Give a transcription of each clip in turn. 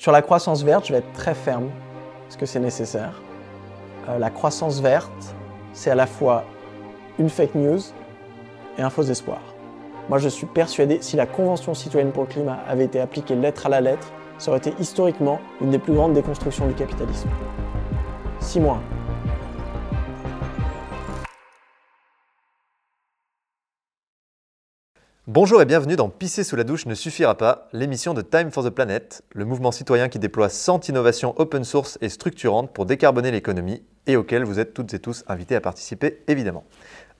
Sur la croissance verte, je vais être très ferme, parce que c'est nécessaire. Euh, la croissance verte, c'est à la fois une fake news et un faux espoir. Moi, je suis persuadé, si la Convention citoyenne pour le climat avait été appliquée lettre à la lettre, ça aurait été historiquement une des plus grandes déconstructions du capitalisme. Six mois. Bonjour et bienvenue dans Pisser sous la douche ne suffira pas, l'émission de Time for the Planet, le mouvement citoyen qui déploie 100 innovations open source et structurantes pour décarboner l'économie et auquel vous êtes toutes et tous invités à participer évidemment.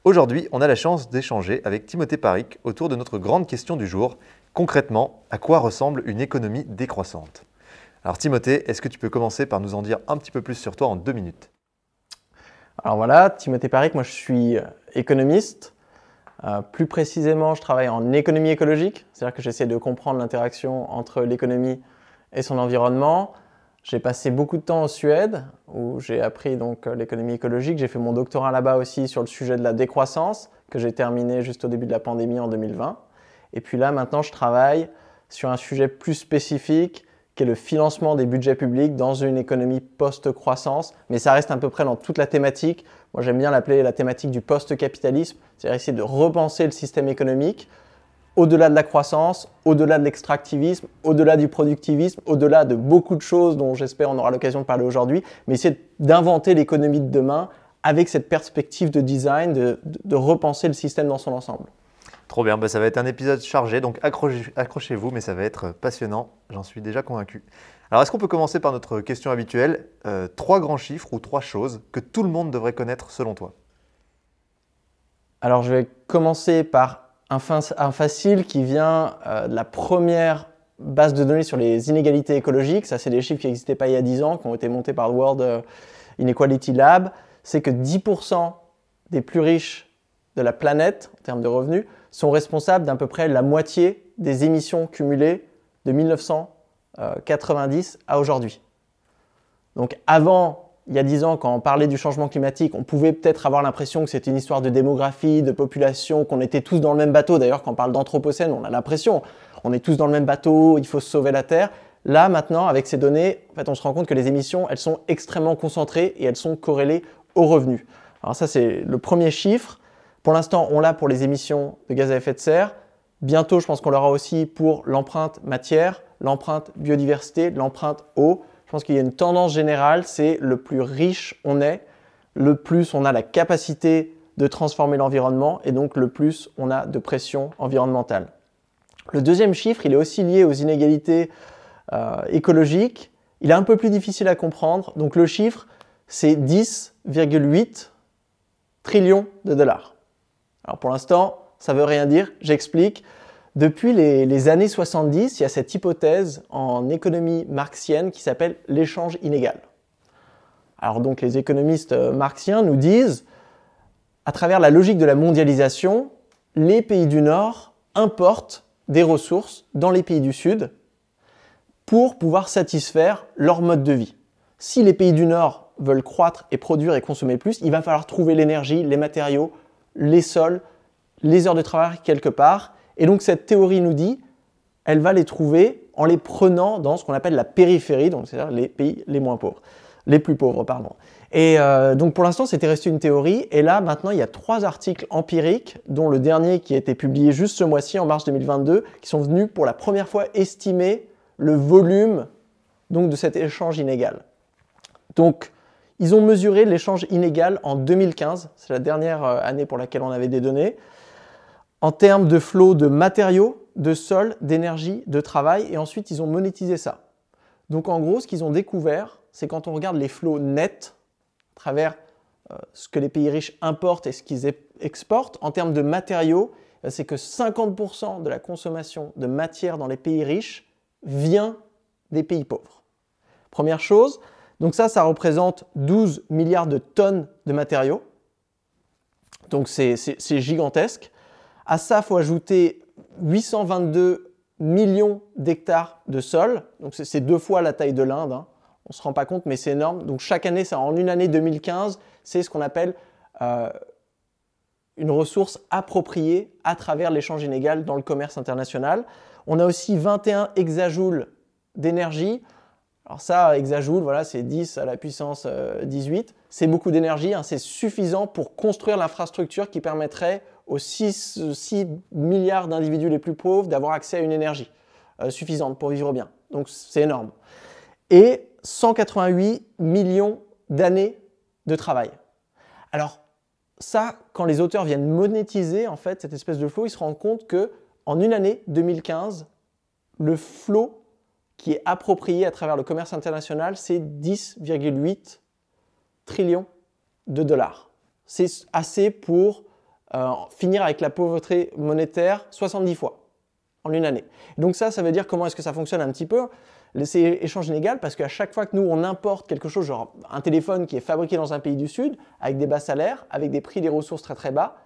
Aujourd'hui, on a la chance d'échanger avec Timothée Paric autour de notre grande question du jour. Concrètement, à quoi ressemble une économie décroissante? Alors Timothée, est-ce que tu peux commencer par nous en dire un petit peu plus sur toi en deux minutes? Alors voilà, Timothée Paric, moi je suis euh, économiste. Euh, plus précisément, je travaille en économie écologique, c'est-à-dire que j'essaie de comprendre l'interaction entre l'économie et son environnement. J'ai passé beaucoup de temps en Suède où j'ai appris donc euh, l'économie écologique. J'ai fait mon doctorat là-bas aussi sur le sujet de la décroissance que j'ai terminé juste au début de la pandémie en 2020. Et puis là maintenant je travaille sur un sujet plus spécifique qui est le financement des budgets publics dans une économie post-croissance. Mais ça reste à peu près dans toute la thématique. Moi j'aime bien l'appeler la thématique du post-capitalisme, c'est-à-dire essayer de repenser le système économique au-delà de la croissance, au-delà de l'extractivisme, au-delà du productivisme, au-delà de beaucoup de choses dont j'espère on aura l'occasion de parler aujourd'hui, mais essayer d'inventer l'économie de demain avec cette perspective de design, de, repenser le système dans son ensemble. Trop bien, bah, ça va être un épisode chargé, donc accrochez-vous, mais ça va être passionnant, j'en suis déjà convaincu. Alors est-ce qu'on peut commencer par notre question habituelle? Euh, Trois grands chiffres ou trois choses que tout le monde devrait connaître selon toi? Alors je vais commencer par un, facile qui vient euh, de la première base de données sur les inégalités écologiques. Ça, c'est des chiffres qui n'existaient pas il y a 10 ans, qui ont été montés par le World euh, Inequality Lab. C'est que 10% des plus riches de la planète, en termes de revenus, sont responsables d'à peu près la moitié des émissions cumulées de 1990 à aujourd'hui. Donc avant il y a dix ans, quand on parlait du changement climatique, on pouvait peut-être avoir l'impression que c'était une histoire de démographie, de population, qu'on était tous dans le même bateau. D'ailleurs, quand on parle d'anthropocène, on a l'impression, on est tous dans le même bateau, il faut sauver la Terre. Là, maintenant, avec ces données, en on se rend compte que les émissions, elles sont extrêmement concentrées et elles sont corrélées aux revenus. Alors ça, c'est le premier chiffre. Pour l'instant, on l'a pour les émissions de gaz à effet de serre. Bientôt, je pense qu'on l'aura aussi pour l'empreinte matière, l'empreinte biodiversité, l'empreinte eau. Je pense qu'il y a une tendance générale, c'est le plus riche on est, le plus on a la capacité de transformer l'environnement et donc le plus on a de pression environnementale. Le deuxième chiffre, il est aussi lié aux inégalités euh, écologiques. Il est un peu plus difficile à comprendre. Donc le chiffre, c'est 10,8 trillions de dollars. Alors pour l'instant, ça ne veut rien dire. J'explique. Depuis les, années 70, il y a cette hypothèse en économie marxienne qui s'appelle l'échange inégal. Alors donc les économistes euh, marxiens nous disent, à travers la logique de la mondialisation, les pays du Nord importent des ressources dans les pays du Sud pour pouvoir satisfaire leur mode de vie. Si les pays du Nord veulent croître et produire et consommer plus, il va falloir trouver l'énergie, les matériaux, les sols, les heures de travail quelque part. Et donc cette théorie nous dit, elle va les trouver en les prenant dans ce qu'on appelle la périphérie, donc c'est-à-dire les pays les moins pauvres, les plus pauvres, pardon. Et euh, donc pour l'instant, c'était resté une théorie. Et là, maintenant, il y a trois articles empiriques, dont le dernier qui a été publié juste ce mois-ci, en mars 2022, qui sont venus pour la première fois estimer le volume donc, de cet échange inégal. Donc, ils ont mesuré l'échange inégal en 2015, c'est la dernière euh, année pour laquelle on avait des données en termes de flot de matériaux, de sol, d'énergie, de travail, et ensuite ils ont monétisé ça. Donc en gros, ce qu'ils ont découvert, c'est quand on regarde les flots nets, à travers euh, ce que les pays riches importent et ce qu'ils exportent, en termes de matériaux, euh, c'est que 50% de la consommation de matière dans les pays riches vient des pays pauvres. Première chose, donc ça, ça représente 12 milliards de tonnes de matériaux. Donc c'est gigantesque. À ça, faut ajouter 822 millions d'hectares de sol. Donc c'est deux fois la taille de l'Inde. Hein. On ne se rend pas compte, mais c'est énorme. Donc chaque année, ça, en une année 2015, c'est ce qu'on appelle euh, une ressource appropriée à travers l'échange inégal dans le commerce international. On a aussi 21 hexajoules d'énergie. Alors ça, hexajoule, voilà, c'est 10 à la puissance 18. C'est beaucoup d'énergie, hein. c'est suffisant pour construire l'infrastructure qui permettrait aux 6, 6 milliards d'individus les plus pauvres d'avoir accès à une énergie suffisante pour vivre bien. Donc c'est énorme. Et 188 millions d'années de travail. Alors ça, quand les auteurs viennent monétiser en fait cette espèce de flot, ils se rendent compte que en une année, 2015, le flot qui est approprié à travers le commerce international, c'est 10,8 trillions de dollars. C'est assez pour euh, finir avec la pauvreté monétaire 70 fois en une année. Donc ça, ça veut dire comment est-ce que ça fonctionne un petit peu c'est échange inégal parce qu'à chaque fois que nous on importe quelque chose, genre un téléphone qui est fabriqué dans un pays du Sud, avec des bas salaires, avec des prix des ressources très très bas,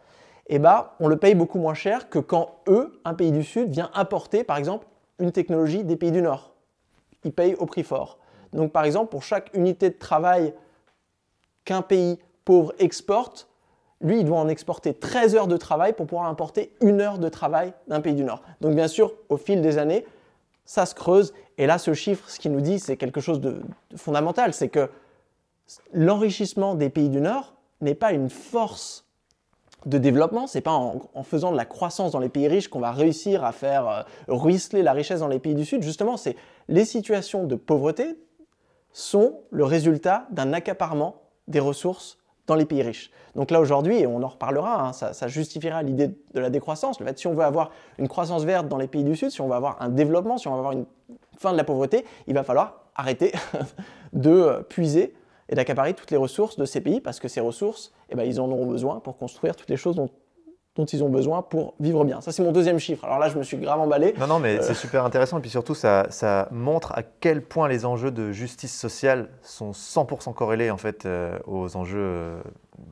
eh ben, on le paye beaucoup moins cher que quand eux, un pays du Sud, vient importer par exemple une technologie des pays du Nord. Ils payent au prix fort. Donc par exemple, pour chaque unité de travail qu'un pays pauvre exporte, lui, il doit en exporter 13 heures de travail pour pouvoir importer une heure de travail d'un pays du Nord. Donc bien sûr, au fil des années, ça se creuse. Et là, ce chiffre, ce qu'il nous dit, c'est quelque chose de, fondamental, c'est que l'enrichissement des pays du Nord n'est pas une force de développement, c'est pas en, faisant de la croissance dans les pays riches qu'on va réussir à faire euh, ruisseler la richesse dans les pays du Sud. Justement, c'est les situations de pauvreté sont le résultat d'un accaparement des ressources dans les pays riches. Donc là aujourd'hui, et on en reparlera, hein, ça, justifiera l'idée de la décroissance, le fait si on veut avoir une croissance verte dans les pays du Sud, si on veut avoir un développement, si on veut avoir une fin de la pauvreté, il va falloir arrêter de puiser et d'accaparer toutes les ressources de ces pays parce que ces ressources, eh ben, ils en auront besoin pour construire toutes les choses dont dont ils ont besoin pour vivre bien. Ça, c'est mon deuxième chiffre. Alors là, je me suis grave emballé. Non, non, mais euh, c'est super intéressant. Et puis surtout, ça, ça, montre à quel point les enjeux de justice sociale sont 100% corrélés en fait euh, aux enjeux euh,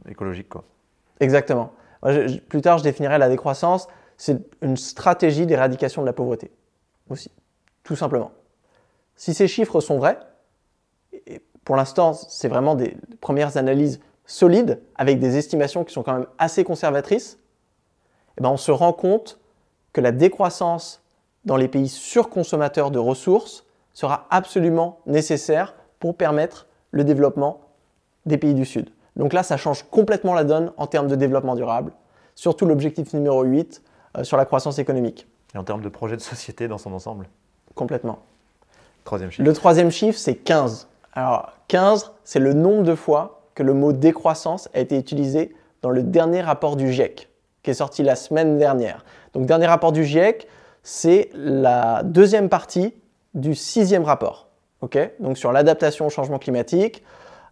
écologiques. Quoi. Exactement. plus tard, je définirai la décroissance. C'est une stratégie d'éradication de la pauvreté aussi, tout simplement. Si ces chiffres sont vrais, et pour l'instant, c'est vraiment des premières analyses solides avec des estimations qui sont quand même assez conservatrices eh ben, on se rend compte que la décroissance dans les pays surconsommateurs de ressources sera absolument nécessaire pour permettre le développement des pays du Sud. Donc là, ça change complètement la donne en termes de développement durable, surtout l'objectif numéro 8 euh, sur la croissance économique. Et en termes de projet de société dans son ensemble Complètement. Troisième chiffre. Le troisième chiffre, c'est 15. Alors 15, c'est le nombre de fois que le mot décroissance a été utilisé dans le dernier rapport du GIEC qui est sorti la semaine dernière. Donc, dernier rapport du GIEC, c'est la deuxième partie du sixième rapport. Donc, sur l'adaptation au changement climatique,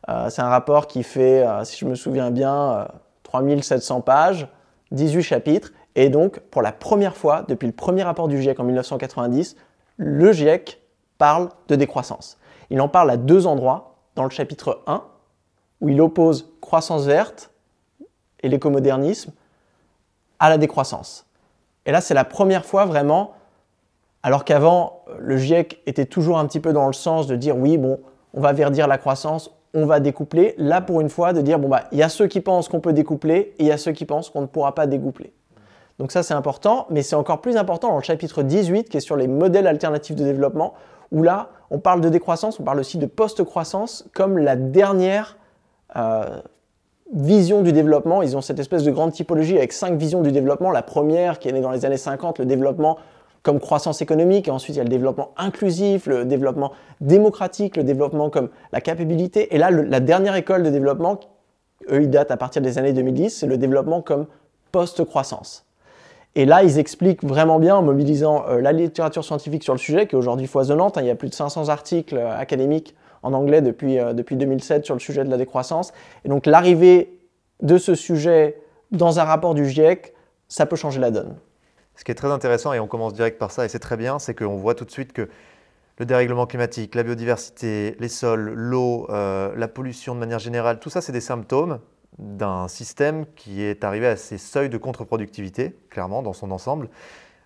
euh, c'est un rapport qui fait, euh, si je me souviens bien, 3700 euh, pages, 18 chapitres. Et donc, pour la première fois, depuis le premier rapport du GIEC en 1990, le GIEC parle de décroissance. Il en parle à deux endroits. Dans le chapitre 1, où il oppose croissance verte et l'écomodernisme, à la décroissance. Et là, c'est la première fois vraiment, alors qu'avant, le GIEC était toujours un petit peu dans le sens de dire oui, bon, on va verdir la croissance, on va découpler. Là, pour une fois, de dire bon, bah, il y a ceux qui pensent qu'on peut découpler et il y a ceux qui pensent qu'on ne pourra pas découpler. Donc ça, c'est important, mais c'est encore plus important dans le chapitre 18 qui est sur les modèles alternatifs de développement, où là, on parle de décroissance, on parle aussi de post-croissance comme la dernière euh, vision du développement. Ils ont cette espèce de grande typologie avec cinq visions du développement. La première, qui est née dans les années 50, le développement comme croissance économique. Et ensuite, il y a le développement inclusif, le développement démocratique, le développement comme la capacité. Et là, la dernière école de développement, eux, ils datent à partir des années 2010, c'est le développement comme post-croissance. Et là, ils expliquent vraiment bien en mobilisant euh, la littérature scientifique sur le sujet, qui est aujourd'hui foisonnante. Hein. il y a plus de 500 articles euh, académiques en anglais depuis, euh, depuis 2007 sur le sujet de la décroissance. Et donc l'arrivée de ce sujet dans un rapport du GIEC, ça peut changer la donne. Ce qui est très intéressant, et on commence direct par ça, et c'est très bien, c'est qu'on voit tout de suite que le dérèglement climatique, la biodiversité, les sols, l'eau, euh, la pollution de manière générale, tout ça, c'est des symptômes d'un système qui est arrivé à ses seuils de contre-productivité, clairement, dans son ensemble.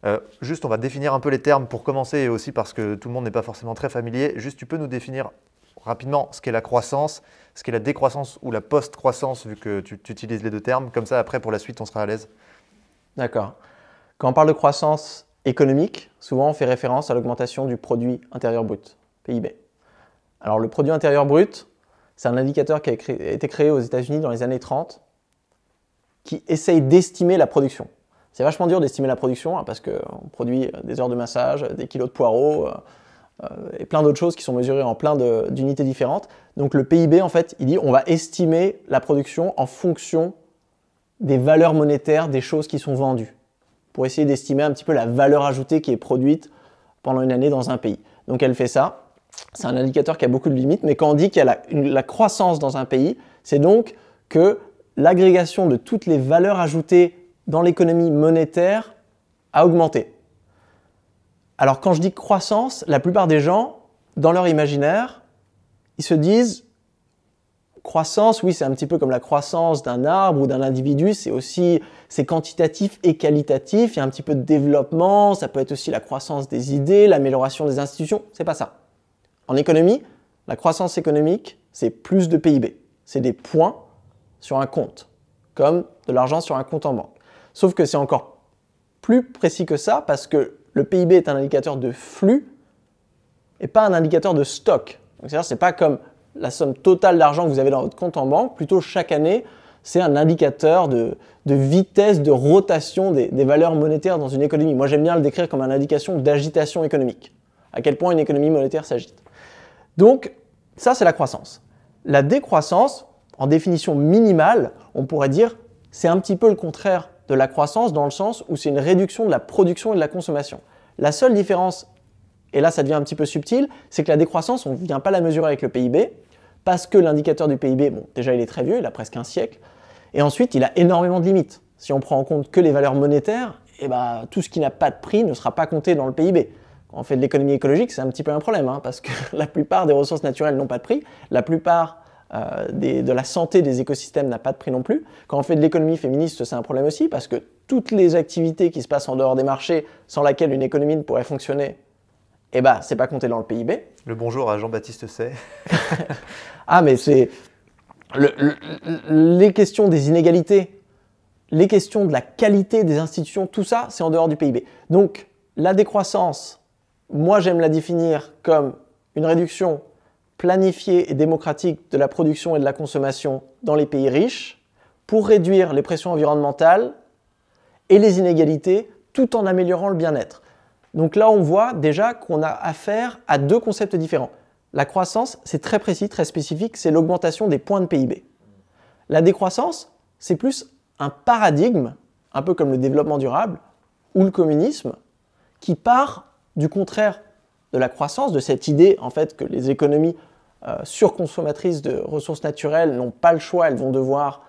Euh, juste, on va définir un peu les termes pour commencer, et aussi parce que tout le monde n'est pas forcément très familier. Juste, tu peux nous définir rapidement ce qu'est la croissance, ce qu'est la décroissance ou la post-croissance, vu que tu, utilises les deux termes. Comme ça, après, pour la suite, on sera à l'aise. D'accord. Quand on parle de croissance économique, souvent on fait référence à l'augmentation du produit intérieur brut, PIB. Alors le produit intérieur brut, c'est un indicateur qui a, été créé aux États-Unis dans les années 30 qui essaye d'estimer la production. C'est vachement dur d'estimer la production hein, parce qu'on produit des heures de massage, des kilos de poireaux euh, et plein d'autres choses qui sont mesurées en plein d'unités différentes. Donc le PIB, en fait, il dit on va estimer la production en fonction des valeurs monétaires des choses qui sont vendues pour essayer d'estimer un petit peu la valeur ajoutée qui est produite pendant une année dans un pays. Donc elle fait ça. C'est un indicateur qui a beaucoup de limites, mais quand on dit qu'il y a la, croissance dans un pays, c'est donc que l'agrégation de toutes les valeurs ajoutées dans l'économie monétaire a augmenté. Alors quand je dis croissance, la plupart des gens, dans leur imaginaire, ils se disent croissance, oui, c'est un petit peu comme la croissance d'un arbre ou d'un individu, c'est aussi c'est quantitatif et qualitatif, il y a un petit peu de développement, ça peut être aussi la croissance des idées, l'amélioration des institutions, c'est pas ça. En économie, la croissance économique, c'est plus de PIB. C'est des points sur un compte, comme de l'argent sur un compte en banque. Sauf que c'est encore plus précis que ça parce que le PIB est un indicateur de flux et pas un indicateur de stock. C'est-à-dire, c'est pas comme la somme totale d'argent que vous avez dans votre compte en banque. Plutôt, chaque année, c'est un indicateur de, vitesse de rotation des, valeurs monétaires dans une économie. Moi, j'aime bien le décrire comme une indication d'agitation économique. À quel point une économie monétaire s'agite. Donc, ça, c'est la croissance. La décroissance, en définition minimale, on pourrait dire, c'est un petit peu le contraire de la croissance dans le sens où c'est une réduction de la production et de la consommation. La seule différence, et là ça devient un petit peu subtil, c'est que la décroissance, on ne vient pas la mesurer avec le PIB, parce que l'indicateur du PIB, bon, déjà il est très vieux, il a presque un siècle, et ensuite il a énormément de limites. Si on prend en compte que les valeurs monétaires, eh ben, tout ce qui n'a pas de prix ne sera pas compté dans le PIB. Quand on fait de l'économie écologique, c'est un petit peu un problème, hein, parce que la plupart des ressources naturelles n'ont pas de prix, la plupart euh, de la santé des écosystèmes n'a pas de prix non plus. Quand on fait de l'économie féministe, c'est un problème aussi, parce que toutes les activités qui se passent en dehors des marchés, sans lesquelles une économie ne pourrait fonctionner, eh ben, c'est pas compté dans le PIB. Le bonjour à Jean-Baptiste Say. ah, mais c'est. les questions des inégalités, les questions de la qualité des institutions, tout ça, c'est en dehors du PIB. Donc, la décroissance, moi j'aime la définir comme une réduction planifiée et démocratique de la production et de la consommation dans les pays riches pour réduire les pressions environnementales et les inégalités tout en améliorant le bien-être. Donc là, on voit déjà qu'on a affaire à deux concepts différents. La croissance, c'est très précis, très spécifique, c'est l'augmentation des points de PIB. La décroissance, c'est plus un paradigme, un peu comme le développement durable ou le communisme, qui part du contraire de la croissance, de cette idée en fait que les économies euh, surconsommatrices de ressources naturelles n'ont pas le choix, elles vont devoir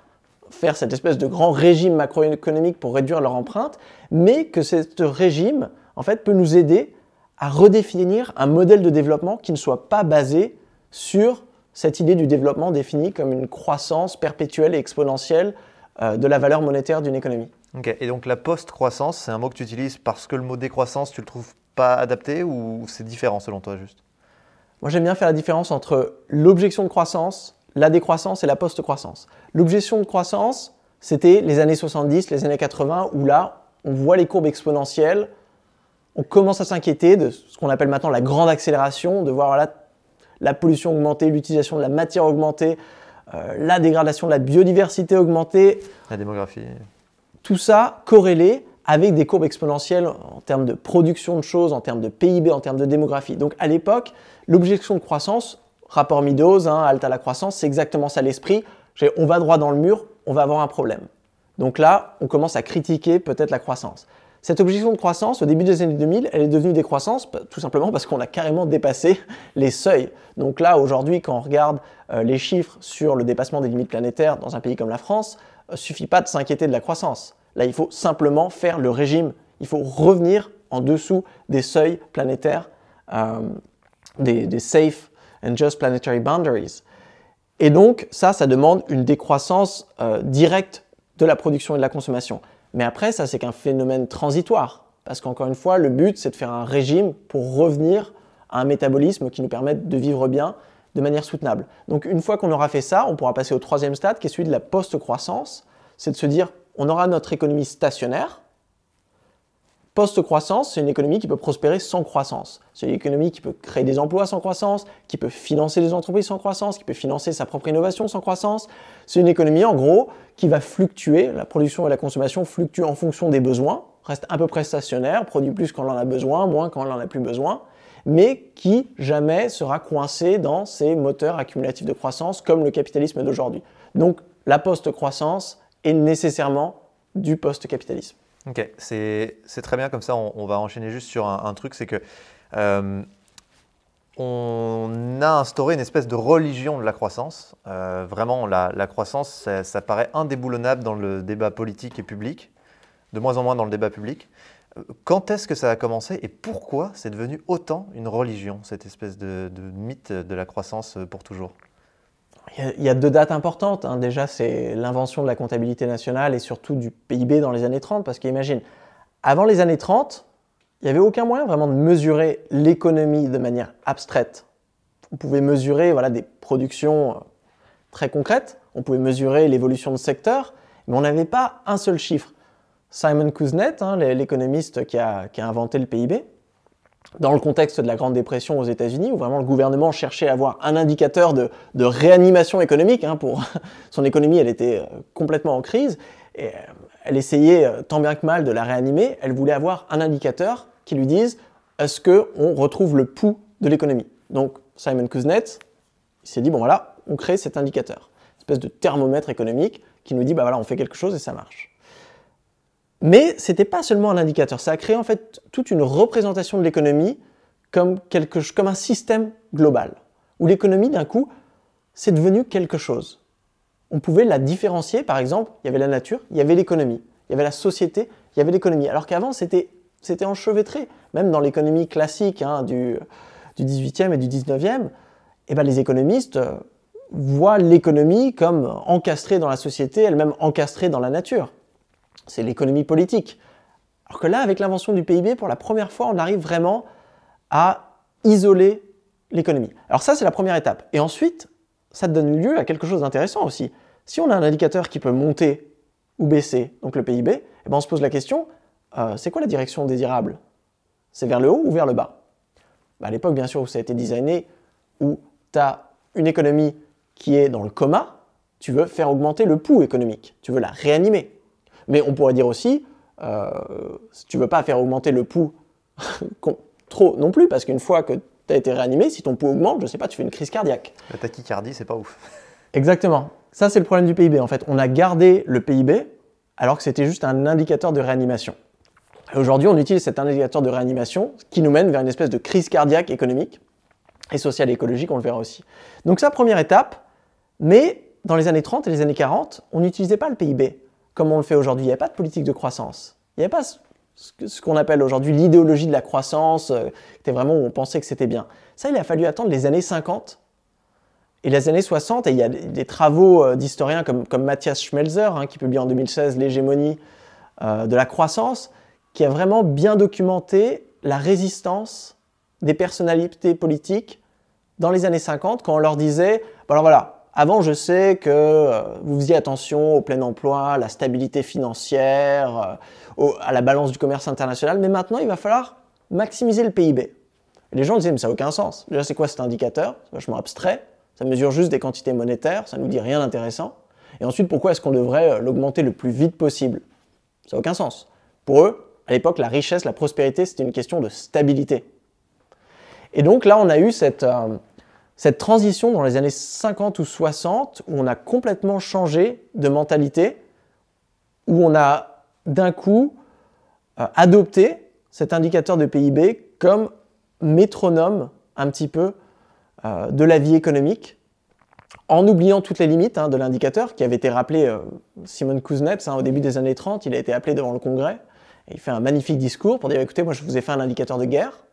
faire cette espèce de grand régime macroéconomique pour réduire leur empreinte, mais que ce régime en fait, peut nous aider à redéfinir un modèle de développement qui ne soit pas basé sur cette idée du développement définie comme une croissance perpétuelle et exponentielle euh, de la valeur monétaire d'une économie. Ok, et donc la post-croissance, c'est un mot que tu utilises parce que le mot décroissance, tu le trouves pas adapté ou c'est différent selon toi juste? Moi j'aime bien faire la différence entre l'objection de croissance, la décroissance et la post-croissance. L'objection de croissance, c'était les années 70, les années 80, où là, on voit les courbes exponentielles on commence à s'inquiéter de ce qu'on appelle maintenant la grande accélération, de voir la pollution augmenter, l'utilisation de la matière augmenter, euh, la dégradation de la biodiversité augmenter. La démographie. Tout ça corrélé avec des courbes exponentielles en termes de production de choses, en termes de PIB, en termes de démographie. Donc à l'époque, l'objection de croissance, rapport Meadows, hein, halte à la croissance, c'est exactement ça l'esprit. On va droit dans le mur, on va avoir un problème. Donc là, on commence à critiquer peut-être la croissance. Cette objection de croissance, au début des années 2000, elle est devenue décroissance tout simplement parce qu'on a carrément dépassé les seuils. Donc là, aujourd'hui, quand on regarde euh, les chiffres sur le dépassement des limites planétaires dans un pays comme la France, euh, suffit pas de s'inquiéter de la croissance. Là, il faut simplement faire le régime. Il faut revenir en dessous des seuils planétaires, euh, des, safe and just planetary boundaries. Et donc, ça, ça demande une décroissance directe de la production et de la consommation. Mais après, ça, c'est qu'un phénomène transitoire. Parce qu'encore une fois, le but, c'est de faire un régime pour revenir à un métabolisme qui nous permette de vivre bien de manière soutenable. Donc une fois qu'on aura fait ça, on pourra passer au troisième stade, qui est celui de la post-croissance. C'est de se dire, on aura notre économie stationnaire, Post-croissance, c'est une économie qui peut prospérer sans croissance. C'est une économie qui peut créer des emplois sans croissance, qui peut financer des entreprises sans croissance, qui peut financer sa propre innovation sans croissance. C'est une économie, en gros, qui va fluctuer. La production et la consommation fluctuent en fonction des besoins, reste un peu près stationnaire, produit plus quand on en a besoin, moins quand on en a plus besoin, mais qui jamais sera coincé dans ces moteurs accumulatifs de croissance comme le capitalisme d'aujourd'hui. Donc la post-croissance est nécessairement du post-capitalisme. Ok, c'est très bien comme ça. On, va enchaîner juste sur un, truc, c'est que euh, on a instauré une espèce de religion de la croissance. Euh, vraiment, la, croissance, ça, paraît indéboulonnable dans le débat politique et public, de moins en moins dans le débat public. Euh, quand est-ce que ça a commencé et pourquoi c'est devenu autant une religion, cette espèce de mythe de la croissance pour toujours? Il y, a deux dates importantes. Hein. Déjà, c'est l'invention de la comptabilité nationale et surtout du PIB dans les années 30. Parce qu'imagine, avant les années 30, il n'y avait aucun moyen vraiment de mesurer l'économie de manière abstraite. On pouvait mesurer voilà, des productions euh, très concrètes, on pouvait mesurer l'évolution de secteur, mais on n'avait pas un seul chiffre. Simon Kuznets, hein, l'économiste qui a inventé le PIB, dans le contexte de la Grande Dépression aux États-Unis, où vraiment le gouvernement cherchait à avoir un indicateur de, réanimation économique. Hein, pour son économie, elle était euh, complètement en crise. Et euh, elle essayait euh, tant bien que mal de la réanimer. Elle voulait avoir un indicateur qui lui dise est-ce qu'on retrouve le pouls de l'économie? Donc Simon Kuznets, il s'est dit bon voilà, on crée cet indicateur, une espèce de thermomètre économique qui nous dit bah voilà, on fait quelque chose et ça marche. Mais ce n'était pas seulement un indicateur, ça a créé en fait toute une représentation de l'économie comme, comme un système global, où l'économie d'un coup, c'est devenu quelque chose. On pouvait la différencier, par exemple, il y avait la nature, il y avait l'économie, il y avait la société, il y avait l'économie, alors qu'avant c'était enchevêtré, même dans l'économie classique hein, du, du 18e et du 19e, eh ben, les économistes euh, voient l'économie comme encastrée dans la société, elle-même encastrée dans la nature c'est l'économie politique. Alors que là, avec l'invention du PIB, pour la première fois, on arrive vraiment à isoler l'économie. Alors ça, c'est la première étape. Et ensuite, ça donne lieu à quelque chose d'intéressant aussi. Si on a un indicateur qui peut monter ou baisser, donc le PIB, eh ben on se pose la question, euh, c'est quoi la direction désirable? C'est vers le haut ou vers le bas? Bah, À l'époque, bien sûr, où ça a été designé, où tu as une économie qui est dans le coma, tu veux faire augmenter le pouls économique, tu veux la réanimer. Mais on pourrait dire aussi, euh, tu veux pas faire augmenter le pouls trop non plus, parce qu'une fois que tu as été réanimé, si ton pouls augmente, je sais pas, tu fais une crise cardiaque. La tachycardie, c'est pas ouf. Exactement. Ça, c'est le problème du PIB. En fait, on a gardé le PIB alors que c'était juste un indicateur de réanimation. Aujourd'hui, on utilise cet indicateur de réanimation qui nous mène vers une espèce de crise cardiaque économique et sociale et écologique, on le verra aussi. Donc ça, première étape, mais dans les années 30 et les années 40, on n'utilisait pas le PIB comme on le fait aujourd'hui. Il n'y a pas de politique de croissance. Il n'y a pas ce qu'on appelle aujourd'hui l'idéologie de la croissance, euh, c'était vraiment où on pensait que c'était bien. Ça, il a fallu attendre les années 50 et les années 60, et il y a des, travaux euh, d'historiens comme, comme Matthias Schmelzer, hein, qui publie en 2016 L'hégémonie euh, de la croissance, qui a vraiment bien documenté la résistance des personnalités politiques dans les années 50, quand on leur disait, alors voilà, avant, je sais que euh, vous faisiez attention au plein emploi, la stabilité financière, euh, à la balance du commerce international, mais maintenant, il va falloir maximiser le PIB. les gens disaient, mais ça n'a aucun sens. Déjà, c'est quoi cet indicateur? C'est vachement abstrait. Ça mesure juste des quantités monétaires, ça ne nous dit rien d'intéressant. Et ensuite, pourquoi est-ce qu'on devrait euh, l'augmenter le plus vite possible? Ça n'a aucun sens. Pour eux, à l'époque, la richesse, la prospérité, c'était une question de stabilité. Et donc là, on a eu cette, cette transition dans les années 50 ou 60 où on a complètement changé de mentalité, où on a d'un coup euh, adopté cet indicateur de PIB comme métronome un petit peu euh, de la vie économique, en oubliant toutes les limites hein, de l'indicateur qui avait été rappelé, euh, Simon Kuznets, hein, au début des années 30, il a été appelé devant le Congrès, et il fait un magnifique discours pour dire écoutez, moi je vous ai fait un indicateur de guerre,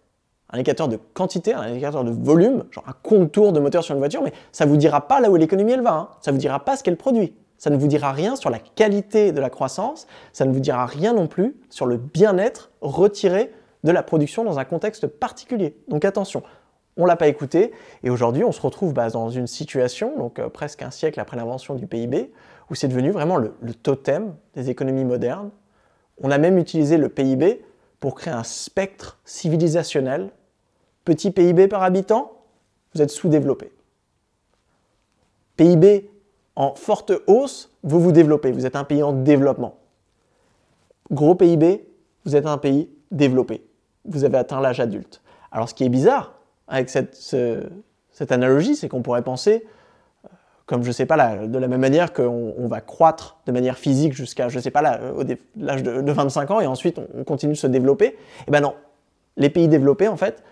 un indicateur de quantité, un indicateur de volume, genre un contour de moteur sur une voiture, mais ça ne vous dira pas là où l'économie elle va, hein. ça ne vous dira pas ce qu'elle produit, ça ne vous dira rien sur la qualité de la croissance, ça ne vous dira rien non plus sur le bien-être retiré de la production dans un contexte particulier. Donc attention, on ne l'a pas écouté, et aujourd'hui on se retrouve bah, dans une situation, donc euh, presque un siècle après l'invention du PIB, où c'est devenu vraiment le totem des économies modernes. On a même utilisé le PIB pour créer un spectre civilisationnel. Petit PIB par habitant, vous êtes sous-développé. PIB en forte hausse, vous vous développez, vous êtes un pays en développement. Gros PIB, vous êtes un pays développé. Vous avez atteint l'âge adulte. Alors ce qui est bizarre avec cette, analogie, c'est qu'on pourrait penser, euh, comme je ne sais pas, de la même manière qu'on va croître de manière physique jusqu'à, je sais pas, l'âge de, de, 25 ans et ensuite on continue de se développer. Eh bien non, les pays développés, en fait,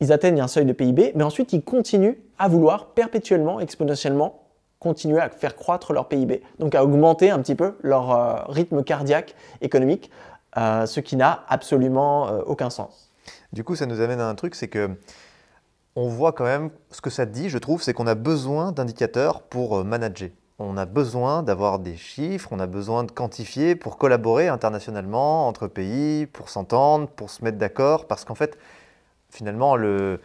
ils atteignent un seuil de PIB, mais ensuite ils continuent à vouloir perpétuellement, exponentiellement, continuer à faire croître leur PIB, donc à augmenter un petit peu leur euh, rythme cardiaque économique, euh, ce qui n'a absolument euh, aucun sens. Du coup, ça nous amène à un truc, c'est que on voit quand même ce que ça dit, je trouve, c'est qu'on a besoin d'indicateurs pour manager. On a besoin d'avoir des chiffres, on a besoin de quantifier pour collaborer internationalement entre pays, pour s'entendre, pour se mettre d'accord, parce qu'en fait, finalement, le,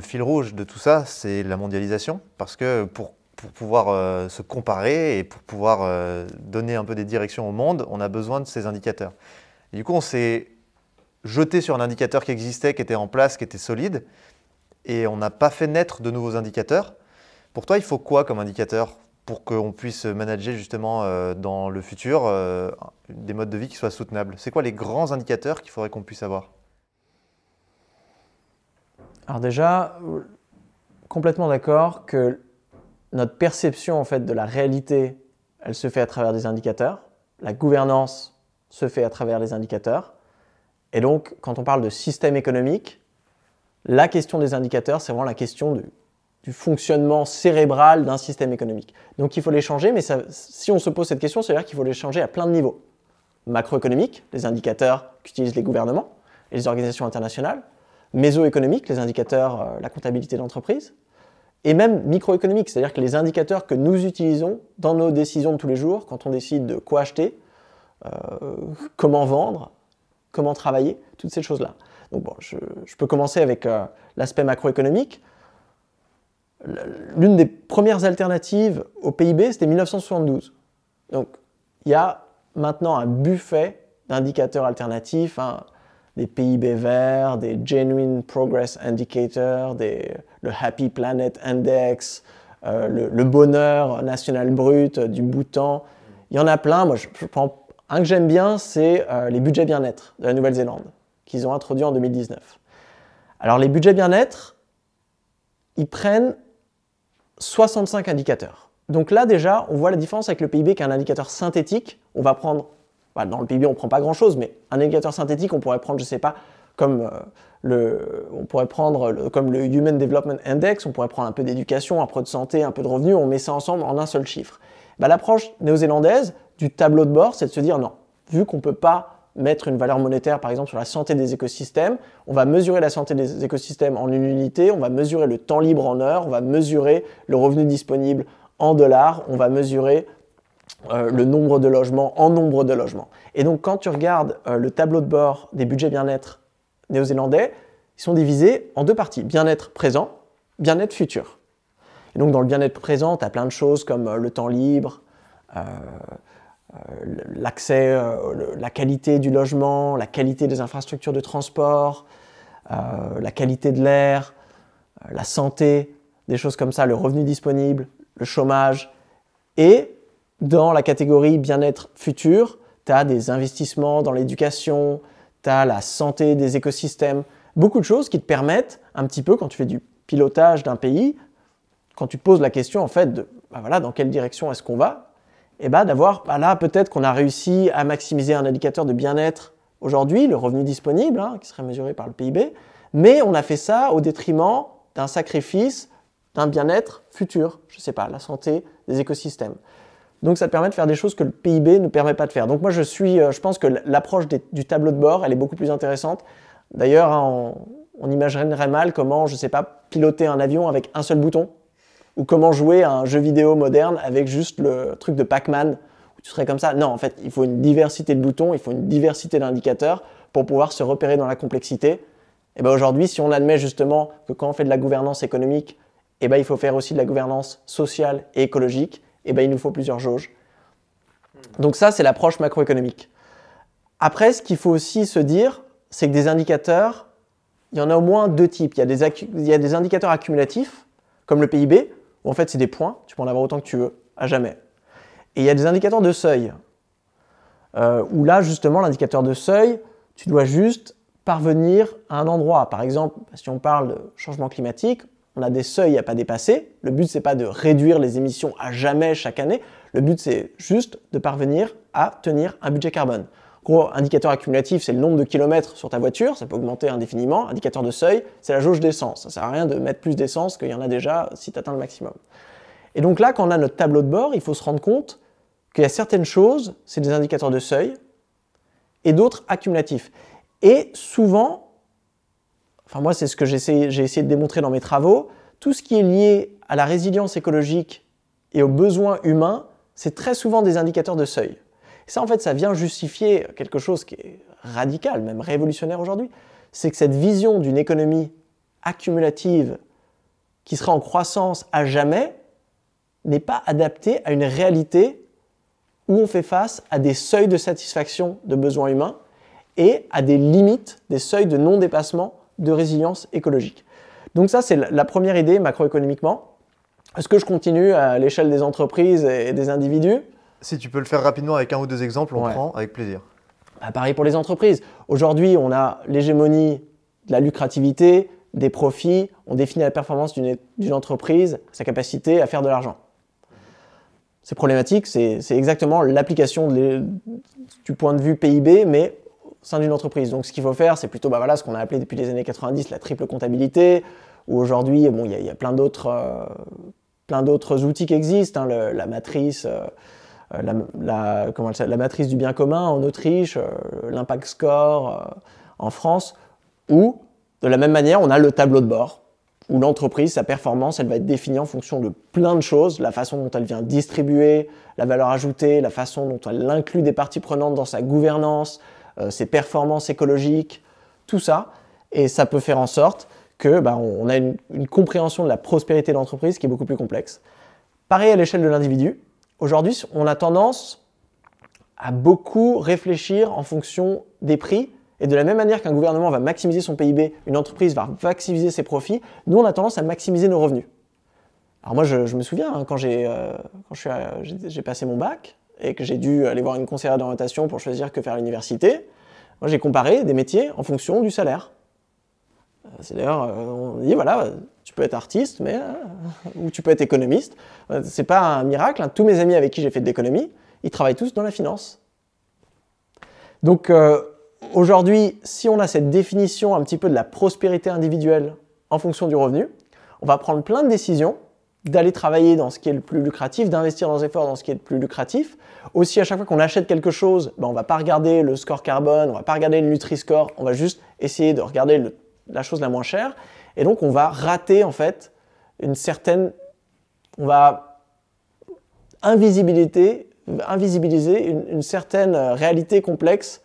fil rouge de tout ça, c'est la mondialisation, parce que pour pouvoir euh, se comparer et pour pouvoir euh, donner un peu des directions au monde, on a besoin de ces indicateurs. Du coup, on s'est jeté sur un indicateur qui existait, qui était en place, qui était solide, et on n'a pas fait naître de nouveaux indicateurs. Pour toi, il faut quoi comme indicateur pour qu'on puisse manager justement euh, dans le futur des modes de vie qui soient soutenables? C'est quoi les grands indicateurs qu'il faudrait qu'on puisse avoir? Alors déjà, complètement d'accord que notre perception en fait de la réalité, elle se fait à travers des indicateurs. La gouvernance se fait à travers les indicateurs. Et donc, quand on parle de système économique, la question des indicateurs, c'est vraiment la question du, fonctionnement cérébral d'un système économique. Donc, il faut les changer, mais si on se pose cette question, c'est-à-dire qu'il faut les changer à plein de niveaux. Macroéconomique, les indicateurs qu'utilisent les gouvernements et les organisations internationales. Mésoéconomique, les indicateurs, euh, la comptabilité d'entreprise et même microéconomique, c'est-à-dire que les indicateurs que nous utilisons dans nos décisions de tous les jours, quand on décide de quoi acheter, euh, comment vendre, comment travailler, toutes ces choses-là. Donc bon, je, peux commencer avec euh, l'aspect macroéconomique. L'une des premières alternatives au PIB, c'était 1972. Donc il y a maintenant un buffet d'indicateurs alternatifs, des PIB verts, des Genuine Progress Indicators, des, le Happy Planet Index, euh, le, bonheur national brut du Bhoutan. Il y en a plein. Moi, je, prends un que j'aime bien, c'est euh, les budgets bien-être de la Nouvelle-Zélande, qu'ils ont introduit en 2019. Alors, les budgets bien-être, ils prennent 65 indicateurs. Donc là, déjà, on voit la différence avec le PIB qui est un indicateur synthétique. On va prendre bah, dans le PIB, on ne prend pas grand-chose, mais un indicateur synthétique, on pourrait prendre, je ne sais pas, comme, euh, le, on pourrait prendre comme le Human Development Index, on pourrait prendre un peu d'éducation, un peu de santé, un peu de revenus, on met ça ensemble en un seul chiffre. Bah, L'approche néo-zélandaise du tableau de bord, c'est de se dire non, vu qu'on ne peut pas mettre une valeur monétaire, par exemple, sur la santé des écosystèmes, on va mesurer la santé des écosystèmes en une unité, on va mesurer le temps libre en heures, on va mesurer le revenu disponible en dollars, on va mesurer euh, le nombre de logements en nombre de logements. Et donc quand tu regardes euh, le tableau de bord des budgets bien-être néo-zélandais, ils sont divisés en deux parties, bien-être présent, bien-être futur. Et donc dans le bien-être présent, tu as plein de choses comme euh, le temps libre, l'accès, la qualité du logement, la qualité des infrastructures de transport, la qualité de l'air, la santé, des choses comme ça, le revenu disponible, le chômage, et dans la catégorie bien-être futur, tu as des investissements dans l'éducation, tu as la santé des écosystèmes, beaucoup de choses qui te permettent un petit peu, quand tu fais du pilotage d'un pays, quand tu poses la question en fait de bah voilà, dans quelle direction est-ce qu'on va, et eh bah, d'avoir bah là peut-être qu'on a réussi à maximiser un indicateur de bien-être aujourd'hui, le revenu disponible, hein, qui serait mesuré par le PIB, mais on a fait ça au détriment d'un sacrifice d'un bien-être futur, je ne sais pas, la santé des écosystèmes. Donc ça te permet de faire des choses que le PIB ne permet pas de faire. Donc moi je suis, euh, je pense que l'approche du tableau de bord, elle est beaucoup plus intéressante. D'ailleurs, hein, on, imaginerait mal comment, je ne sais pas, piloter un avion avec un seul bouton, ou comment jouer à un jeu vidéo moderne avec juste le truc de Pac-Man, où tu serais comme ça. Non, en fait, il faut une diversité de boutons, il faut une diversité d'indicateurs pour pouvoir se repérer dans la complexité. Et ben aujourd'hui, si on admet justement que quand on fait de la gouvernance économique, et ben il faut faire aussi de la gouvernance sociale et écologique, eh ben, il nous faut plusieurs jauges. Donc ça, c'est l'approche macroéconomique. Après, ce qu'il faut aussi se dire, c'est que des indicateurs, il y en a au moins deux types. Il y a des, indicateurs accumulatifs, comme le PIB, où en fait c'est des points, tu peux en avoir autant que tu veux, à jamais. Et il y a des indicateurs de seuil, euh, où là, justement, l'indicateur de seuil, tu dois juste parvenir à un endroit. Par exemple, si on parle de changement climatique, on a des seuils à pas dépasser. Le but, c'est pas de réduire les émissions à jamais chaque année. Le but, c'est juste de parvenir à tenir un budget carbone. Gros, indicateur accumulatif, c'est le nombre de kilomètres sur ta voiture, ça peut augmenter indéfiniment. Indicateur de seuil, c'est la jauge d'essence. Ça sert à rien de mettre plus d'essence qu'il y en a déjà si tu atteins le maximum. Et donc là, quand on a notre tableau de bord, il faut se rendre compte qu'il y a certaines choses, c'est des indicateurs de seuil, et d'autres accumulatifs. Et souvent, enfin moi c'est ce que j'ai essayé, de démontrer dans mes travaux, tout ce qui est lié à la résilience écologique et aux besoins humains, c'est très souvent des indicateurs de seuil. Et ça en fait, ça vient justifier quelque chose qui est radical, même révolutionnaire aujourd'hui, c'est que cette vision d'une économie accumulative qui sera en croissance à jamais n'est pas adaptée à une réalité où on fait face à des seuils de satisfaction de besoins humains et à des limites, des seuils de non-dépassement de résilience écologique. Donc ça, c'est la première idée macroéconomiquement. Est-ce que je continue à l'échelle des entreprises et des individus? Si tu peux le faire rapidement avec un ou deux exemples, on prend avec plaisir. Bah, pareil pour les entreprises. Aujourd'hui, on a l'hégémonie de la lucrativité, des profits, on définit la performance d'une entreprise, sa capacité à faire de l'argent. C'est problématique, c'est exactement l'application du point de vue PIB, mais d'une entreprise. Donc ce qu'il faut faire, c'est plutôt bah, voilà, ce qu'on a appelé depuis les années 90 la triple comptabilité, où aujourd'hui, bon, il y, a plein d'autres euh, plein d'autres outils qui existent, hein, la matrice. Euh, la, la, comment la, matrice du bien commun en Autriche, euh, l'impact score en France, où de la même manière, on a le tableau de bord où l'entreprise, sa performance, elle va être définie en fonction de plein de choses, la façon dont elle vient distribuer la valeur ajoutée, la façon dont elle inclut des parties prenantes dans sa gouvernance, euh, ses performances écologiques, tout ça. Et ça peut faire en sorte que bah, on a une, compréhension de la prospérité de l'entreprise qui est beaucoup plus complexe. Pareil à l'échelle de l'individu. Aujourd'hui, on a tendance à beaucoup réfléchir en fonction des prix et de la même manière qu'un gouvernement va maximiser son PIB, une entreprise va maximiser ses profits, nous on a tendance à maximiser nos revenus. Alors moi je, me souviens hein, quand euh, j'ai passé mon bac et que j'ai dû aller voir une conseillère d'orientation pour choisir que faire l'université, moi j'ai comparé des métiers en fonction du salaire. Euh, c'est d'ailleurs, euh, on dit voilà, tu peux être artiste, mais ou tu peux être économiste. C'est pas un miracle. Hein. Tous mes amis avec qui j'ai fait de l'économie, ils travaillent tous dans la finance. Donc Aujourd'hui, si on a cette définition un petit peu de la prospérité individuelle en fonction du revenu, on va prendre plein de décisions d'aller travailler dans ce qui est le plus lucratif, d'investir dans les efforts dans ce qui est le plus lucratif. Aussi, à chaque fois qu'on achète quelque chose, ben, on ne va pas regarder le score carbone, on ne va pas regarder le Nutri-Score, on va juste essayer de regarder la chose la moins chère. Et donc, on va rater en fait une certaine... On va invisibiliser, une certaine réalité complexe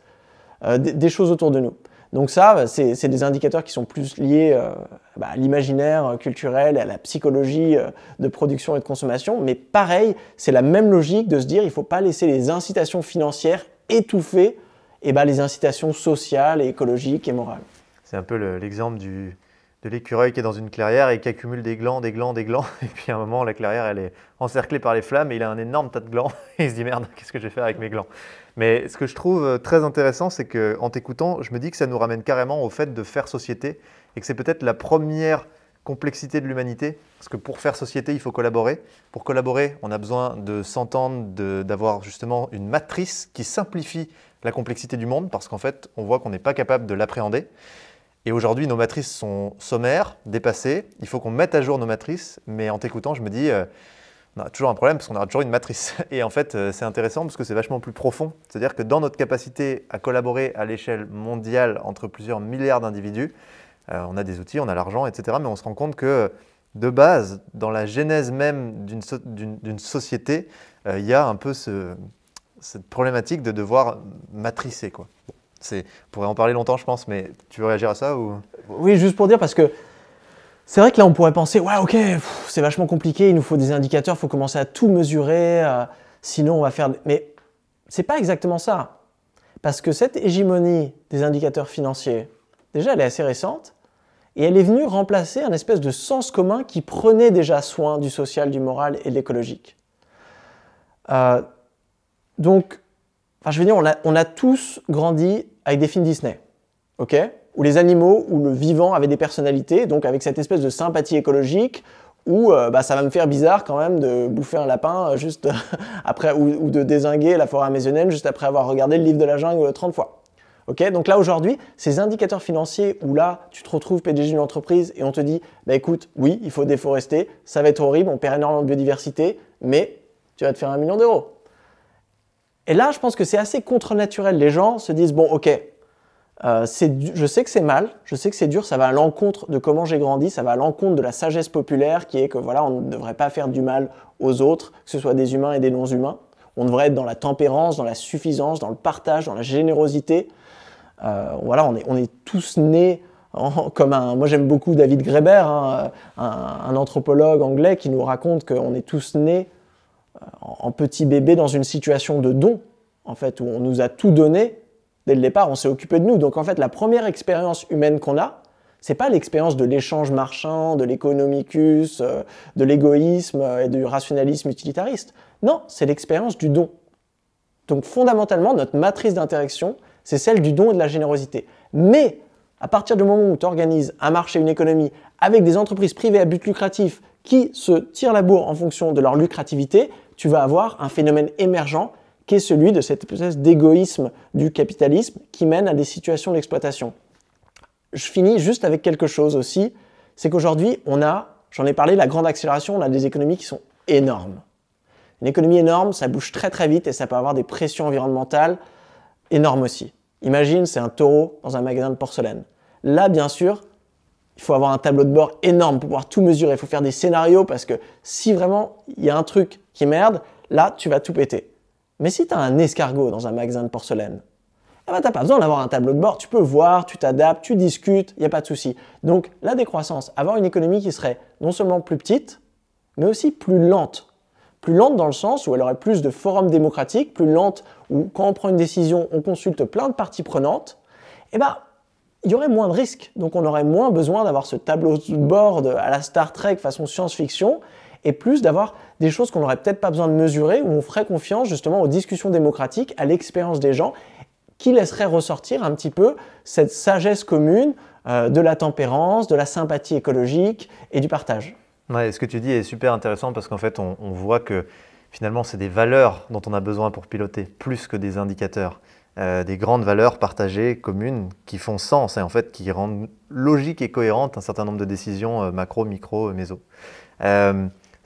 euh, des, choses autour de nous. Donc ça, c'est des indicateurs qui sont plus liés euh, bah, à l'imaginaire culturel et à la psychologie euh, de production et de consommation. Mais pareil, c'est la même logique de se dire il ne faut pas laisser les incitations financières étouffer et bah, les incitations sociales et écologiques et morales. C'est un peu l'exemple de l'écureuil qui est dans une clairière et qui accumule des glands, des glands, des glands. Et puis à un moment, la clairière, elle est encerclée par les flammes et il a un énorme tas de glands. Et il se dit merde, qu'est-ce que je vais faire avec mes glands? Mais ce que je trouve euh, très intéressant, c'est qu'en t'écoutant, je me dis que ça nous ramène carrément au fait de faire société et que c'est peut-être la première complexité de l'humanité. Parce que pour faire société, il faut collaborer. Pour collaborer, on a besoin de s'entendre, d'avoir justement une matrice qui simplifie la complexité du monde parce qu'en fait, on voit qu'on n'est pas capable de l'appréhender. Et aujourd'hui, nos matrices sont sommaires, dépassées. Il faut qu'on mette à jour nos matrices. Mais en t'écoutant, je me dis, euh, on a toujours un problème parce qu'on aura toujours une matrice. Et en fait, euh, c'est intéressant parce que c'est vachement plus profond. C'est-à-dire que dans notre capacité à collaborer à l'échelle mondiale entre plusieurs milliards d'individus, euh, on a des outils, on a l'argent, etc. Mais on se rend compte que de base, dans la genèse même d'une société, il y a un peu cette problématique de devoir matricer. Quoi. On pourrait en parler longtemps, je pense, mais tu veux réagir à ça ou? Oui, juste pour dire, parce que c'est vrai que là, on pourrait penser, ouais, ok, c'est vachement compliqué, il nous faut des indicateurs, il faut commencer à tout mesurer, euh, sinon on va faire. Mais c'est pas exactement ça. Parce que cette hégémonie des indicateurs financiers, déjà, elle est assez récente, et elle est venue remplacer un espèce de sens commun qui prenait déjà soin du social, du moral et de l'écologique. Euh, donc, enfin, je veux dire, on a, on a, tous grandi avec des films Disney, ok? Où les animaux, ou le vivant avaient des personnalités, donc avec cette espèce de sympathie écologique, où euh, bah, ça va me faire bizarre quand même de bouffer un lapin juste après, ou, de désinguer la forêt amazonienne juste après avoir regardé le livre de la jungle 30 fois. Donc là aujourd'hui, ces indicateurs financiers où là tu te retrouves PDG d'une entreprise et on te dit bah écoute, oui, il faut déforester, ça va être horrible, on perd énormément de biodiversité, mais tu vas te faire un million d'euros. Et là, je pense que c'est assez contre-naturel. Les gens se disent bon, ok, euh, je sais que c'est mal, je sais que c'est dur, ça va à l'encontre de comment j'ai grandi, ça va à l'encontre de la sagesse populaire qui est que voilà, on ne devrait pas faire du mal aux autres, que ce soit des humains et des non-humains. On devrait être dans la tempérance, dans la suffisance, dans le partage, dans la générosité. Euh, voilà, on est, on est tous nés comme un. Moi, j'aime beaucoup David Graeber, hein, un, anthropologue anglais, qui nous raconte qu'on est tous nés euh, en, petits bébés dans une situation de don, en fait, où on nous a tout donné dès le départ, on s'est occupé de nous. Donc, en fait, la première expérience humaine qu'on a, c'est pas l'expérience de l'échange marchand, de l'économicus, euh, de l'égoïsme et du rationalisme utilitariste. Non, c'est l'expérience du don. Donc fondamentalement, notre matrice d'interaction, c'est celle du don et de la générosité. Mais à partir du moment où tu organises un marché, une économie avec des entreprises privées à but lucratif qui se tirent la bourre en fonction de leur lucrativité, tu vas avoir un phénomène émergent qui est celui de cette espèce d'égoïsme du capitalisme qui mène à des situations d'exploitation. Je finis juste avec quelque chose aussi, c'est qu'aujourd'hui, on a, j'en ai parlé, la grande accélération, on a des économies qui sont énormes. Une économie énorme, ça bouge très très vite et ça peut avoir des pressions environnementales énormes aussi. Imagine, c'est un taureau dans un magasin de porcelaine. Là, bien sûr, il faut avoir un tableau de bord énorme pour pouvoir tout mesurer. Il faut faire des scénarios parce que si vraiment il y a un truc qui merde, là, tu vas tout péter. Mais si tu un escargot dans un magasin de porcelaine, eh ben, tu n'as pas besoin d'avoir un tableau de bord. Tu peux voir, tu t'adaptes, tu discutes, il n'y a pas de souci. Donc, la décroissance, avoir une économie qui serait non seulement plus petite, mais aussi plus lente plus lente dans le sens où elle aurait plus de forums démocratiques, plus lente où quand on prend une décision, on consulte plein de parties prenantes, eh ben, il y aurait moins de risques. Donc on aurait moins besoin d'avoir ce tableau de bord à la Star Trek façon science-fiction, et plus d'avoir des choses qu'on n'aurait peut-être pas besoin de mesurer, où on ferait confiance justement aux discussions démocratiques, à l'expérience des gens, qui laisserait ressortir un petit peu cette sagesse commune euh, de la tempérance, de la sympathie écologique et du partage. Ouais, ce que tu dis est super intéressant parce qu'en fait, on, voit que finalement, c'est des valeurs dont on a besoin pour piloter, plus que des indicateurs. Euh, des grandes valeurs partagées, communes, qui font sens et en fait qui rendent logique et cohérente un certain nombre de décisions euh, macro, micro, méso.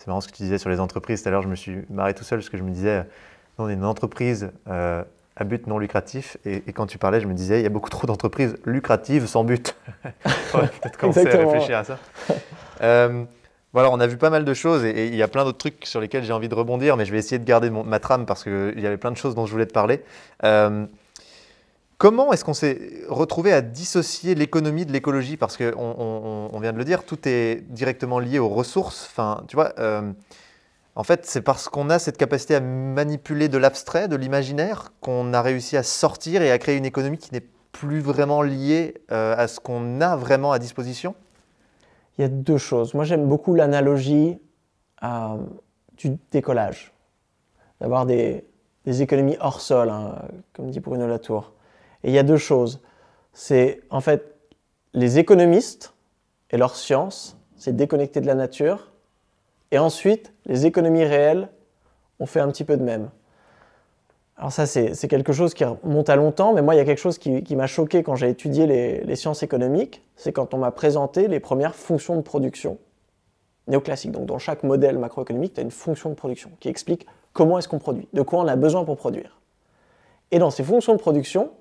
Euh, c'est marrant ce que tu disais sur les entreprises. Tout à l'heure, je me suis marré tout seul parce que je me disais, on est une entreprise à but non lucratif. Et, quand tu parlais, je me disais, il y a beaucoup trop d'entreprises lucratives sans but. peut-être commencer à réfléchir à ça. Voilà, on a vu pas mal de choses et, il y a plein d'autres trucs sur lesquels j'ai envie de rebondir, mais je vais essayer de garder ma trame parce qu'il y avait plein de choses dont je voulais te parler. Euh, comment est-ce qu'on s'est retrouvé à dissocier l'économie de l'écologie? Parce qu'on on, vient de le dire, tout est directement lié aux ressources. Enfin, tu vois, euh, en fait, c'est parce qu'on a cette capacité à manipuler de l'abstrait, de l'imaginaire, qu'on a réussi à sortir et à créer une économie qui n'est plus vraiment liée euh, à ce qu'on a vraiment à disposition il y a deux choses. Moi, j'aime beaucoup l'analogie euh, du décollage, d'avoir des, économies hors sol, hein, comme dit Bruno Latour. Et il y a deux choses. C'est en fait les économistes et leur science, c'est déconnecter de la nature. Et ensuite, les économies réelles ont fait un petit peu de même. Alors ça, c'est quelque chose qui remonte à longtemps, mais moi, il y a quelque chose qui, m'a choqué quand j'ai étudié les, sciences économiques, c'est quand on m'a présenté les premières fonctions de production néoclassiques. Donc dans chaque modèle macroéconomique, tu as une fonction de production qui explique comment est-ce qu'on produit, de quoi on a besoin pour produire. Et dans ces fonctions de production,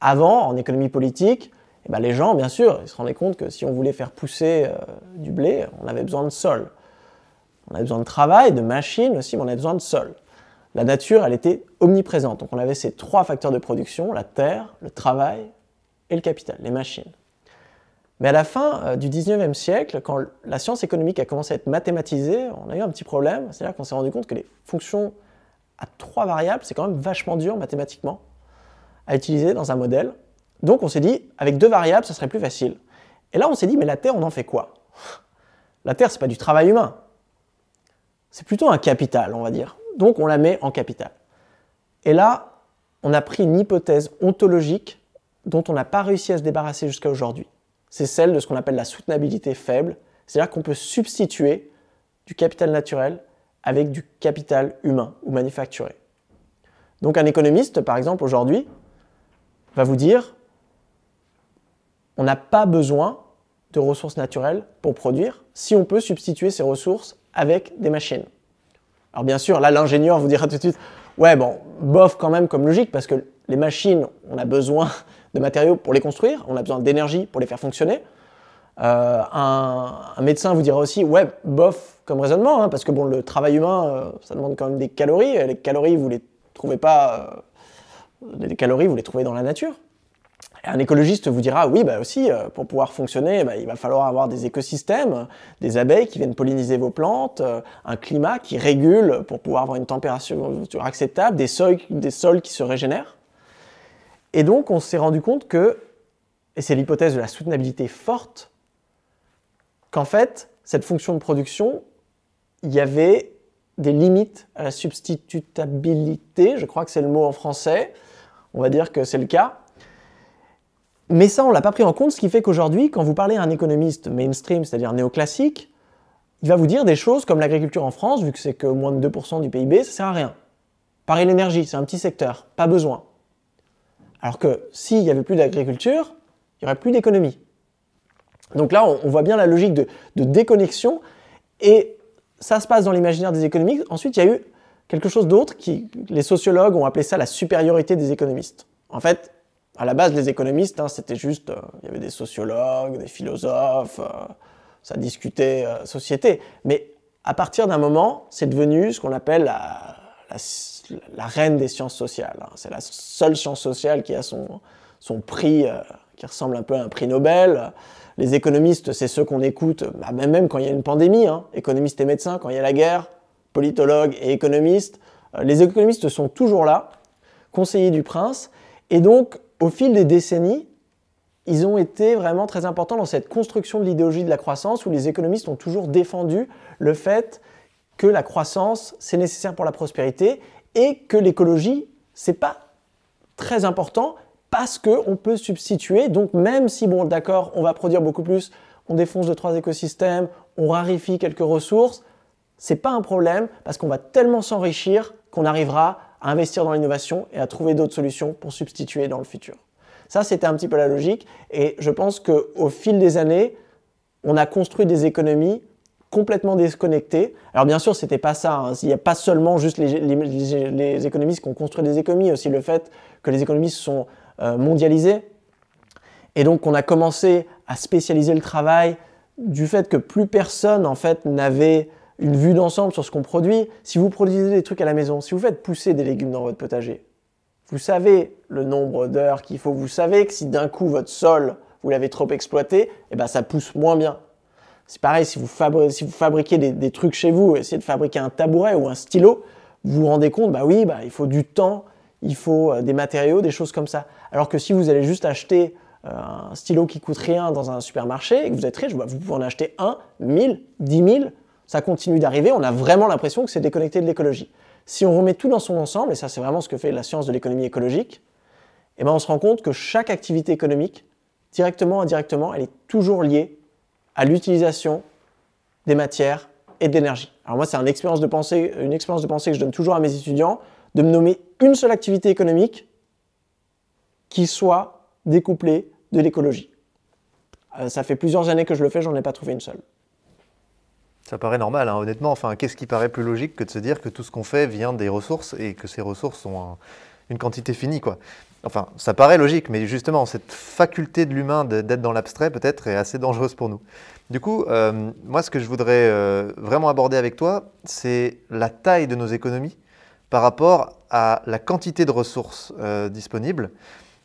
avant, en économie politique, eh ben, les gens, bien sûr, ils se rendaient compte que si on voulait faire pousser euh, du blé, on avait besoin de sol. On avait besoin de travail, de machines aussi, mais on avait besoin de sol la nature, elle était omniprésente. Donc on avait ces trois facteurs de production, la terre, le travail et le capital, les machines. Mais à la fin euh, du 19e siècle, quand la science économique a commencé à être mathématisée, on a eu un petit problème, c'est-à-dire qu'on s'est rendu compte que les fonctions à trois variables, c'est quand même vachement dur mathématiquement. À utiliser dans un modèle. Donc on s'est dit, avec deux variables, ce serait plus facile. Et là, on s'est dit, mais la Terre, on en fait quoi? La Terre, ce n'est pas du travail humain. C'est plutôt un capital, on va dire. Donc on la met en capital. Et là, on a pris une hypothèse ontologique dont on n'a pas réussi à se débarrasser jusqu'à aujourd'hui. C'est celle de ce qu'on appelle la soutenabilité faible. C'est-à-dire qu'on peut substituer du capital naturel avec du capital humain ou manufacturé. Donc un économiste, par exemple, aujourd'hui, va vous dire, on n'a pas besoin de ressources naturelles pour produire si on peut substituer ces ressources avec des machines. Alors bien sûr, là l'ingénieur vous dira tout de suite, ouais bon, bof quand même comme logique, parce que les machines, on a besoin de matériaux pour les construire, on a besoin d'énergie pour les faire fonctionner. Euh, un, médecin vous dira aussi, ouais, bof comme raisonnement, hein, parce que bon, le travail humain, euh, ça demande quand même des calories, et les calories, vous les trouvez pas, euh, les calories, vous les trouvez dans la nature. Un écologiste vous dira, oui, bah aussi, euh, pour pouvoir fonctionner, bah, il va falloir avoir des écosystèmes, des abeilles qui viennent polliniser vos plantes, euh, un climat qui régule pour pouvoir avoir une température acceptable, des sols, des sols qui se régénèrent. Et donc, on s'est rendu compte que, et c'est l'hypothèse de la soutenabilité forte, qu'en fait, cette fonction de production, il y avait des limites à la substitutabilité, je crois que c'est le mot en français, on va dire que c'est le cas. Mais ça, on ne l'a pas pris en compte, ce qui fait qu'aujourd'hui, quand vous parlez à un économiste mainstream, c'est-à-dire néoclassique, il va vous dire des choses comme l'agriculture en France, vu que c'est que moins de 2% du PIB, ça sert à rien. Pareil l'énergie, c'est un petit secteur, pas besoin. Alors que s'il n'y avait plus d'agriculture, il n'y aurait plus d'économie. Donc là, on, voit bien la logique de, de, déconnexion, et ça se passe dans l'imaginaire des économistes. Ensuite, il y a eu quelque chose d'autre qui, les sociologues ont appelé ça la supériorité des économistes. En fait, à la base, les économistes, hein, c'était juste, euh, il y avait des sociologues, des philosophes, euh, ça discutait euh, société. Mais à partir d'un moment, c'est devenu ce qu'on appelle la, reine des sciences sociales. Hein. C'est la seule science sociale qui a son, son prix, qui ressemble un peu à un prix Nobel. Les économistes, c'est ceux qu'on écoute, bah, même quand il y a une pandémie, hein, économistes et médecins, quand il y a la guerre, politologues et économistes. les économistes sont toujours là, conseillers du prince. Et donc, au fil des décennies, ils ont été vraiment très importants dans cette construction de l'idéologie de la croissance où les économistes ont toujours défendu le fait que la croissance, c'est nécessaire pour la prospérité et que l'écologie, c'est pas très important parce qu'on peut substituer. Donc même si, bon, d'accord, on va produire beaucoup plus, on défonce de trois écosystèmes, on raréfie quelques ressources, c'est pas un problème parce qu'on va tellement s'enrichir qu'on arrivera à investir dans l'innovation et à trouver d'autres solutions pour substituer dans le futur. Ça, c'était un petit peu la logique. Et je pense qu'au fil des années, on a construit des économies complètement déconnectées. Alors bien sûr, c'était pas ça. Hein. Il n'y a pas seulement juste les, économistes qui ont construit des économies, aussi le fait que les économistes sont euh, mondialisés. Et donc, on a commencé à spécialiser le travail du fait que plus personne, en fait, n'avait une vue d'ensemble sur ce qu'on produit. Si vous produisez des trucs à la maison, si vous faites pousser des légumes dans votre potager, vous savez le nombre d'heures qu'il faut. Vous savez que si d'un coup votre sol, vous l'avez trop exploité, eh ben ça pousse moins bien. C'est pareil, si vous, fabriquez des, trucs chez vous, essayez de fabriquer un tabouret ou un stylo, vous vous rendez compte, bah oui, bah, il faut du temps, il faut euh, des matériaux, des choses comme ça. Alors que si vous allez juste acheter euh, un stylo qui coûte rien dans un supermarché et que vous êtes riche, bah, vous pouvez en acheter un, mille, dix mille, ça continue d'arriver, on a vraiment l'impression que c'est déconnecté de l'écologie. Si on remet tout dans son ensemble, et ça c'est vraiment ce que fait la science de l'économie écologique, eh ben on se rend compte que chaque activité économique, directement ou indirectement, elle est toujours liée à l'utilisation des matières et d'énergie. Alors moi, c'est une expérience de pensée, une expérience de pensée que je donne toujours à mes étudiants, de me nommer une seule activité économique qui soit découplée de l'écologie. Euh, ça fait plusieurs années que je le fais, j'en ai pas trouvé une seule. Ça paraît normal, hein, honnêtement. Enfin, qu'est-ce qui paraît plus logique que de se dire que tout ce qu'on fait vient des ressources et que ces ressources sont une quantité finie, quoi. Enfin, ça paraît logique, mais justement, cette faculté de l'humain d'être dans l'abstrait, peut-être, est assez dangereuse pour nous. Du coup, euh, moi, ce que je voudrais euh, vraiment aborder avec toi, c'est la taille de nos économies par rapport à la quantité de ressources euh, disponibles.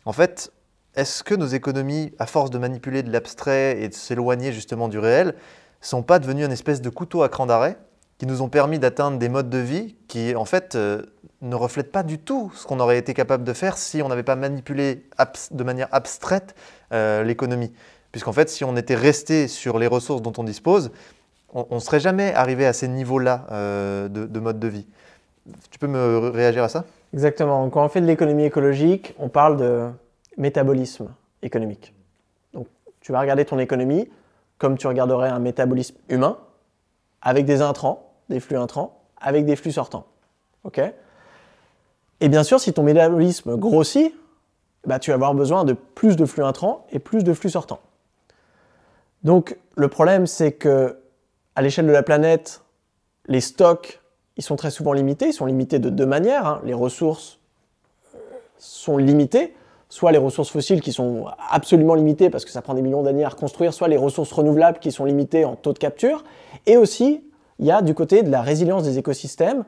En fait, est-ce que nos économies, à force de manipuler de l'abstrait et de s'éloigner justement du réel, sont pas devenus une espèce de couteau à cran d'arrêt qui nous ont permis d'atteindre des modes de vie qui, en fait, euh, ne reflètent pas du tout ce qu'on aurait été capable de faire si on n'avait pas manipulé de manière abstraite euh, l'économie. Puisqu'en fait, si on était resté sur les ressources dont on dispose, on ne serait jamais arrivé à ces niveaux-là euh, de, de, mode de vie. Tu peux me réagir à ça? Exactement. Quand on fait de l'économie écologique, on parle de métabolisme économique. Donc, tu vas regarder ton économie comme tu regarderais un métabolisme humain, avec des intrants, des flux intrants, avec des flux sortants. Et bien sûr, si ton métabolisme grossit, bah, tu vas avoir besoin de plus de flux intrants et plus de flux sortants. Donc le problème, c'est que à l'échelle de la planète, les stocks, ils sont très souvent limités. Ils sont limités de deux manières. Hein. Les ressources sont limitées soit les ressources fossiles qui sont absolument limitées parce que ça prend des millions d'années à reconstruire, soit les ressources renouvelables qui sont limitées en taux de capture. Et aussi, il y a du côté de la résilience des écosystèmes.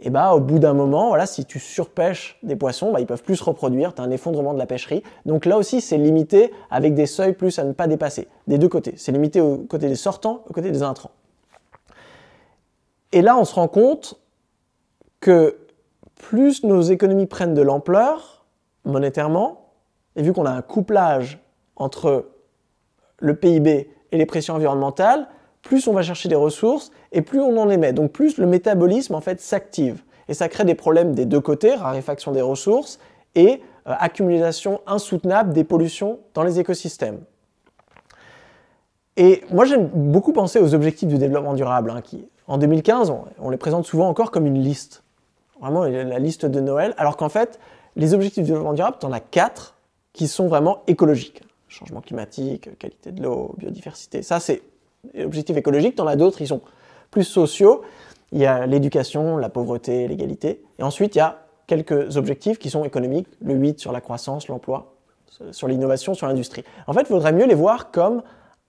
Et bah, au bout d'un moment, voilà, si tu surpêches des poissons, bah, ils peuvent plus se reproduire, tu as un effondrement de la pêcherie. Donc là aussi, c'est limité avec des seuils plus à ne pas dépasser, des deux côtés. C'est limité au côté des sortants, au côté des intrants. Et là, on se rend compte que plus nos économies prennent de l'ampleur, monétairement, et vu qu'on a un couplage entre le PIB et les pressions environnementales, plus on va chercher des ressources et plus on en émet. Donc plus le métabolisme en fait s'active. Et ça crée des problèmes des deux côtés, raréfaction des ressources et euh, accumulation insoutenable des pollutions dans les écosystèmes. Et moi j'aime beaucoup penser aux objectifs du développement durable, hein, qui en 2015 on les présente souvent encore comme une liste, vraiment la liste de Noël, alors qu'en fait les objectifs du développement durable, tu en as quatre qui sont vraiment écologiques. Changement climatique, qualité de l'eau, biodiversité. Ça, c'est les objectifs écologiques. Tu en as d'autres, ils sont plus sociaux. Il y a l'éducation, la pauvreté, l'égalité. Et ensuite, il y a quelques objectifs qui sont économiques. Le 8 sur la croissance, l'emploi, sur l'innovation, sur l'industrie. En fait, il faudrait mieux les voir comme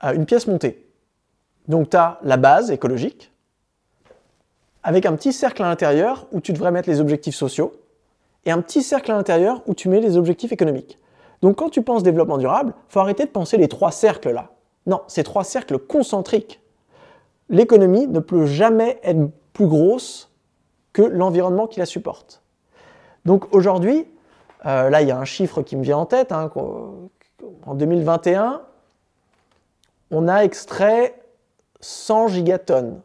euh, une pièce montée. Donc, tu as la base écologique, avec un petit cercle à l'intérieur où tu devrais mettre les objectifs sociaux, et un petit cercle à l'intérieur où tu mets les objectifs économiques. Donc quand tu penses développement durable, faut arrêter de penser les trois cercles là. Non, ces trois cercles concentriques. L'économie ne peut jamais être plus grosse que l'environnement qui la supporte. Donc aujourd'hui, euh, là il y a un chiffre qui me vient en tête, hein, en 2021, on a extrait 100 gigatonnes,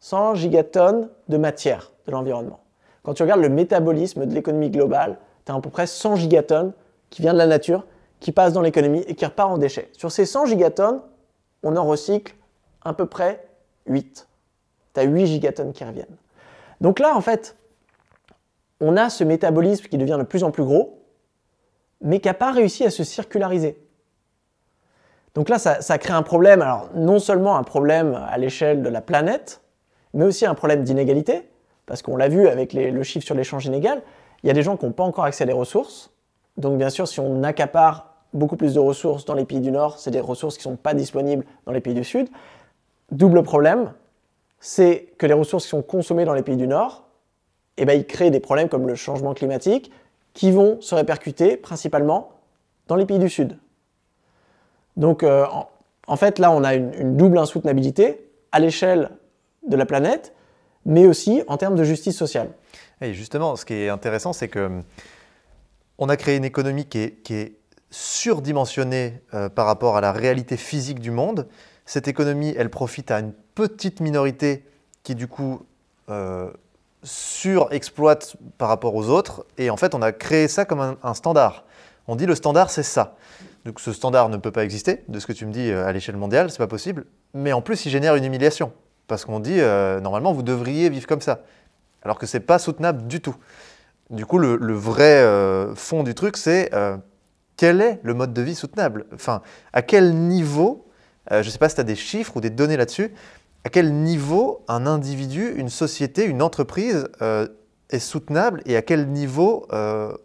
100 gigatonnes de matière de l'environnement. Quand tu regardes le métabolisme de l'économie globale, tu as à peu près 100 gigatonnes qui vient de la nature, qui passe dans l'économie et qui repart en déchets. Sur ces 100 gigatonnes, on en recycle à peu près 8. Tu as 8 gigatonnes qui reviennent. Donc là, en fait, on a ce métabolisme qui devient de plus en plus gros, mais qui n'a pas réussi à se circulariser. Donc là, ça, crée un problème, alors non seulement un problème à l'échelle de la planète, mais aussi un problème d'inégalité, parce qu'on l'a vu avec le chiffre sur l'échange inégal, il y a des gens qui n'ont pas encore accès à des ressources. Donc bien sûr, si on accapare beaucoup plus de ressources dans les pays du Nord, c'est des ressources qui ne sont pas disponibles dans les pays du Sud. Double problème, c'est que les ressources qui sont consommées dans les pays du Nord, eh ben, ils créent des problèmes comme le changement climatique qui vont se répercuter principalement dans les pays du Sud. Donc euh, en, fait, là, on a une, une double insoutenabilité à l'échelle de la planète mais aussi en termes de justice sociale. Et justement, ce qui est intéressant, c'est que on a créé une économie qui est, surdimensionnée euh, par rapport à la réalité physique du monde. Cette économie, elle profite à une petite minorité qui, du coup, euh, surexploite par rapport aux autres. Et en fait, on a créé ça comme un, standard. On dit le standard, c'est ça. Donc ce standard ne peut pas exister, de ce que tu me dis euh, à l'échelle mondiale, c'est pas possible. Mais en plus, il génère une humiliation. Parce qu'on dit, normalement, vous devriez vivre comme ça. Alors que ce n'est pas soutenable du tout. Du coup, le, vrai euh, fond du truc, c'est euh, quel est le mode de vie soutenable? Enfin, à quel niveau, je ne sais pas si tu as des chiffres ou des données là-dessus, à quel niveau un individu, une société, une entreprise est soutenable et à quel niveau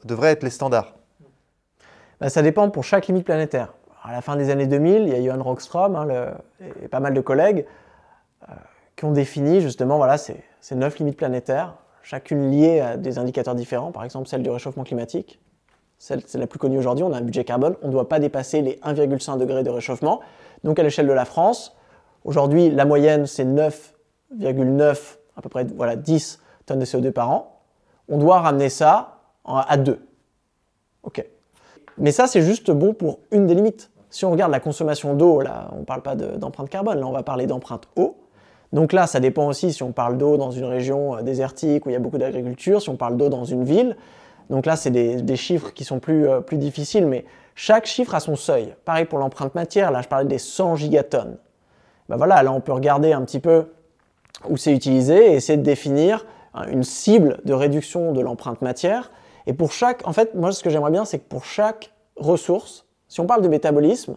devraient être les standards? Bah, Ça dépend pour chaque limite planétaire. À la fin des années 2000, il y a Johan Rockström hein, et pas mal de collègues qui ont défini justement voilà, ces neuf limites planétaires, chacune liée à des indicateurs différents, par exemple celle du réchauffement climatique. C'est la plus connue aujourd'hui, on a un budget carbone, on ne doit pas dépasser les 1,5 degrés de réchauffement. Donc à l'échelle de la France, aujourd'hui la moyenne c'est 9 0,9, à peu près voilà, 10 tonnes de CO2 par an, on doit ramener ça à 2. OK. Mais ça, c'est juste bon pour une des limites. Si on regarde la consommation d'eau, là, on ne parle pas d'empreinte carbone, là, on va parler d'empreinte eau. Donc là, ça dépend aussi si on parle d'eau dans une région euh, désertique où il y a beaucoup d'agriculture, si on parle d'eau dans une ville. Donc là, c'est des, chiffres qui sont plus, euh, plus difficiles, mais chaque chiffre a son seuil. Pareil pour l'empreinte matière, là, je parlais des 100 gigatonnes. Ben voilà, là, on peut regarder un petit peu où c'est utilisé et essayer de définir hein, une cible de réduction de l'empreinte matière. Et pour chaque, en fait, moi, ce que j'aimerais bien, c'est que pour chaque ressource, si on parle de métabolisme,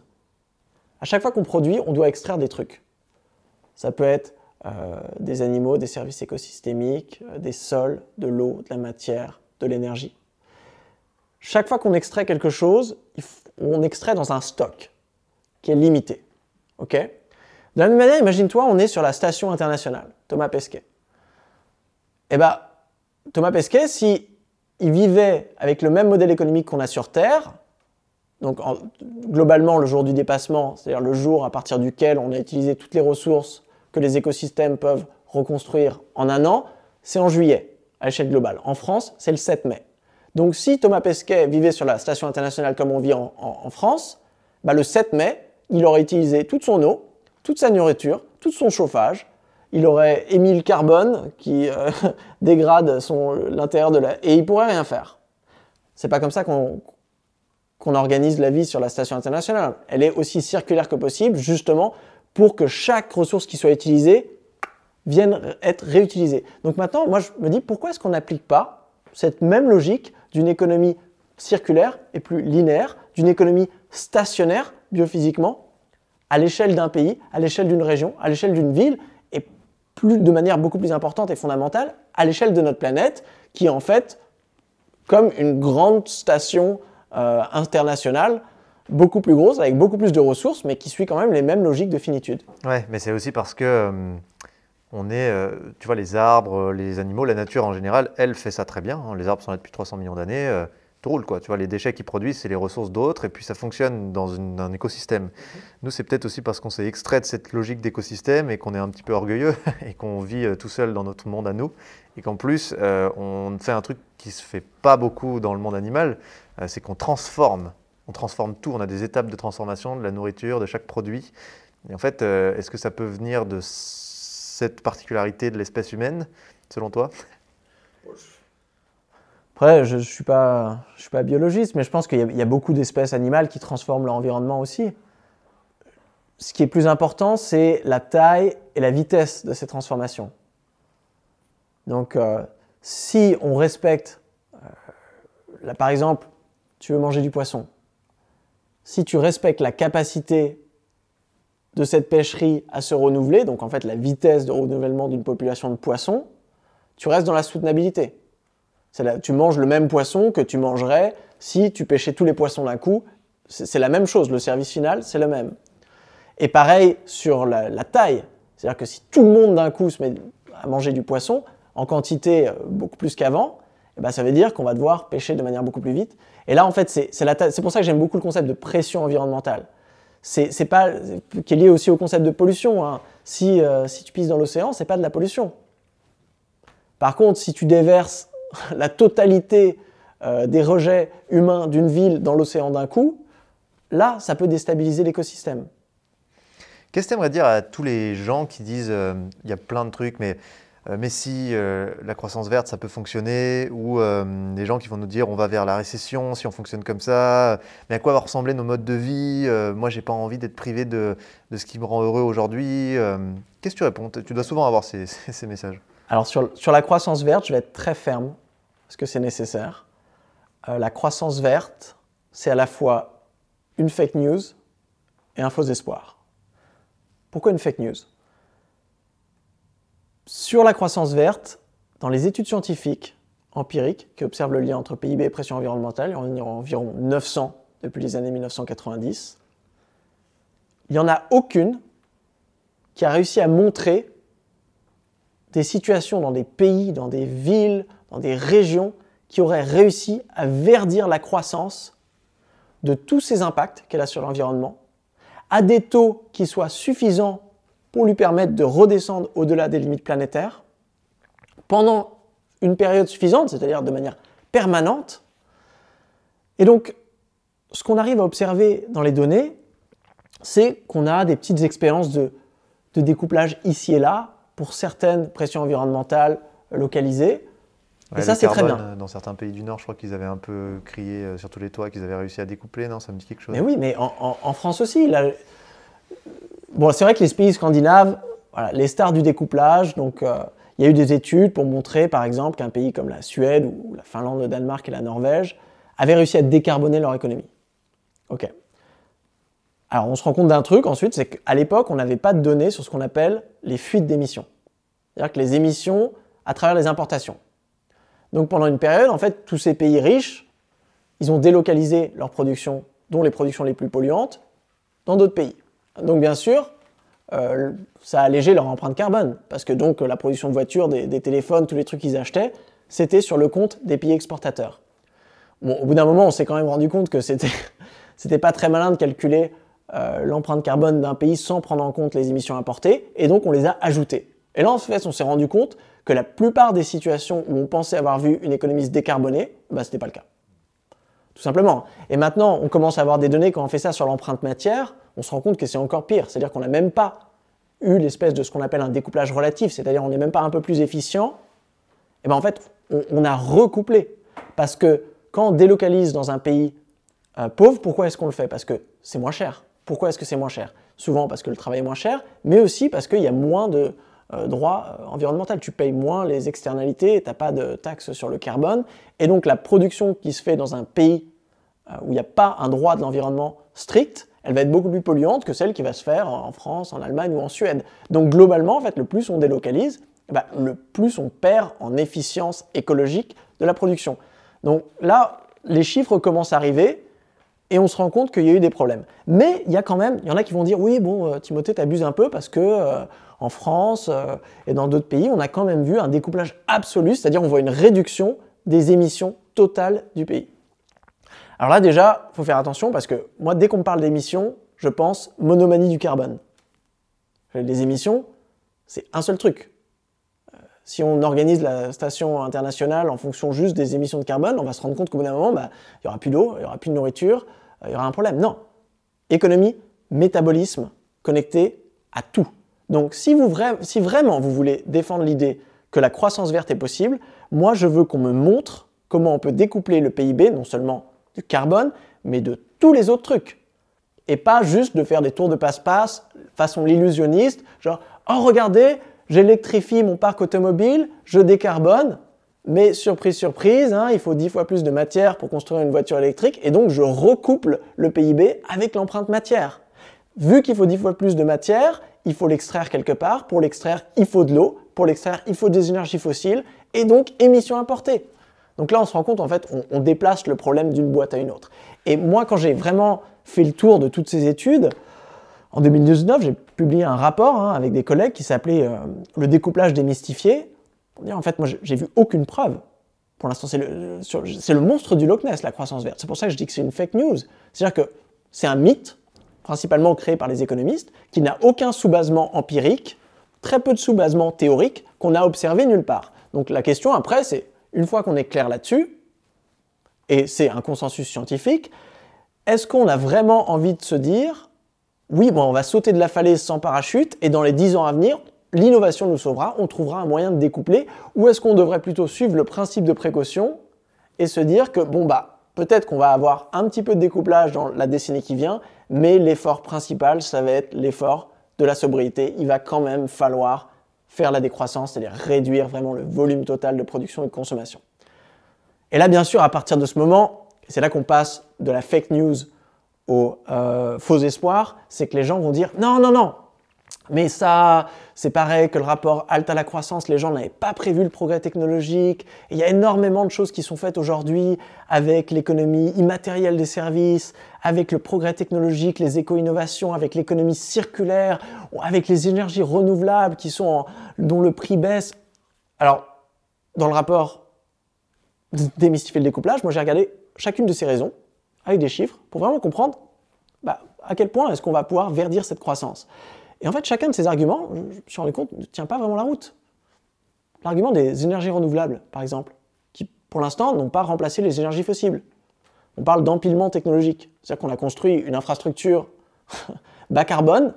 à chaque fois qu'on produit, on doit extraire des trucs. Ça peut être euh, des animaux, des services écosystémiques, euh, des sols, de l'eau, de la matière, de l'énergie. Chaque fois qu'on extrait quelque chose, on extrait dans un stock qui est limité. ok? De la même manière, imagine-toi, on est sur la station internationale, Thomas Pesquet. Eh bien, Thomas Pesquet, si il vivait avec le même modèle économique qu'on a sur Terre, donc globalement le jour du dépassement, c'est-à-dire le jour à partir duquel on a utilisé toutes les ressources que les écosystèmes peuvent reconstruire en un an, c'est en juillet, à l'échelle globale. En France, c'est le 7 mai. Donc si Thomas Pesquet vivait sur la station internationale comme on vit en, France, bah, le 7 mai, il aurait utilisé toute son eau, toute sa nourriture, tout son chauffage, il aurait émis le carbone qui euh, dégrade l'intérieur de la... et il pourrait rien faire. C'est pas comme ça qu'on organise la vie sur la station internationale. Elle est aussi circulaire que possible, justement pour que chaque ressource qui soit utilisée vienne être réutilisée. Donc maintenant, moi je me dis pourquoi est-ce qu'on n'applique pas cette même logique d'une économie circulaire et plus linéaire, d'une économie stationnaire biophysiquement, à l'échelle d'un pays, à l'échelle d'une région, à l'échelle d'une ville, et de manière beaucoup plus importante et fondamentale, à l'échelle de notre planète, qui est en fait comme une grande station euh, internationale beaucoup plus grosse, avec beaucoup plus de ressources, mais qui suit quand même les mêmes logiques de finitude. Ouais, mais c'est aussi parce que euh, on est, euh, tu vois, les arbres, les animaux, la nature en général, elle fait ça très bien. Hein. Les arbres sont là depuis 300 millions d'années. Euh, tout roule, quoi. Tu vois, les déchets qu'ils produisent, c'est les ressources d'autres, et puis ça fonctionne dans un écosystème. Nous, c'est peut-être aussi parce qu'on s'est extrait de cette logique d'écosystème et qu'on est un petit peu orgueilleux et qu'on vit tout seul dans notre monde à nous, et qu'en plus, on fait un truc qui se fait pas beaucoup dans le monde animal, c'est qu'on transforme on transforme tout, on a des étapes de transformation de la nourriture, de chaque produit. Et en fait, euh, est-ce que ça peut venir de cette particularité de l'espèce humaine, selon toi? Après, je ne suis, pas, suis pas biologiste, mais je pense qu'il y, a beaucoup d'espèces animales qui transforment leur environnement aussi. Ce qui est plus important, c'est la taille et la vitesse de ces transformations. Donc, euh, si on respecte, euh, par exemple, tu veux manger du poisson, si tu respectes la capacité de cette pêcherie à se renouveler, donc en fait la vitesse de renouvellement d'une population de poissons, tu restes dans la soutenabilité. tu manges le même poisson que tu mangerais si tu pêchais tous les poissons d'un coup. C'est la même chose, le service final, c'est le même. Et pareil sur la, taille. C'est-à-dire que si tout le monde d'un coup se met à manger du poisson, en quantité euh, beaucoup plus qu'avant, eh ben, ça veut dire qu'on va devoir pêcher de manière beaucoup plus vite. Et là, en fait, c'est pour ça que j'aime beaucoup le concept de pression environnementale. C'est pas qui est lié aussi au concept de pollution. Hein. Si, euh, si tu pisses dans l'océan, c'est pas de la pollution. Par contre, si tu déverses la totalité euh, des rejets humains d'une ville dans l'océan d'un coup, là, ça peut déstabiliser l'écosystème. Qu'est-ce que tu aimerais dire à tous les gens qui disent euh, il y a plein de trucs, mais mais si euh, la croissance verte, ça peut fonctionner, ou euh, des gens qui vont nous dire on va vers la récession si on fonctionne comme ça, mais à quoi va ressembler nos modes de vie Moi, j'ai pas envie d'être privé de, de, ce qui me rend heureux aujourd'hui. Qu'est-ce que tu réponds? Tu dois souvent avoir ces, ces messages. Alors, sur, sur, la croissance verte, je vais être très ferme, parce que c'est nécessaire. la croissance verte, c'est à la fois une fake news et un faux espoir. Pourquoi une fake news? Sur la croissance verte, dans les études scientifiques empiriques qui observent le lien entre PIB et pression environnementale, il y en a environ 900 depuis les années 1990, il n'y en a aucune qui a réussi à montrer des situations dans des pays, dans des villes, dans des régions qui auraient réussi à verdir la croissance de tous ces impacts qu'elle a sur l'environnement à des taux qui soient suffisants pour lui permettre de redescendre au-delà des limites planétaires pendant une période suffisante, c'est-à-dire de manière permanente. Et donc, ce qu'on arrive à observer dans les données, c'est qu'on a des petites expériences de, découplage ici et là pour certaines pressions environnementales localisées. et ça, c'est très bien. Dans certains pays du Nord, je crois qu'ils avaient un peu crié euh, sur tous les toits qu'ils avaient réussi à découpler, non? Ça me dit quelque chose Mais oui, mais en, France aussi. Bon, c'est vrai que les pays scandinaves, les stars du découplage, donc euh, il y a eu des études pour montrer, par exemple, qu'un pays comme la Suède ou la Finlande, le Danemark et la Norvège avaient réussi à décarboner leur économie. Ok. Alors on se rend compte d'un truc ensuite, c'est qu'à l'époque, on n'avait pas de données sur ce qu'on appelle les fuites d'émissions. C'est-à-dire que les émissions à travers les importations. Donc pendant une période, en fait, tous ces pays riches, ils ont délocalisé leur production, dont les productions les plus polluantes, dans d'autres pays. Donc bien sûr, euh, ça a allégé leur empreinte carbone, parce que donc la production de voitures, des, téléphones, tous les trucs qu'ils achetaient, c'était sur le compte des pays exportateurs. Bon, au bout d'un moment, on s'est quand même rendu compte que c'était, c'était pas très malin de calculer euh, l'empreinte carbone d'un pays sans prendre en compte les émissions importées, et donc on les a ajoutées. Et là, en fait, on s'est rendu compte que la plupart des situations où on pensait avoir vu une économie se décarboner, bah, ce n'était pas le cas. Tout simplement. Et maintenant, on commence à avoir des données, quand on fait ça sur l'empreinte matière, on se rend compte que c'est encore pire. C'est-à-dire qu'on n'a même pas eu l'espèce de ce qu'on appelle un découplage relatif, c'est-à-dire on n'est même pas un peu plus efficient. Et bien en fait, on, a recouplé. Parce que quand on délocalise dans un pays euh, pauvre, pourquoi est-ce qu'on le fait? Parce que c'est moins cher. Pourquoi est-ce que c'est moins cher? Souvent parce que le travail est moins cher, mais aussi parce qu'il y a moins de euh, droits euh, environnementaux. Tu payes moins les externalités, tu n'as pas de taxes sur le carbone. Et donc la production qui se fait dans un pays où il n'y a pas un droit de l'environnement strict, elle va être beaucoup plus polluante que celle qui va se faire en France, en Allemagne ou en Suède. Donc globalement, en fait, le plus on délocalise, eh ben, le plus on perd en efficience écologique de la production. Donc là, les chiffres commencent à arriver et on se rend compte qu'il y a eu des problèmes. Mais il y a quand même, il y en a qui vont dire oui, bon, euh, Timothée, t'abuses un peu parce que euh, en France euh, et dans d'autres pays, on a quand même vu un découplage absolu, c'est-à-dire on voit une réduction des émissions totales du pays. Alors là, déjà, il faut faire attention parce que moi, dès qu'on me parle d'émissions, je pense monomanie du carbone. Les émissions, c'est un seul truc. Si on organise la station internationale en fonction juste des émissions de carbone, on va se rendre compte qu'au bout d'un moment, bah, il n'y aura plus d'eau, il n'y aura plus de nourriture, euh, il y aura un problème. Non. Économie, métabolisme, connecté à tout. Donc si, vous si vraiment vous voulez défendre l'idée que la croissance verte est possible, moi je veux qu'on me montre comment on peut découpler le PIB, non seulement du carbone, mais de tous les autres trucs. Et pas juste de faire des tours de passe-passe façon l'illusionniste, genre, oh regardez, j'électrifie mon parc automobile, je décarbone, mais surprise, surprise, hein, il faut 10 fois plus de matière pour construire une voiture électrique, et donc je recouple le PIB avec l'empreinte matière. Vu qu'il faut 10 fois plus de matière, il faut l'extraire quelque part. Pour l'extraire, il faut de l'eau. Pour l'extraire, il faut des énergies fossiles, et donc émissions importées. Donc là, on se rend compte, en fait, on, déplace le problème d'une boîte à une autre. Et moi, quand j'ai vraiment fait le tour de toutes ces études, en 2019, j'ai publié un rapport hein, avec des collègues qui s'appelait euh, Le découplage démystifié. En fait, moi, j'ai vu aucune preuve. Pour l'instant, c'est le, le, monstre du Loch Ness, la croissance verte. C'est pour ça que je dis que c'est une fake news. C'est-à-dire que c'est un mythe, principalement créé par les économistes, qui n'a aucun sous-basement empirique, très peu de sous-basement théorique, qu'on n'a observé nulle part. Donc la question après, c'est, une fois qu'on est clair là-dessus, et c'est un consensus scientifique, est-ce qu'on a vraiment envie de se dire oui, bon, on va sauter de la falaise sans parachute et dans les 10 ans à venir, l'innovation nous sauvera, on trouvera un moyen de découpler, ou est-ce qu'on devrait plutôt suivre le principe de précaution et se dire que, bon, bah, peut-être qu'on va avoir un petit peu de découplage dans la décennie qui vient, mais l'effort principal, ça va être l'effort de la sobriété. Il va quand même falloir faire la décroissance, c'est-à-dire réduire vraiment le volume total de production et de consommation. Et là, bien sûr, à partir de ce moment, c'est là qu'on passe de la fake news au euh, faux espoir, c'est que les gens vont dire non, non, non, mais ça, c'est pareil que le rapport halte à la croissance, les gens n'avaient pas prévu le progrès technologique. il y a énormément de choses qui sont faites aujourd'hui avec l'économie immatérielle des services, avec le progrès technologique, les éco-innovations, avec l'économie circulaire, avec les énergies renouvelables qui sont dont le prix baisse. Alors, dans le rapport démystifier le découplage, moi j'ai regardé chacune de ces raisons avec des chiffres pour vraiment comprendre bah, à quel point est-ce qu'on va pouvoir verdir cette croissance. Et en fait, chacun de ces arguments, je me suis rendu compte, ne tient pas vraiment la route. L'argument des énergies renouvelables, par exemple, qui pour l'instant n'ont pas remplacé les énergies fossiles. On parle d'empilement technologique, c'est-à-dire qu'on a construit une infrastructure bas carbone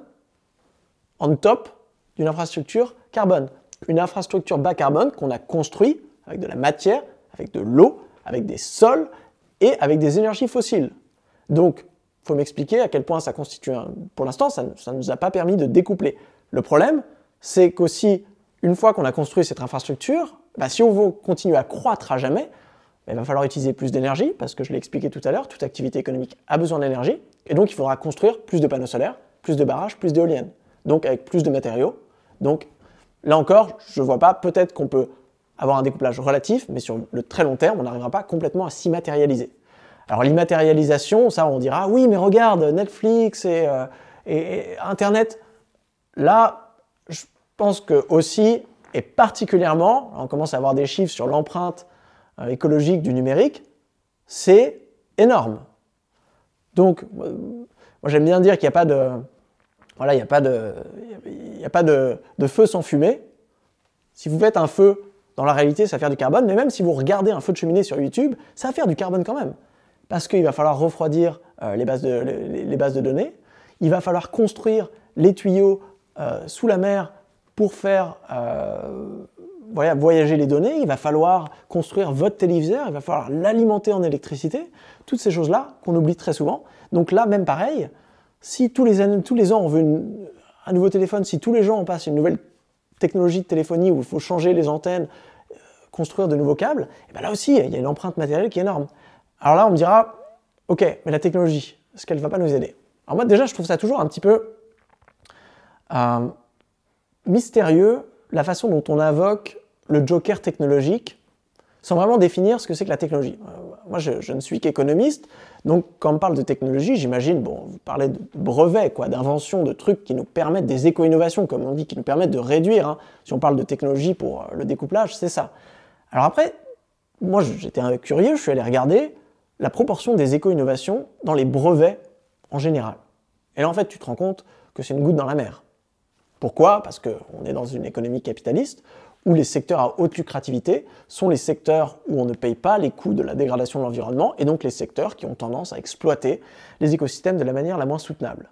en top d'une infrastructure carbone. Une infrastructure bas carbone qu'on a construite avec de la matière, avec de l'eau, avec des sols et avec des énergies fossiles. Donc, faut m'expliquer à quel point ça constitue un... Pour l'instant, ça ne nous a pas permis de découpler. Le problème, c'est qu'aussi, une fois qu'on a construit cette infrastructure, bah, si on veut continuer à croître à jamais, bah, il va falloir utiliser plus d'énergie, parce que je l'ai expliqué tout à l'heure, toute activité économique a besoin d'énergie, et donc il faudra construire plus de panneaux solaires, plus de barrages, plus d'éoliennes, donc avec plus de matériaux. Donc là encore, je ne vois pas, peut-être qu'on peut avoir un découplage relatif, mais sur le très long terme, on n'arrivera pas complètement à s'immatérialiser. Alors l'immatérialisation, ça on dira, oui mais regarde, Netflix et, euh, Internet, là, je pense que aussi, et particulièrement, on commence à avoir des chiffres sur l'empreinte euh, écologique du numérique, c'est énorme. Donc, euh, moi j'aime bien dire qu'il n'y a pas de, voilà, il n'y a pas, de, il a pas de, de feu sans fumée. Si vous faites un feu dans la réalité, ça va faire du carbone, mais même si vous regardez un feu de cheminée sur YouTube, ça va faire du carbone quand même. Parce qu'il va falloir refroidir euh, les, bases de, données, il va falloir construire les tuyaux euh, sous la mer pour faire euh, voyager les données, il va falloir construire votre téléviseur, il va falloir l'alimenter en électricité, toutes ces choses-là qu'on oublie très souvent. Donc là, même pareil, si tous les, tous les ans on veut un nouveau téléphone, si tous les gens on passe une nouvelle technologie de téléphonie où il faut changer les antennes, construire de nouveaux câbles, et eh bien là aussi, il y a une empreinte matérielle qui est énorme. Alors là, on me dira, ok, mais la technologie, est-ce qu'elle ne va pas nous aider? Alors moi, déjà, je trouve ça toujours un petit peu euh, mystérieux, la façon dont on invoque le joker technologique, sans vraiment définir ce que c'est que la technologie. Euh, moi, je, ne suis qu'économiste, donc quand on parle de technologie, j'imagine, bon, vous parlez de brevets, quoi, d'inventions, de trucs qui nous permettent, des éco-innovations, comme on dit, qui nous permettent de réduire. Hein. Si on parle de technologie pour euh, le découplage, c'est ça. Alors après, moi, j'étais curieux, je suis allé regarder la proportion des éco-innovations dans les brevets en général. Et là, en fait, tu te rends compte que c'est une goutte dans la mer. Pourquoi? Parce qu'on est dans une économie capitaliste où les secteurs à haute lucrativité sont les secteurs où on ne paye pas les coûts de la dégradation de l'environnement et donc les secteurs qui ont tendance à exploiter les écosystèmes de la manière la moins soutenable.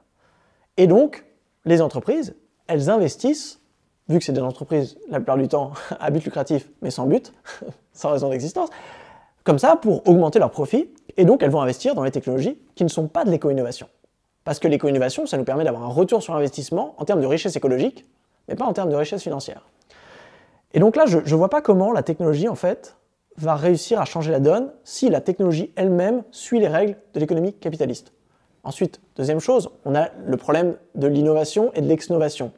Et donc, les entreprises, elles investissent, vu que c'est des entreprises la plupart du temps à but lucratif mais sans but, sans raison d'existence, comme ça pour augmenter leurs profits et donc elles vont investir dans les technologies qui ne sont pas de l'éco-innovation. Parce que l'éco-innovation, ça nous permet d'avoir un retour sur investissement en termes de richesse écologique, mais pas en termes de richesse financière. Et donc là, je ne vois pas comment la technologie, en fait, va réussir à changer la donne si la technologie elle-même suit les règles de l'économie capitaliste. Ensuite, deuxième chose, on a le problème de l'innovation et de l'exnovation.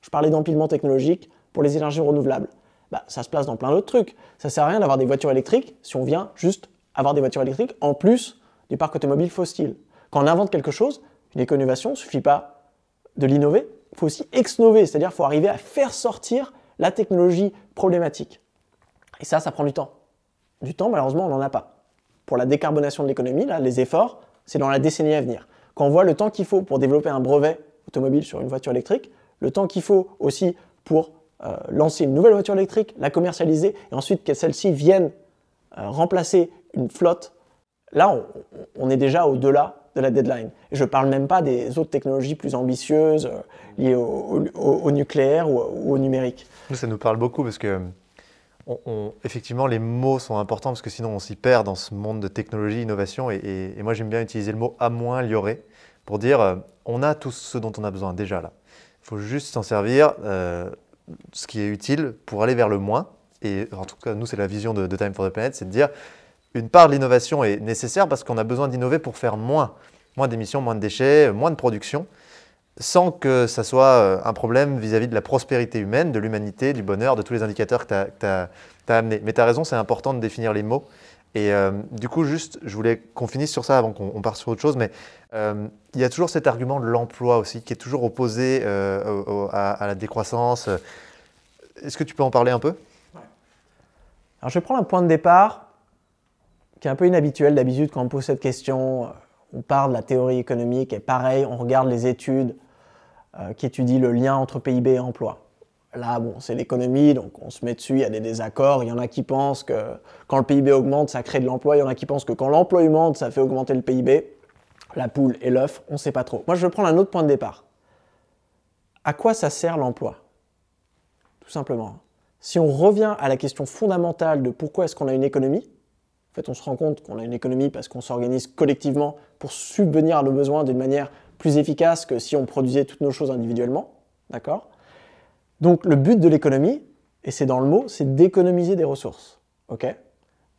Je parlais d'empilement technologique pour les énergies renouvelables. Bah, ça se place dans plein d'autres trucs. Ça sert à rien d'avoir des voitures électriques si on vient juste avoir des voitures électriques en plus du parc automobile fossile. Quand on invente quelque chose, une éco-innovation, ne suffit pas de l'innover, il faut aussi exnover, c'est-à-dire qu'il faut arriver à faire sortir la technologie problématique. Et ça, ça prend du temps. Du temps, malheureusement, on n'en a pas. Pour la décarbonation de l'économie, là, les efforts, c'est dans la décennie à venir. Quand on voit le temps qu'il faut pour développer un brevet automobile sur une voiture électrique, le temps qu'il faut aussi pour euh, lancer une nouvelle voiture électrique, la commercialiser, et ensuite que celle-ci vienne euh, remplacer une flotte, là, on est déjà au-delà de la deadline. Et je ne parle même pas des autres technologies plus ambitieuses euh, liées au, nucléaire ou, au numérique. ça nous parle beaucoup parce que effectivement, les mots sont importants parce que sinon on s'y perd dans ce monde de technologie, innovation. Et, moi j'aime bien utiliser le mot à moins, aurait, pour dire on a tout ce dont on a besoin déjà là. Il faut juste s'en servir, ce qui est utile pour aller vers le moins. Et en tout cas, nous, c'est la vision de, Time for the Planet, c'est de dire une part de l'innovation est nécessaire parce qu'on a besoin d'innover pour faire moins. Moins d'émissions, moins de déchets, moins de production, sans que ça soit euh, un problème vis-à-vis de la prospérité humaine, de l'humanité, du bonheur, de tous les indicateurs que tu as, amenés. Mais tu as raison, c'est important de définir les mots. Et euh, du coup, juste, je voulais qu'on finisse sur ça avant qu'on parte sur autre chose, mais euh, il y a toujours cet argument de l'emploi aussi, qui est toujours opposé à, à, la décroissance. Est-ce que tu peux en parler un peu? Alors, je vais prendre un point de départ qui est un peu inhabituel d'habitude quand on pose cette question. On parle de la théorie économique et pareil, on regarde les études euh, qui étudie le lien entre PIB et emploi. Là, bon, c'est l'économie, donc on se met dessus, il y a des désaccords. Il y en a qui pensent que quand le PIB augmente, ça crée de l'emploi. Il y en a qui pensent que quand l'emploi augmente, ça fait augmenter le PIB. La poule et l'œuf, on ne sait pas trop. Moi, je vais prendre un autre point de départ. À quoi ça sert l'emploi? Tout simplement. Si on revient à la question fondamentale de pourquoi est-ce qu'on a une économie, en fait, on se rend compte qu'on a une économie parce qu'on s'organise collectivement pour subvenir à nos besoins d'une manière plus efficace que si on produisait toutes nos choses individuellement. D'accord? Donc, le but de l'économie, et c'est dans le mot, c'est d'économiser des ressources. OK?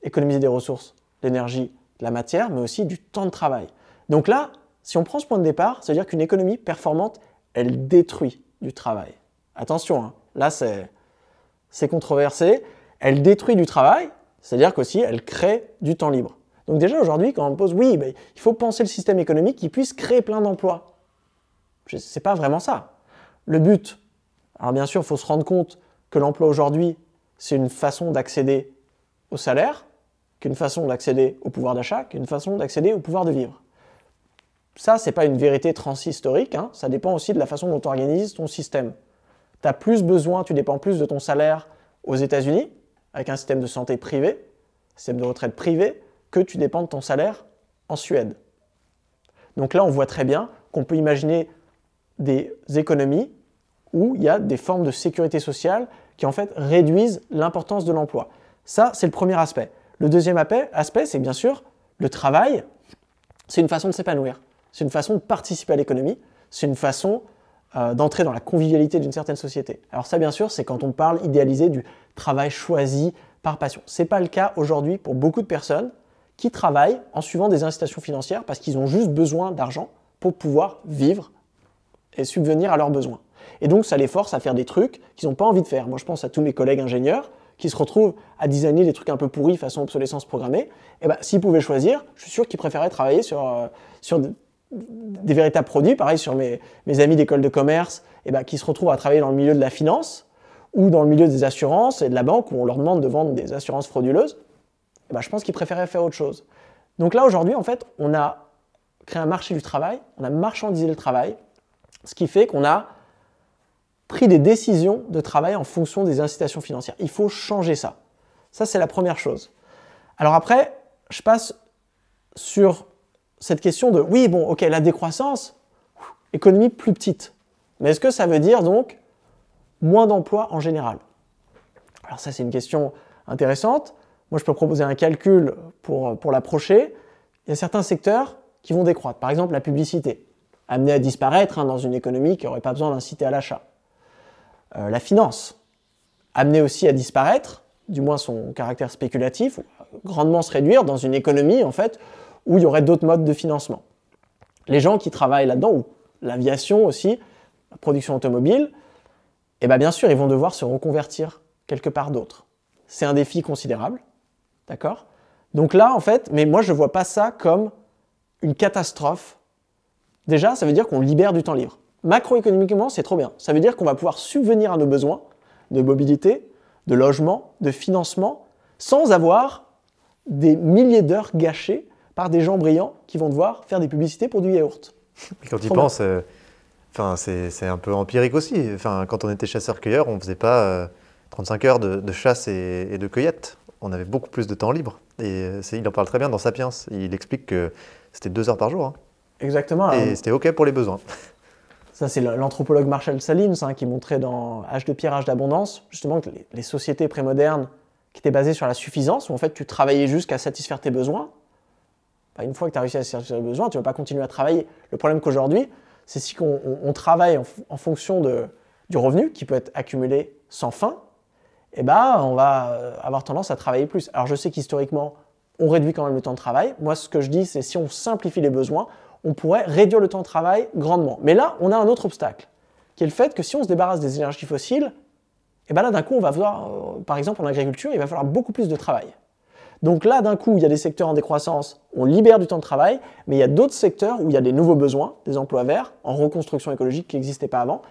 Économiser des ressources, l'énergie, la matière, mais aussi du temps de travail. Donc là, si on prend ce point de départ, c'est-à-dire qu'une économie performante, elle détruit du travail. Attention, hein, là c'est controversé. Elle détruit du travail, c'est-à-dire qu'aussi, elle crée du temps libre. Donc déjà aujourd'hui, quand on pose, oui, il faut penser le système économique qui puisse créer plein d'emplois. Ce n'est pas vraiment ça. Le but, alors bien sûr, il faut se rendre compte que l'emploi aujourd'hui, c'est une façon d'accéder au salaire, qu'une façon d'accéder au pouvoir d'achat, qu'une façon d'accéder au pouvoir de vivre. Ça, c'est pas une vérité transhistorique, hein. ça dépend aussi de la façon dont tu organises ton système. Tu as plus besoin, tu dépends plus de ton salaire aux États-Unis, avec un système de santé privé, système de retraite privé, que tu dépends de ton salaire en Suède. Donc là, on voit très bien qu'on peut imaginer des économies où il y a des formes de sécurité sociale qui en fait réduisent l'importance de l'emploi. Ça, c'est le premier aspect. Le deuxième aspect, c'est bien sûr le travail, c'est une façon de s'épanouir, c'est une façon de participer à l'économie, c'est une façon euh, d'entrer dans la convivialité d'une certaine société. Alors ça, bien sûr, c'est quand on parle idéalisé du travail choisi par passion. Ce n'est pas le cas aujourd'hui pour beaucoup de personnes qui travaillent en suivant des incitations financières parce qu'ils ont juste besoin d'argent pour pouvoir vivre et subvenir à leurs besoins. Et donc ça les force à faire des trucs qu'ils n'ont pas envie de faire. Moi je pense à tous mes collègues ingénieurs qui se retrouvent à designer des trucs un peu pourris façon obsolescence programmée. Et eh ben, s'ils pouvaient choisir, je suis sûr qu'ils préféraient travailler sur, euh, sur des véritables produits. Pareil sur mes, mes amis d'école de commerce et eh ben, qui se retrouvent à travailler dans le milieu de la finance ou dans le milieu des assurances et de la banque où on leur demande de vendre des assurances frauduleuses. Eh ben, je pense qu'ils préféraient faire autre chose. Donc là, aujourd'hui, en fait, on a créé un marché du travail, on a marchandisé le travail, ce qui fait qu'on a pris des décisions de travail en fonction des incitations financières. Il faut changer ça. Ça, c'est la première chose. Alors après, je passe sur cette question de, oui, bon, ok, la décroissance, économie plus petite. Mais est-ce que ça veut dire donc moins d'emplois en général? Alors ça, c'est une question intéressante. Moi, je peux proposer un calcul pour, pour l'approcher. Il y a certains secteurs qui vont décroître. Par exemple, la publicité, amenée à disparaître hein, dans une économie qui n'aurait pas besoin d'inciter à l'achat. Euh, la finance, amenée aussi à disparaître, du moins son caractère spéculatif, grandement se réduire dans une économie en fait où il y aurait d'autres modes de financement. Les gens qui travaillent là-dedans, ou l'aviation aussi, la production automobile, eh bien, bien sûr, ils vont devoir se reconvertir quelque part d'autre. C'est un défi considérable. D'accord? Donc là, en fait, mais moi, je ne vois pas ça comme une catastrophe. Déjà, ça veut dire qu'on libère du temps libre. Macroéconomiquement, c'est trop bien. Ça veut dire qu'on va pouvoir subvenir à nos besoins de mobilité, de logement, de financement, sans avoir des milliers d'heures gâchées par des gens brillants qui vont devoir faire des publicités pour du yaourt. quand tu penses, euh, c'est un peu empirique aussi. Enfin, quand on était chasseur-cueilleur, on ne faisait pas 35 euh, heures de, chasse et, de cueillette on avait beaucoup plus de temps libre. Et euh, il en parle très bien dans Sapiens. Il explique que c'était deux heures par jour. Hein. Exactement. Et c'était OK pour les besoins. Ça, c'est l'anthropologue Marshall Salins hein, qui montrait dans Âge de pierre, âge d'abondance, justement que les, sociétés prémodernes qui étaient basées sur la suffisance, où en fait tu travaillais jusqu'à satisfaire tes besoins, bah, une fois que tu as réussi à satisfaire tes besoins, tu ne vas pas continuer à travailler. Le problème qu'aujourd'hui, c'est si on, travaille en, fonction de, du revenu qui peut être accumulé sans fin, eh ben, on va euh, avoir tendance à travailler plus. Alors je sais qu'historiquement, on réduit quand même le temps de travail. Moi, ce que je dis, c'est si on simplifie les besoins, on pourrait réduire le temps de travail grandement. Mais là, on a un autre obstacle, qui est le fait que si on se débarrasse des énergies fossiles, eh ben là, d'un coup, on va voir, euh, par exemple, en agriculture, il va falloir beaucoup plus de travail. Donc là, d'un coup, il y a des secteurs en décroissance, on libère du temps de travail, mais il y a d'autres secteurs où il y a des nouveaux besoins, des emplois verts, en reconstruction écologique qui n'existaient pas avant.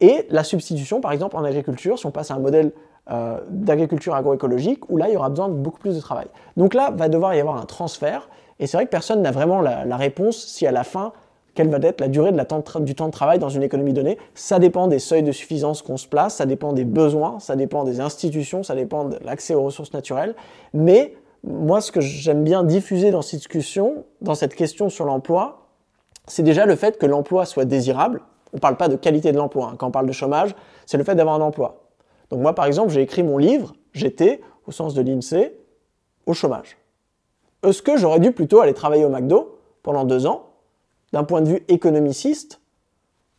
Et la substitution, par exemple, en agriculture, si on passe à un modèle euh, d'agriculture agroécologique, où là, il y aura besoin de beaucoup plus de travail. Donc là, va devoir y avoir un transfert, et c'est vrai que personne n'a vraiment la, réponse si à la fin, quelle va être la durée du temps de travail dans une économie donnée. Ça dépend des seuils de suffisance qu'on se place, ça dépend des besoins, ça dépend des institutions, ça dépend de l'accès aux ressources naturelles. Mais moi, ce que j'aime bien diffuser dans cette discussion, dans cette question sur l'emploi, c'est déjà le fait que l'emploi soit désirable. On ne parle pas de qualité de l'emploi. Hein. Quand on parle de chômage, c'est le fait d'avoir un emploi. Donc moi, par exemple, j'ai écrit mon livre, j'étais, au sens de l'INSEE, au chômage. Est-ce que j'aurais dû plutôt aller travailler au McDo pendant deux ans d'un point de vue économiciste,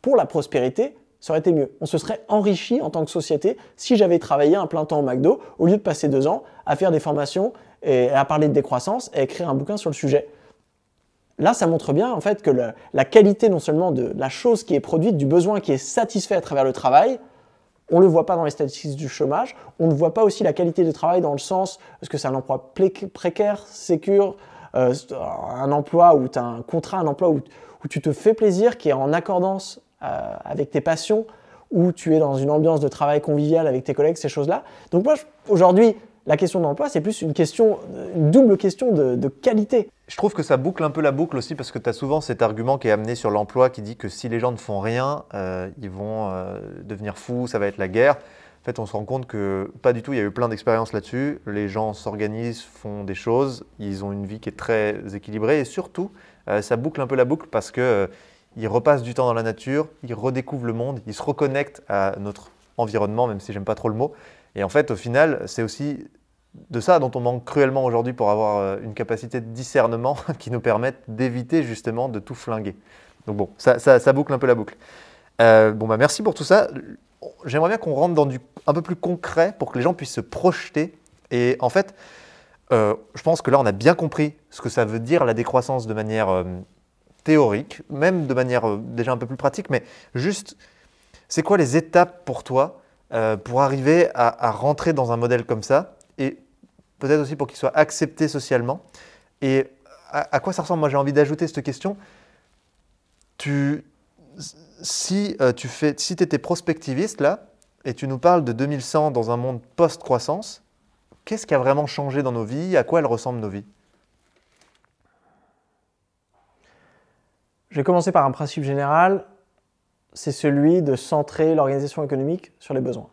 pour la prospérité, ça aurait été mieux. On se serait enrichi en tant que société si j'avais travaillé un plein temps au McDo au lieu de passer deux ans à faire des formations et à parler de décroissance et à écrire un bouquin sur le sujet. Là, ça montre bien en fait que la qualité non seulement de la chose qui est produite, du besoin qui est satisfait à travers le travail, on ne le voit pas dans les statistiques du chômage, on ne voit pas aussi la qualité du travail dans le sens, est-ce que c'est un emploi précaire, sécure, euh, un emploi où tu as un contrat, un emploi où, tu te fais plaisir, qui est en accordance euh, avec tes passions, où tu es dans une ambiance de travail convivial avec tes collègues, ces choses-là. Donc moi, aujourd'hui, la question d'emploi, c'est plus une question, une double question de, qualité. Je trouve que ça boucle un peu la boucle aussi parce que tu as souvent cet argument qui est amené sur l'emploi qui dit que si les gens ne font rien, euh, ils vont devenir fous, ça va être la guerre. En fait, on se rend compte que pas du tout, il y a eu plein d'expériences là-dessus. Les gens s'organisent, font des choses, ils ont une vie qui est très équilibrée et surtout, euh, ça boucle un peu la boucle parce qu'ils euh, repassent du temps dans la nature, ils redécouvrent le monde, ils se reconnectent à notre environnement, même si j'aime pas trop le mot. Et en fait, au final, c'est aussi de ça dont on manque cruellement aujourd'hui pour avoir euh, une capacité de discernement qui nous permette d'éviter justement de tout flinguer. Donc bon, ça, ça, boucle un peu la boucle. bon, bah merci pour tout ça j'aimerais bien qu'on rentre dans du un peu plus concret pour que les gens puissent se projeter. Et en fait, euh, je pense que là, on a bien compris ce que ça veut dire la décroissance de manière euh, théorique, même de manière euh, déjà un peu plus pratique, mais juste, c'est quoi les étapes pour toi pour arriver à, rentrer dans un modèle comme ça? Et peut-être aussi pour qu'il soit accepté socialement. Et à, quoi ça ressemble? Moi, j'ai envie d'ajouter cette question. Tu, si euh, tu fais, si étais prospectiviste là, et tu nous parles de 2100 dans un monde post-croissance, qu'est-ce qui a vraiment changé dans nos vies? À quoi elles ressemblent nos vies? Je vais commencer par un principe général, c'est celui de centrer l'organisation économique sur les besoins.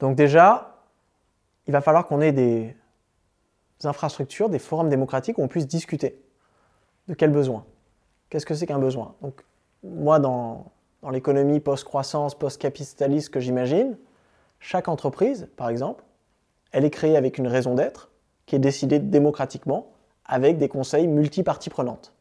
Donc déjà, il va falloir qu'on ait des infrastructures, des forums démocratiques où on puisse discuter de quels besoins. Qu'est-ce que c'est qu'un besoin? Donc, moi, dans, l'économie post-croissance, post-capitaliste que j'imagine, chaque entreprise, par exemple, elle est créée avec une raison d'être qui est décidée démocratiquement avec des conseils multiparties prenantes.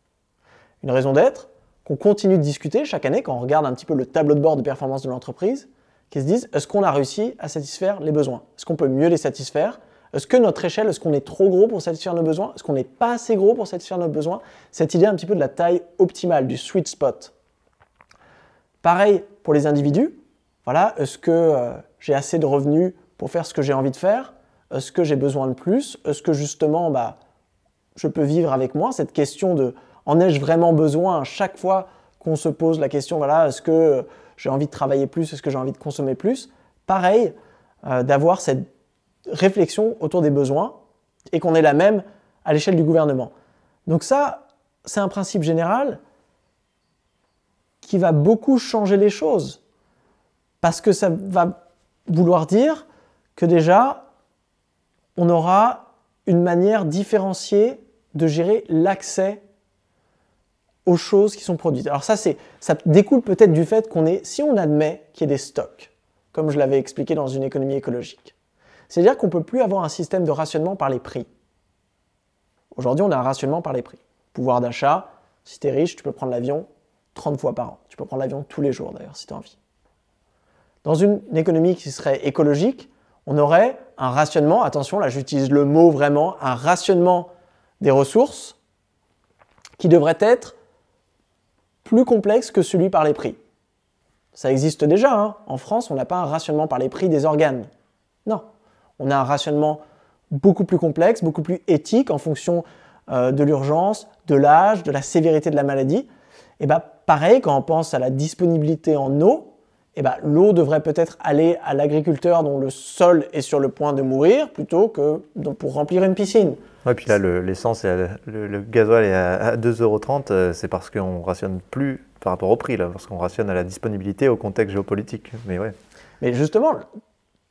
Une raison d'être qu'on continue de discuter chaque année quand on regarde un petit peu le tableau de bord de performance de l'entreprise, qui se disent est-ce qu'on a réussi à satisfaire les besoins? Est-ce qu'on peut mieux les satisfaire? Est-ce que notre échelle, est-ce qu'on est trop gros pour satisfaire nos besoins? Est-ce qu'on n'est pas assez gros pour satisfaire nos besoins? Cette idée un petit peu de la taille optimale, du sweet spot. Pareil pour les individus. Voilà, est-ce que euh, j'ai assez de revenus pour faire ce que j'ai envie de faire? Est-ce que j'ai besoin de plus? Est-ce que justement, bah, je peux vivre avec moi Cette question de en ai-je vraiment besoin? Chaque fois qu'on se pose la question, voilà, est-ce que j'ai envie de travailler plus Est-ce que j'ai envie de consommer plus Pareil, euh, d'avoir cette réflexion autour des besoins et qu'on ait la même à l'échelle du gouvernement. Donc ça, c'est un principe général qui va beaucoup changer les choses. Parce que ça va vouloir dire que déjà, on aura une manière différenciée de gérer l'accès aux choses qui sont produites. Alors ça, c'est, ça découle peut-être du fait qu'on est, si on admet qu'il y ait des stocks, comme je l'avais expliqué dans une économie écologique, c'est-à-dire qu'on ne peut plus avoir un système de rationnement par les prix. Aujourd'hui, on a un rationnement par les prix. Pouvoir d'achat, si tu es riche, tu peux prendre l'avion, 30 fois par an. Tu peux prendre l'avion tous les jours d'ailleurs si tu as envie. Dans une économie qui serait écologique, on aurait un rationnement, attention là j'utilise le mot vraiment, un rationnement des ressources qui devrait être plus complexe que celui par les prix. Ça existe déjà, hein. en France on n'a pas un rationnement par les prix des organes. Non, on a un rationnement beaucoup plus complexe, beaucoup plus éthique en fonction euh, de l'urgence, de l'âge, de la sévérité de la maladie. Et bien, pareil, quand on pense à la disponibilité en eau, eh ben, l'eau devrait peut-être aller à l'agriculteur dont le sol est sur le point de mourir plutôt que pour remplir une piscine. Ouais, puis là, l'essence, le, le, gasoil est à 2,30€, euh, c'est parce qu'on rationne plus par rapport au prix, là, parce qu'on rationne à la disponibilité, au contexte géopolitique. Mais, ouais. Mais justement,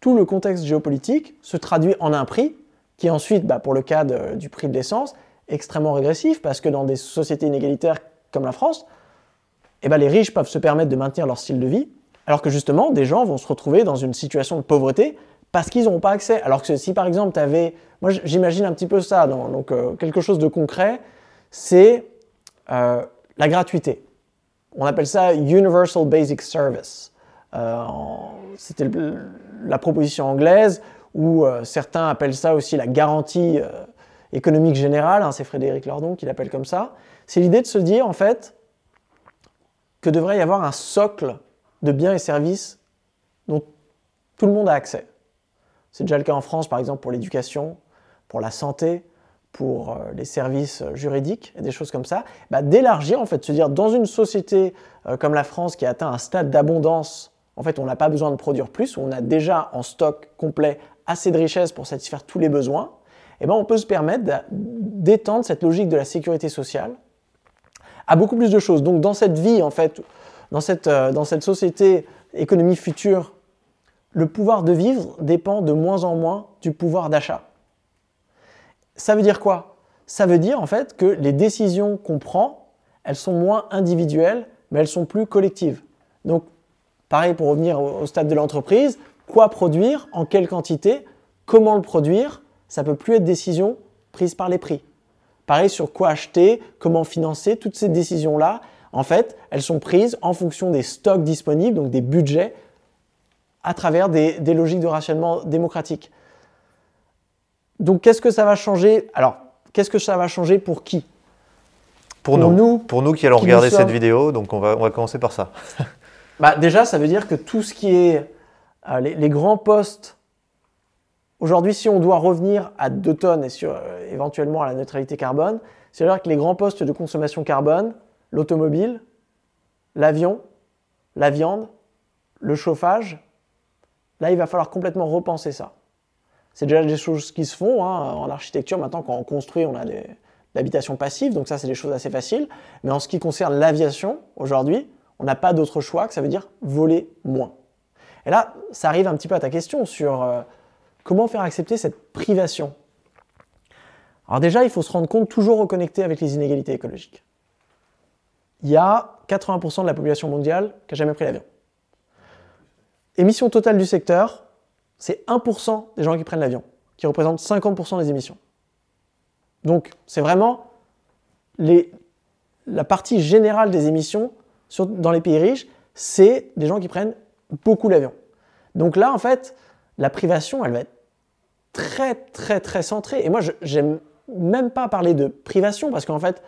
tout le contexte géopolitique se traduit en un prix qui ensuite, bah, pour le cas du prix de l'essence, extrêmement régressif parce que dans des sociétés inégalitaires comme la France, eh ben, les riches peuvent se permettre de maintenir leur style de vie, alors que justement, des gens vont se retrouver dans une situation de pauvreté parce qu'ils n'auront pas accès. Alors que si par exemple, tu avais. Moi, j'imagine un petit peu ça, donc euh, quelque chose de concret, c'est euh, la gratuité. On appelle ça Universal Basic Service. Euh, c'était la proposition anglaise, ou certains appellent ça aussi la garantie économique générale, hein, c'est Frédéric Lordon qui l'appelle comme ça. C'est l'idée de se dire, en fait, que devrait y avoir un socle de biens et services dont tout le monde a accès. C'est déjà le cas en France, par exemple, pour l'éducation, pour la santé, pour euh, les services juridiques et des choses comme ça, bah, d'élargir, en fait, se dire dans une société euh, comme la France qui a atteint un stade d'abondance, en fait, on n'a pas besoin de produire plus, on a déjà en stock complet assez de richesses pour satisfaire tous les besoins, et eh ben, on peut se permettre d'étendre cette logique de la sécurité sociale à beaucoup plus de choses. Donc dans cette vie, en fait, dans cette, euh, dans cette société économie future le pouvoir de vivre dépend de moins en moins du pouvoir d'achat. Ça veut dire quoi? Ça veut dire en fait que les décisions qu'on prend, elles sont moins individuelles, mais elles sont plus collectives. Donc, pareil pour revenir au stade de l'entreprise, quoi produire, en quelle quantité, comment le produire, ça peut plus être décision prise par les prix. Pareil sur quoi acheter, comment financer, toutes ces décisions-là, en fait, elles sont prises en fonction des stocks disponibles, donc des budgets à travers des, logiques de rationnement démocratique. Donc qu'est-ce que ça va changer? Alors, qu'est-ce que ça va changer pour qui? Pour, nous, Pour nous qui allons regarder cette vidéo, donc on va, on va commencer par ça. bah, déjà, ça veut dire que tout ce qui est euh, les, grands postes, aujourd'hui, si on doit revenir à 2 tonnes et sur, euh, éventuellement à la neutralité carbone, c'est-à-dire que les grands postes de consommation carbone, l'automobile, l'avion, la viande, le chauffage, Là, il va falloir complètement repenser ça. C'est déjà des choses qui se font. Hein. En architecture, maintenant, quand on construit, on a des, l'habitation passive, donc ça, c'est des choses assez faciles. Mais en ce qui concerne l'aviation, aujourd'hui, on n'a pas d'autre choix que ça veut dire voler moins. Et là, ça arrive un petit peu à ta question sur euh, comment faire accepter cette privation. Alors déjà, il faut se rendre compte, toujours reconnecter avec les inégalités écologiques. Il y a 80% de la population mondiale qui n'a jamais pris l'avion. Émissions totales du secteur, c'est 1% des gens qui prennent l'avion, qui représentent 50% des émissions. Donc c'est vraiment la partie générale des émissions dans les pays riches, c'est des gens qui prennent beaucoup l'avion. Donc là, en fait, la privation, elle va être très, très, très centrée. Et moi, j'aime même pas parler de privation parce qu'en fait,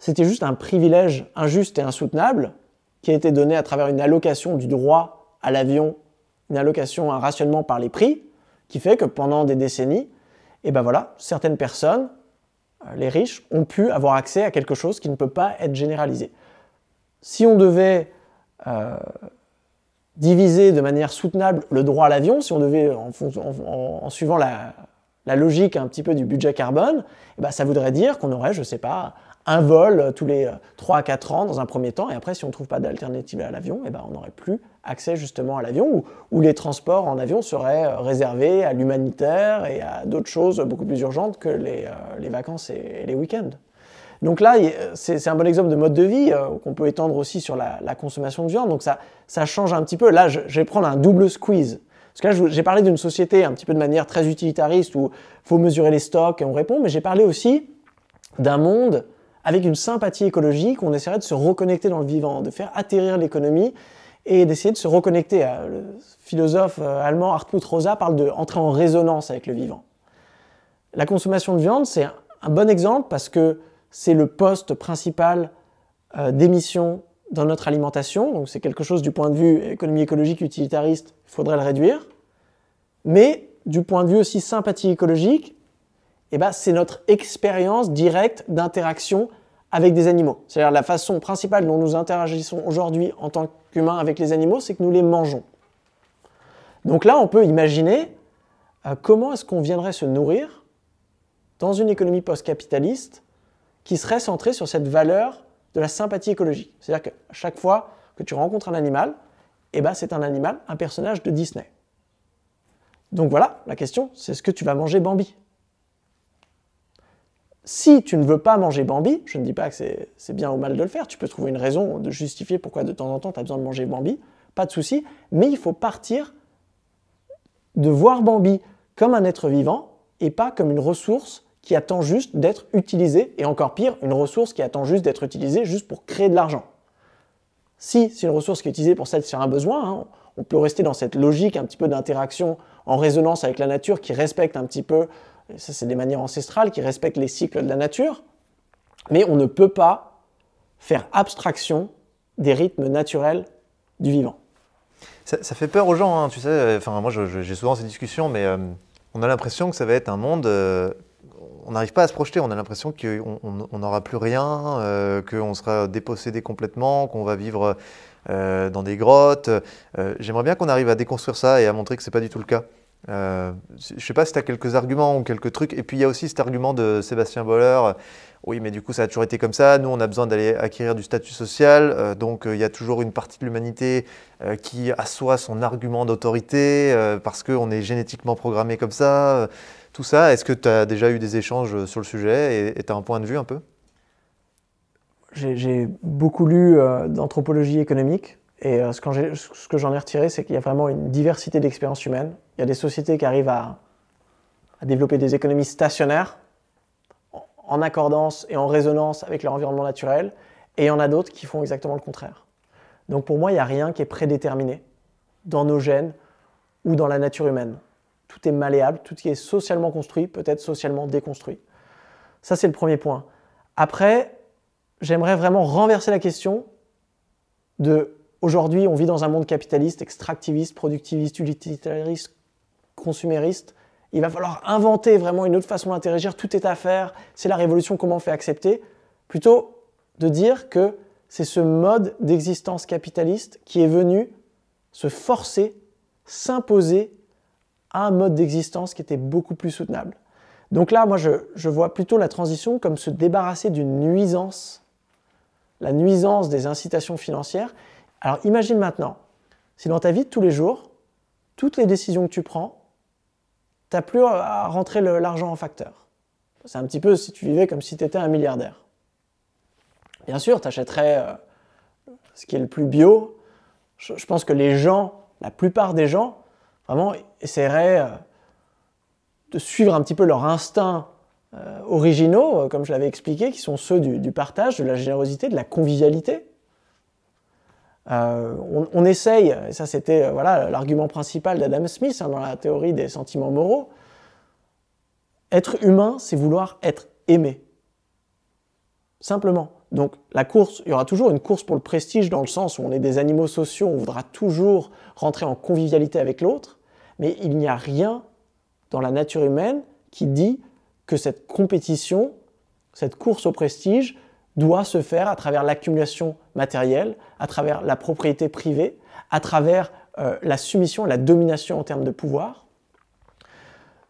c'était juste un privilège injuste et insoutenable qui a été donné à travers une allocation du droit à l'avion une allocation, un rationnement par les prix, qui fait que pendant des décennies, et eh ben voilà, certaines personnes, euh, les riches, ont pu avoir accès à quelque chose qui ne peut pas être généralisé. Si on devait euh, diviser de manière soutenable le droit à l'avion, si on devait, en, suivant la, logique un petit peu du budget carbone, eh ben ça voudrait dire qu'on aurait, je ne sais pas, un vol tous les 3 à 4 ans dans un premier temps, et après, si on ne trouve pas d'alternative à l'avion, eh ben, on n'aurait plus accès justement à l'avion, où, les transports en avion seraient euh, réservés à l'humanitaire et à d'autres choses beaucoup plus urgentes que les, euh, vacances et, les week-ends. Donc là, c'est un bon exemple de mode de vie euh, qu'on peut étendre aussi sur la, consommation de viande. Donc ça, ça change un petit peu. Là, je, je vais prendre un double squeeze. Parce que là, j'ai parlé d'une société un petit peu de manière très utilitariste où faut mesurer les stocks et on répond, mais j'ai parlé aussi d'un monde avec une sympathie écologique, on essaierait de se reconnecter dans le vivant, de faire atterrir l'économie et d'essayer de se reconnecter. Euh, le philosophe euh, allemand Hartmut Rosa parle d'entrer en résonance avec le vivant. La consommation de viande, c'est un bon exemple parce que c'est le poste principal euh, d'émission dans notre alimentation, donc c'est quelque chose du point de vue économie écologique utilitariste, il faudrait le réduire. Mais du point de vue aussi sympathie écologique, eh ben, c'est notre expérience directe d'interaction avec des animaux. C'est-à-dire la façon principale dont nous interagissons aujourd'hui en tant qu'humains avec les animaux, c'est que nous les mangeons. Donc là, on peut imaginer euh, comment est-ce qu'on viendrait se nourrir dans une économie post-capitaliste qui serait centrée sur cette valeur de la sympathie écologique. C'est-à-dire que chaque fois que tu rencontres un animal, eh ben, c'est un animal, un personnage de Disney. Donc voilà, la question, c'est est-ce que tu vas manger Bambi? Si tu ne veux pas manger Bambi, je ne dis pas que c'est bien ou mal de le faire, tu peux trouver une raison de justifier pourquoi de temps en temps tu as besoin de manger Bambi, pas de souci, mais il faut partir de voir Bambi comme un être vivant et pas comme une ressource qui attend juste d'être utilisée, et encore pire, une ressource qui attend juste d'être utilisée juste pour créer de l'argent. Si c'est une ressource qui est utilisée pour satisfaire un besoin, hein, on peut rester dans cette logique un petit peu d'interaction en résonance avec la nature qui respecte un petit peu ça c'est des manières ancestrales qui respectent les cycles de la nature, mais on ne peut pas faire abstraction des rythmes naturels du vivant. Ça, fait peur aux gens, hein, tu sais. Enfin, moi, j'ai souvent ces discussions, mais euh, on a l'impression que ça va être un monde. Euh, on n'arrive pas à se projeter. On a l'impression qu'on n'aura plus rien, euh, qu'on sera dépossédé complètement, qu'on va vivre dans des grottes. J'aimerais bien qu'on arrive à déconstruire ça et à montrer que c'est pas du tout le cas. Euh, je ne sais pas si tu as quelques arguments ou quelques trucs. Et puis il y a aussi cet argument de Sébastien Boller. Oui, mais du coup, ça a toujours été comme ça. Nous, on a besoin d'aller acquérir du statut social. Euh, donc, euh, il y a toujours une partie de l'humanité qui assoit son argument d'autorité parce qu'on est génétiquement programmé comme ça. tout ça, est-ce que tu as déjà eu des échanges sur le sujet et tu as un point de vue un peu? J'ai beaucoup lu d'anthropologie économique. Et ce, ce que j'en ai retiré, c'est qu'il y a vraiment une diversité d'expériences humaines. Il y a des sociétés qui arrivent à, développer des économies stationnaires, en accordance et en résonance avec leur environnement naturel, et il y en a d'autres qui font exactement le contraire. Donc pour moi, il n'y a rien qui est prédéterminé dans nos gènes ou dans la nature humaine. Tout est malléable, tout qui est socialement construit peut être socialement déconstruit. Ça, c'est le premier point. Après, j'aimerais vraiment renverser la question de aujourd'hui, on vit dans un monde capitaliste, extractiviste, productiviste, utilitariste, consumériste. Il va falloir inventer vraiment une autre façon d'interagir, tout est à faire, c'est la révolution, comment on fait accepter, plutôt de dire que c'est ce mode d'existence capitaliste qui est venu se forcer, s'imposer à un mode d'existence qui était beaucoup plus soutenable. Donc là, moi, je, je, vois plutôt la transition comme se débarrasser d'une nuisance, la nuisance des incitations financières. Alors imagine maintenant, si dans ta vie de tous les jours, toutes les décisions que tu prends, tu n'as plus à rentrer l'argent en facteur. C'est un petit peu si tu vivais comme si tu étais un milliardaire. Bien sûr, tu achèterais euh, ce qui est le plus bio. Je, pense que les gens, la plupart des gens, vraiment essaieraient euh, de suivre un petit peu leur instinct euh, originaux, comme je l'avais expliqué, qui sont ceux du, partage, de la générosité, de la convivialité. On, on, essaye, et ça c'était voilà l'argument principal d'Adam Smith hein, dans la théorie des sentiments moraux, être humain, c'est vouloir être aimé. Simplement. Donc la course, il y aura toujours une course pour le prestige dans le sens où on est des animaux sociaux, on voudra toujours rentrer en convivialité avec l'autre, mais il n'y a rien dans la nature humaine qui dit que cette compétition, cette course au prestige, doit se faire à travers l'accumulation matérielle, à travers la propriété privée, à travers euh, la soumission, la domination en termes de pouvoir.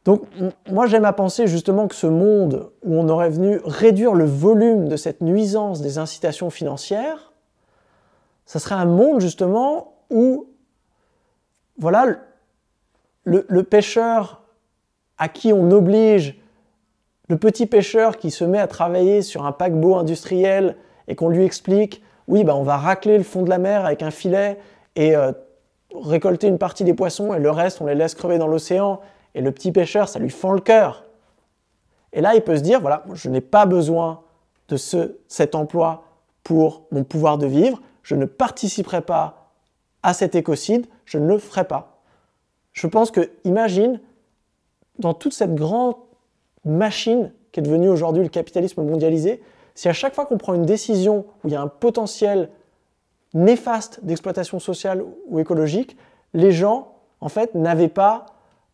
Donc moi j'aime à penser justement que ce monde où on aurait venu réduire le volume de cette nuisance des incitations financières, ça serait un monde justement où voilà le, pêcheur à qui on oblige, le petit pêcheur qui se met à travailler sur un paquebot industriel et qu'on lui explique oui bah on va racler le fond de la mer avec un filet et euh, récolter une partie des poissons et le reste on les laisse crever dans l'océan et le petit pêcheur, ça lui fend le cœur. Et là, il peut se dire, voilà, je n'ai pas besoin de ce, cet emploi pour mon pouvoir de vivre, je ne participerai pas à cet écocide, je ne le ferai pas. Je pense que, imagine, dans toute cette grande machine qui est devenue aujourd'hui le capitalisme mondialisé, si à chaque fois qu'on prend une décision où il y a un potentiel néfaste d'exploitation sociale ou écologique, les gens, en fait, n'avaient pas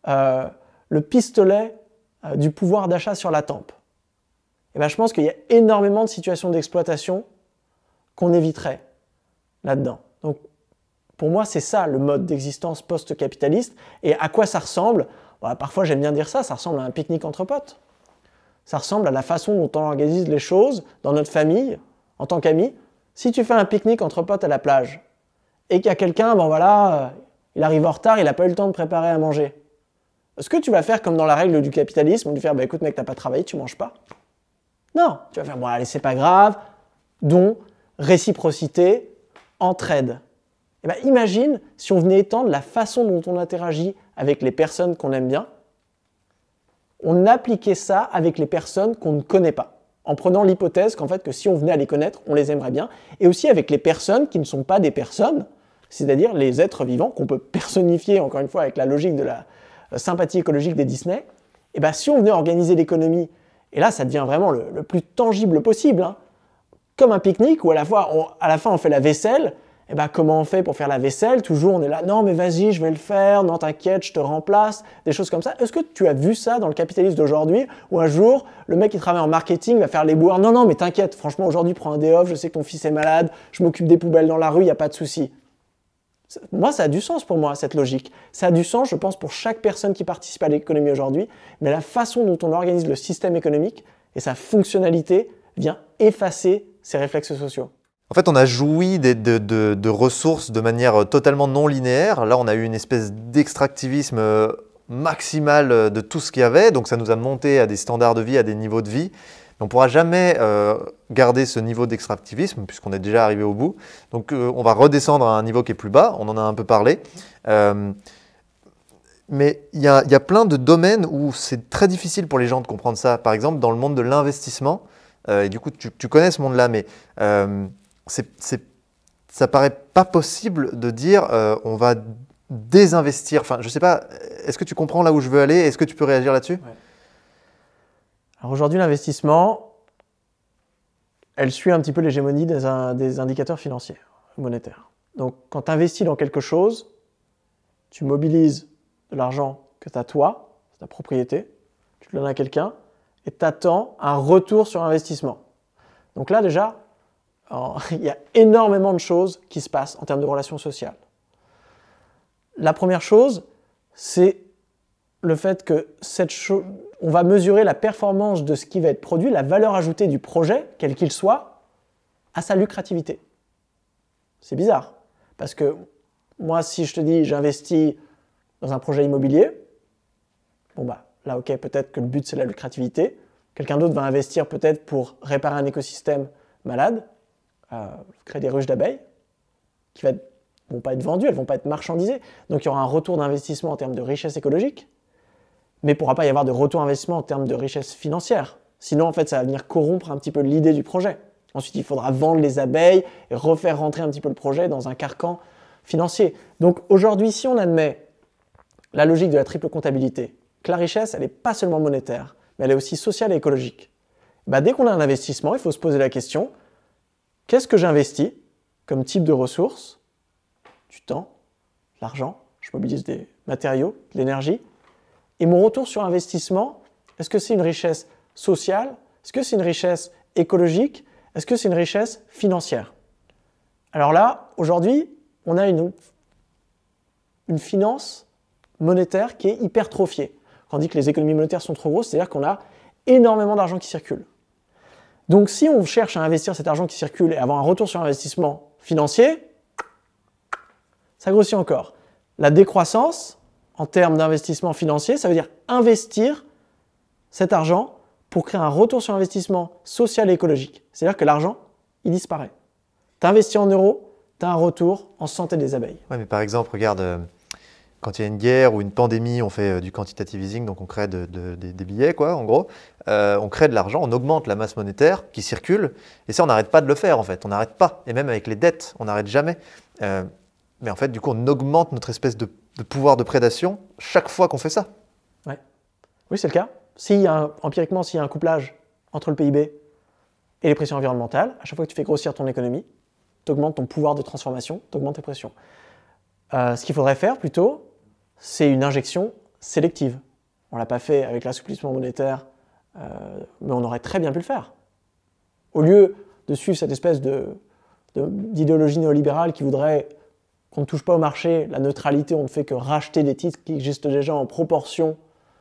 euh, le pistolet euh, du pouvoir d'achat sur la tempe. eh ben, je pense qu'il y a énormément de situations d'exploitation qu'on éviterait là-dedans. Donc, pour moi, c'est ça le mode d'existence post-capitaliste. Et à quoi ça ressemble? Bah, Parfois, j'aime bien dire ça, ça ressemble à un pique-nique entre potes. Ça ressemble à la façon dont on organise les choses dans notre famille, en tant qu'amis. Si tu fais un pique-nique entre potes à la plage, et qu'il y a quelqu'un, bon voilà, euh, il arrive en retard, il n'a pas eu le temps de préparer à manger. Est-ce que tu vas faire comme dans la règle du capitalisme, lui faire, bah écoute mec, t'as pas travaillé, tu manges pas? Non, tu vas faire, bon allez, c'est pas grave, don, réciprocité, entraide. Et eh ben, imagine si on venait étendre la façon dont on interagit avec les personnes qu'on aime bien, on appliquait ça avec les personnes qu'on ne connaît pas, en prenant l'hypothèse qu'en fait que si on venait à les connaître, on les aimerait bien, et aussi avec les personnes qui ne sont pas des personnes, c'est-à-dire les êtres vivants qu'on peut personnifier encore une fois avec la logique de la sympathie écologique des Disney. Et bien si on venait organiser l'économie, et là ça devient vraiment le, plus tangible possible, hein, comme un pique-nique où à la, fois à la fin on fait la vaisselle, et ben comment on fait pour faire la vaisselle? Toujours on est là, non mais vas-y, je vais le faire, non t'inquiète, je te remplace, des choses comme ça. Est-ce que tu as vu ça dans le capitalisme d'aujourd'hui où un jour le mec qui travaille en marketing va faire les boires? Non non mais t'inquiète, franchement aujourd'hui prends un day off, je sais que ton fils est malade, je m'occupe des poubelles dans la rue, il n'y a pas de souci. Moi, ça a du sens pour moi, cette logique. Ça a du sens, je pense, pour chaque personne qui participe à l'économie aujourd'hui, mais la façon dont on organise le système économique et sa fonctionnalité vient effacer ces réflexes sociaux. En fait, on a joui de, ressources de manière totalement non linéaire. Là, on a eu une espèce d'extractivisme euh, maximal euh, de tout ce qu'il y avait. Donc, ça nous a monté à des standards de vie, à des niveaux de vie. on ne pourra jamais euh, garder ce niveau d'extractivisme puisqu'on est déjà arrivé au bout. Donc, on va redescendre à un niveau qui est plus bas. On en a un peu parlé. mais il y, a, plein de domaines où c'est très difficile pour les gens de comprendre ça. Par exemple, dans le monde de l'investissement, et du coup, tu, tu connais ce monde-là, mais c'est, ça paraît pas possible de dire euh, on va désinvestir. Enfin, je sais pas, est-ce que tu comprends là où je veux aller? Est-ce que tu peux réagir là-dessus? Alors aujourd'hui, l'investissement, elle suit un petit peu l'hégémonie des, des indicateurs financiers, monétaires. Donc quand tu investis dans quelque chose, tu mobilises de l'argent que tu as toi, c'est ta propriété, tu le donnes à quelqu'un, et tu attends un retour sur investissement. Donc là déjà, il y a énormément de choses qui se passent en termes de relations sociales. La première chose, c'est le fait que cette on va mesurer la performance de ce qui va être produit, la valeur ajoutée du projet, quel qu'il soit, à sa lucrativité. C'est bizarre, parce que moi, si je te dis j'investis dans un projet immobilier, bon bah là, ok, peut-être que le but c'est la lucrativité. Quelqu'un d'autre va investir peut-être pour réparer un écosystème malade créer des ruches d'abeilles qui ne vont pas être vendues, elles vont pas être marchandisées. Donc il y aura un retour d'investissement en termes de richesse écologique, mais il ne pourra pas y avoir de retour d'investissement en termes de richesse financière. Sinon, en fait, ça va venir corrompre un petit peu l'idée du projet. Ensuite, il faudra vendre les abeilles et refaire rentrer un petit peu le projet dans un carcan financier. Donc aujourd'hui, si on admet la logique de la triple comptabilité, que la richesse, elle n'est pas seulement monétaire, mais elle est aussi sociale et écologique, bah, dès qu'on a un investissement, il faut se poser la question, Qu'est-ce que j'investis comme type de ressources? Du temps, l'argent, je mobilise des matériaux, de l'énergie. Et mon retour sur investissement, est-ce que c'est une richesse sociale? Est-ce que c'est une richesse écologique? Est-ce que c'est une richesse financière? Alors là, aujourd'hui, on a une, finance monétaire qui est hypertrophiée. Dit que les économies monétaires sont trop grosses, c'est-à-dire qu'on a énormément d'argent qui circule. Donc si on cherche à investir cet argent qui circule et avoir un retour sur investissement financier, ça grossit encore. La décroissance, en termes d'investissement financier, ça veut dire investir cet argent pour créer un retour sur investissement social et écologique. C'est-à-dire que l'argent, il disparaît. Tu investis en euros, tu as un retour en santé des abeilles. Oui, mais par exemple, regarde, euh, quand il y a une guerre ou une pandémie, on fait euh, du quantitative easing, donc on crée des billets, quoi, en gros. Euh, on crée de l'argent, on augmente la masse monétaire qui circule, et ça, on n'arrête pas de le faire, en fait. On n'arrête pas. Et même avec les dettes, on n'arrête jamais. Euh, mais en fait, du coup, on augmente notre espèce de, pouvoir de prédation chaque fois qu'on fait ça. Oui, c'est le cas. A empiriquement, s'il y a un couplage entre le PIB et les pressions environnementales, à chaque fois que tu fais grossir ton économie, tu augmentes ton pouvoir de transformation, tu augmentes tes pressions. ce qu'il faudrait faire plutôt, c'est une injection sélective. On ne l'a pas fait avec l'assouplissement monétaire mais on aurait très bien pu le faire. Au lieu de suivre cette espèce d'idéologie néolibérale qui voudrait qu'on ne touche pas au marché, la neutralité, on ne fait que racheter des titres qui existent déjà en proportion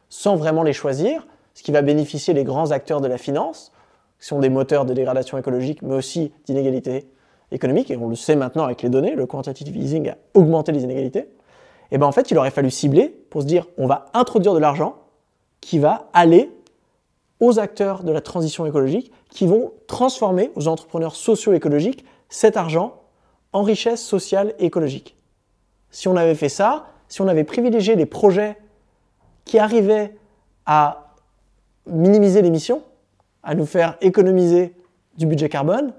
sans vraiment les choisir, ce qui va bénéficier les grands acteurs de la finance, qui sont des moteurs de dégradation écologique, mais aussi d'inégalité économique, et on le sait maintenant avec les données, le quantitative easing a augmenté les inégalités, eh bien en fait il aurait fallu cibler pour se dire on va introduire de l'argent qui va aller aux acteurs de la transition écologique, qui vont transformer aux entrepreneurs socio-écologiques cet argent en richesse sociale et écologique. Si on avait fait ça, si on avait privilégié les projets qui arrivaient à minimiser l'émission, à nous faire économiser du budget carbone,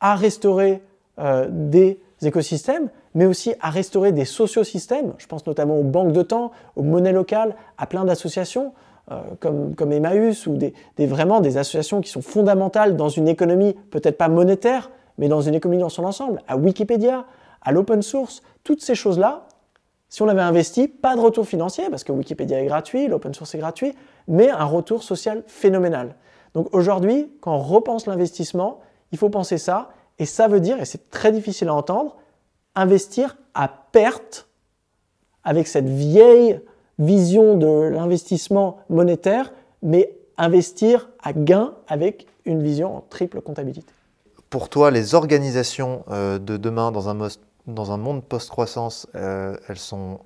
à restaurer euh, des écosystèmes, mais aussi à restaurer des sociosystèmes. Je pense notamment aux banques de temps, aux monnaies locales, à plein d'associations euh, comme, comme, Emmaüs ou des, vraiment des associations qui sont fondamentales dans une économie peut-être pas monétaire, mais dans une économie dans son ensemble, à Wikipédia, à l'open source, toutes ces choses-là, si on avait investi, pas de retour financier, parce que Wikipédia est gratuit, l'open source est gratuit, mais un retour social phénoménal. Donc aujourd'hui, quand on repense l'investissement, il faut penser ça, et ça veut dire, et c'est très difficile à entendre, investir à perte avec cette vieille vision de l'investissement monétaire, mais investir à gain avec une vision en triple comptabilité. Pour toi, les organisations euh, de demain dans un, monde post-croissance, euh, elles sont,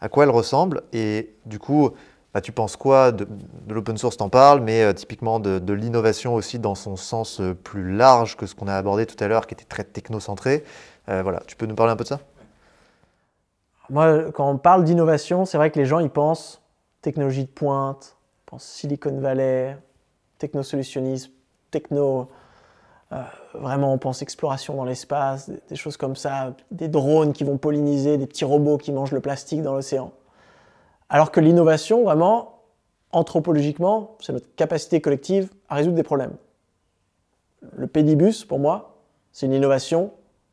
à quoi elles ressemblent? Et du coup, bah, tu penses quoi de, l'open source, t'en parles, mais euh, typiquement de, l'innovation aussi dans son sens plus large que ce qu'on a abordé tout à l'heure, qui était très technocentré. Voilà, tu peux nous parler un peu de ça? Moi, quand on parle d'innovation, c'est vrai que les gens, ils pensent technologie de pointe, pensent Silicon Valley, technosolutionnisme, techno... Euh, vraiment, on pense exploration dans l'espace, des, choses comme ça, des drones qui vont polliniser, des petits robots qui mangent le plastique dans l'océan. Alors que l'innovation, vraiment, anthropologiquement, c'est notre capacité collective à résoudre des problèmes. Le pédibus, pour moi, c'est une innovation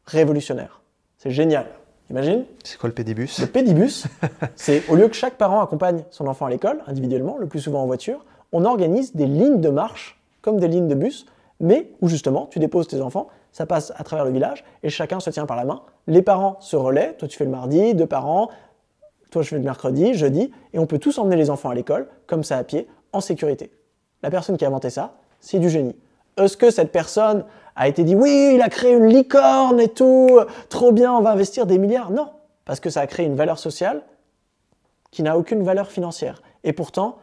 révolutionnaire. C'est génial. Imagine C'est quoi le pédibus Le pédibus, c'est au lieu que chaque parent accompagne son enfant à l'école, individuellement, le plus souvent en voiture, on organise des lignes de marche, comme des lignes de bus, mais où justement tu déposes tes enfants, ça passe à travers le village et chacun se tient par la main. Les parents se relaient, toi tu fais le mardi, deux parents, toi je fais le mercredi, jeudi, et on peut tous emmener les enfants à l'école, comme ça à pied, en sécurité. La personne qui a inventé ça, c'est du génie. Est-ce que cette personne a été dit oui, il a créé une licorne et tout, trop bien, on va investir des milliards. Non, parce que ça a créé une valeur sociale qui n'a aucune valeur financière. Et pourtant,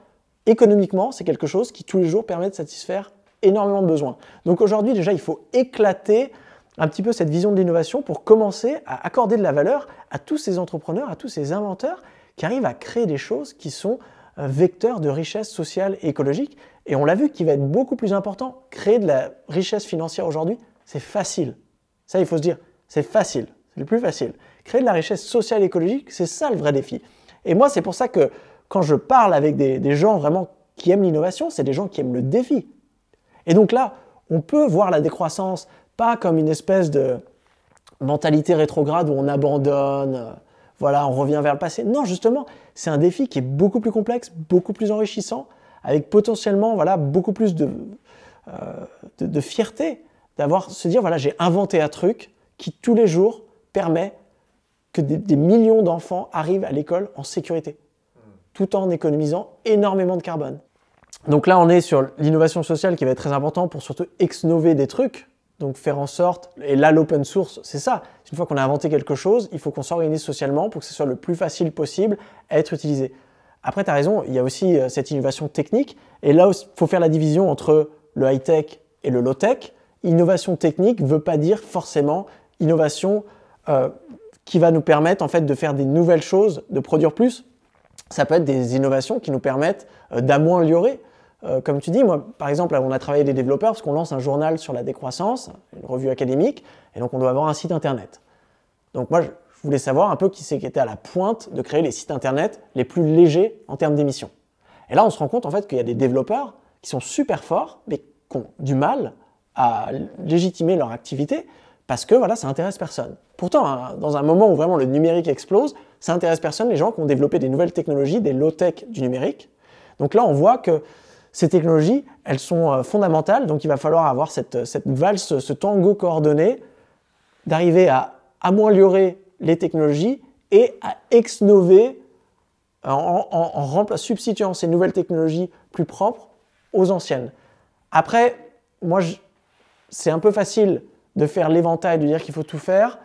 économiquement, c'est quelque chose qui tous les jours permet de satisfaire énormément de besoins. Donc aujourd'hui, déjà, il faut éclater un petit peu cette vision de l'innovation pour commencer à accorder de la valeur à tous ces entrepreneurs, à tous ces inventeurs qui arrivent à créer des choses qui sont euh, vecteurs de richesse sociale et écologique. Et on l'a vu qui va être beaucoup plus important. Créer de la richesse financière aujourd'hui, c'est facile. Ça, il faut se dire, c'est facile. C'est le plus facile. Créer de la richesse sociale et écologique, c'est ça le vrai défi. Et moi, c'est pour ça que quand je parle avec des, gens vraiment qui aiment l'innovation, c'est des gens qui aiment le défi. Et donc là, on peut voir la décroissance pas comme une espèce de mentalité rétrograde où on abandonne, euh, voilà, on revient vers le passé. Non, justement, c'est un défi qui est beaucoup plus complexe, beaucoup plus enrichissant, avec potentiellement voilà, beaucoup plus de, euh, fierté d'avoir se dire voilà j'ai inventé un truc qui tous les jours permet que des, millions d'enfants arrivent à l'école en sécurité, tout en économisant énormément de carbone. Donc là on est sur l'innovation sociale qui va être très important pour surtout exnover des trucs, donc faire en sorte, et là l'open source c'est ça, une fois qu'on a inventé quelque chose, il faut qu'on s'organise socialement pour que ce soit le plus facile possible à être utilisé. Après, tu as raison, il y a aussi euh, cette innovation technique. Et là, il faut faire la division entre le high-tech et le low-tech. Innovation technique ne veut pas dire forcément innovation euh, qui va nous permettre en fait, de faire des nouvelles choses, de produire plus. Ça peut être des innovations qui nous permettent euh, d'améliorer. comme tu dis, moi, par exemple, on a travaillé des développeurs parce qu'on lance un journal sur la décroissance, une revue académique, et donc on doit avoir un site internet. Donc moi, voulais savoir un peu qui c'est qui était à la pointe de créer les sites internet les plus légers en termes d'émissions. Et là, on se rend compte en fait qu'il y a des développeurs qui sont super forts, mais qui ont du mal à légitimer leur activité parce que voilà, ça intéresse personne. Pourtant, hein, dans un moment où vraiment le numérique explose, ça intéresse personne les gens qui ont développé des nouvelles technologies, des low-tech du numérique. Donc là, on voit que Ces technologies, elles sont euh, fondamentales, donc il va falloir avoir cette, cette valse, ce tango coordonné, d'arriver à améliorer les technologies et à exnover en, en, substituant ces nouvelles technologies plus propres aux anciennes. Après, moi, c'est un peu facile de faire l'éventail, de dire qu'il faut tout faire.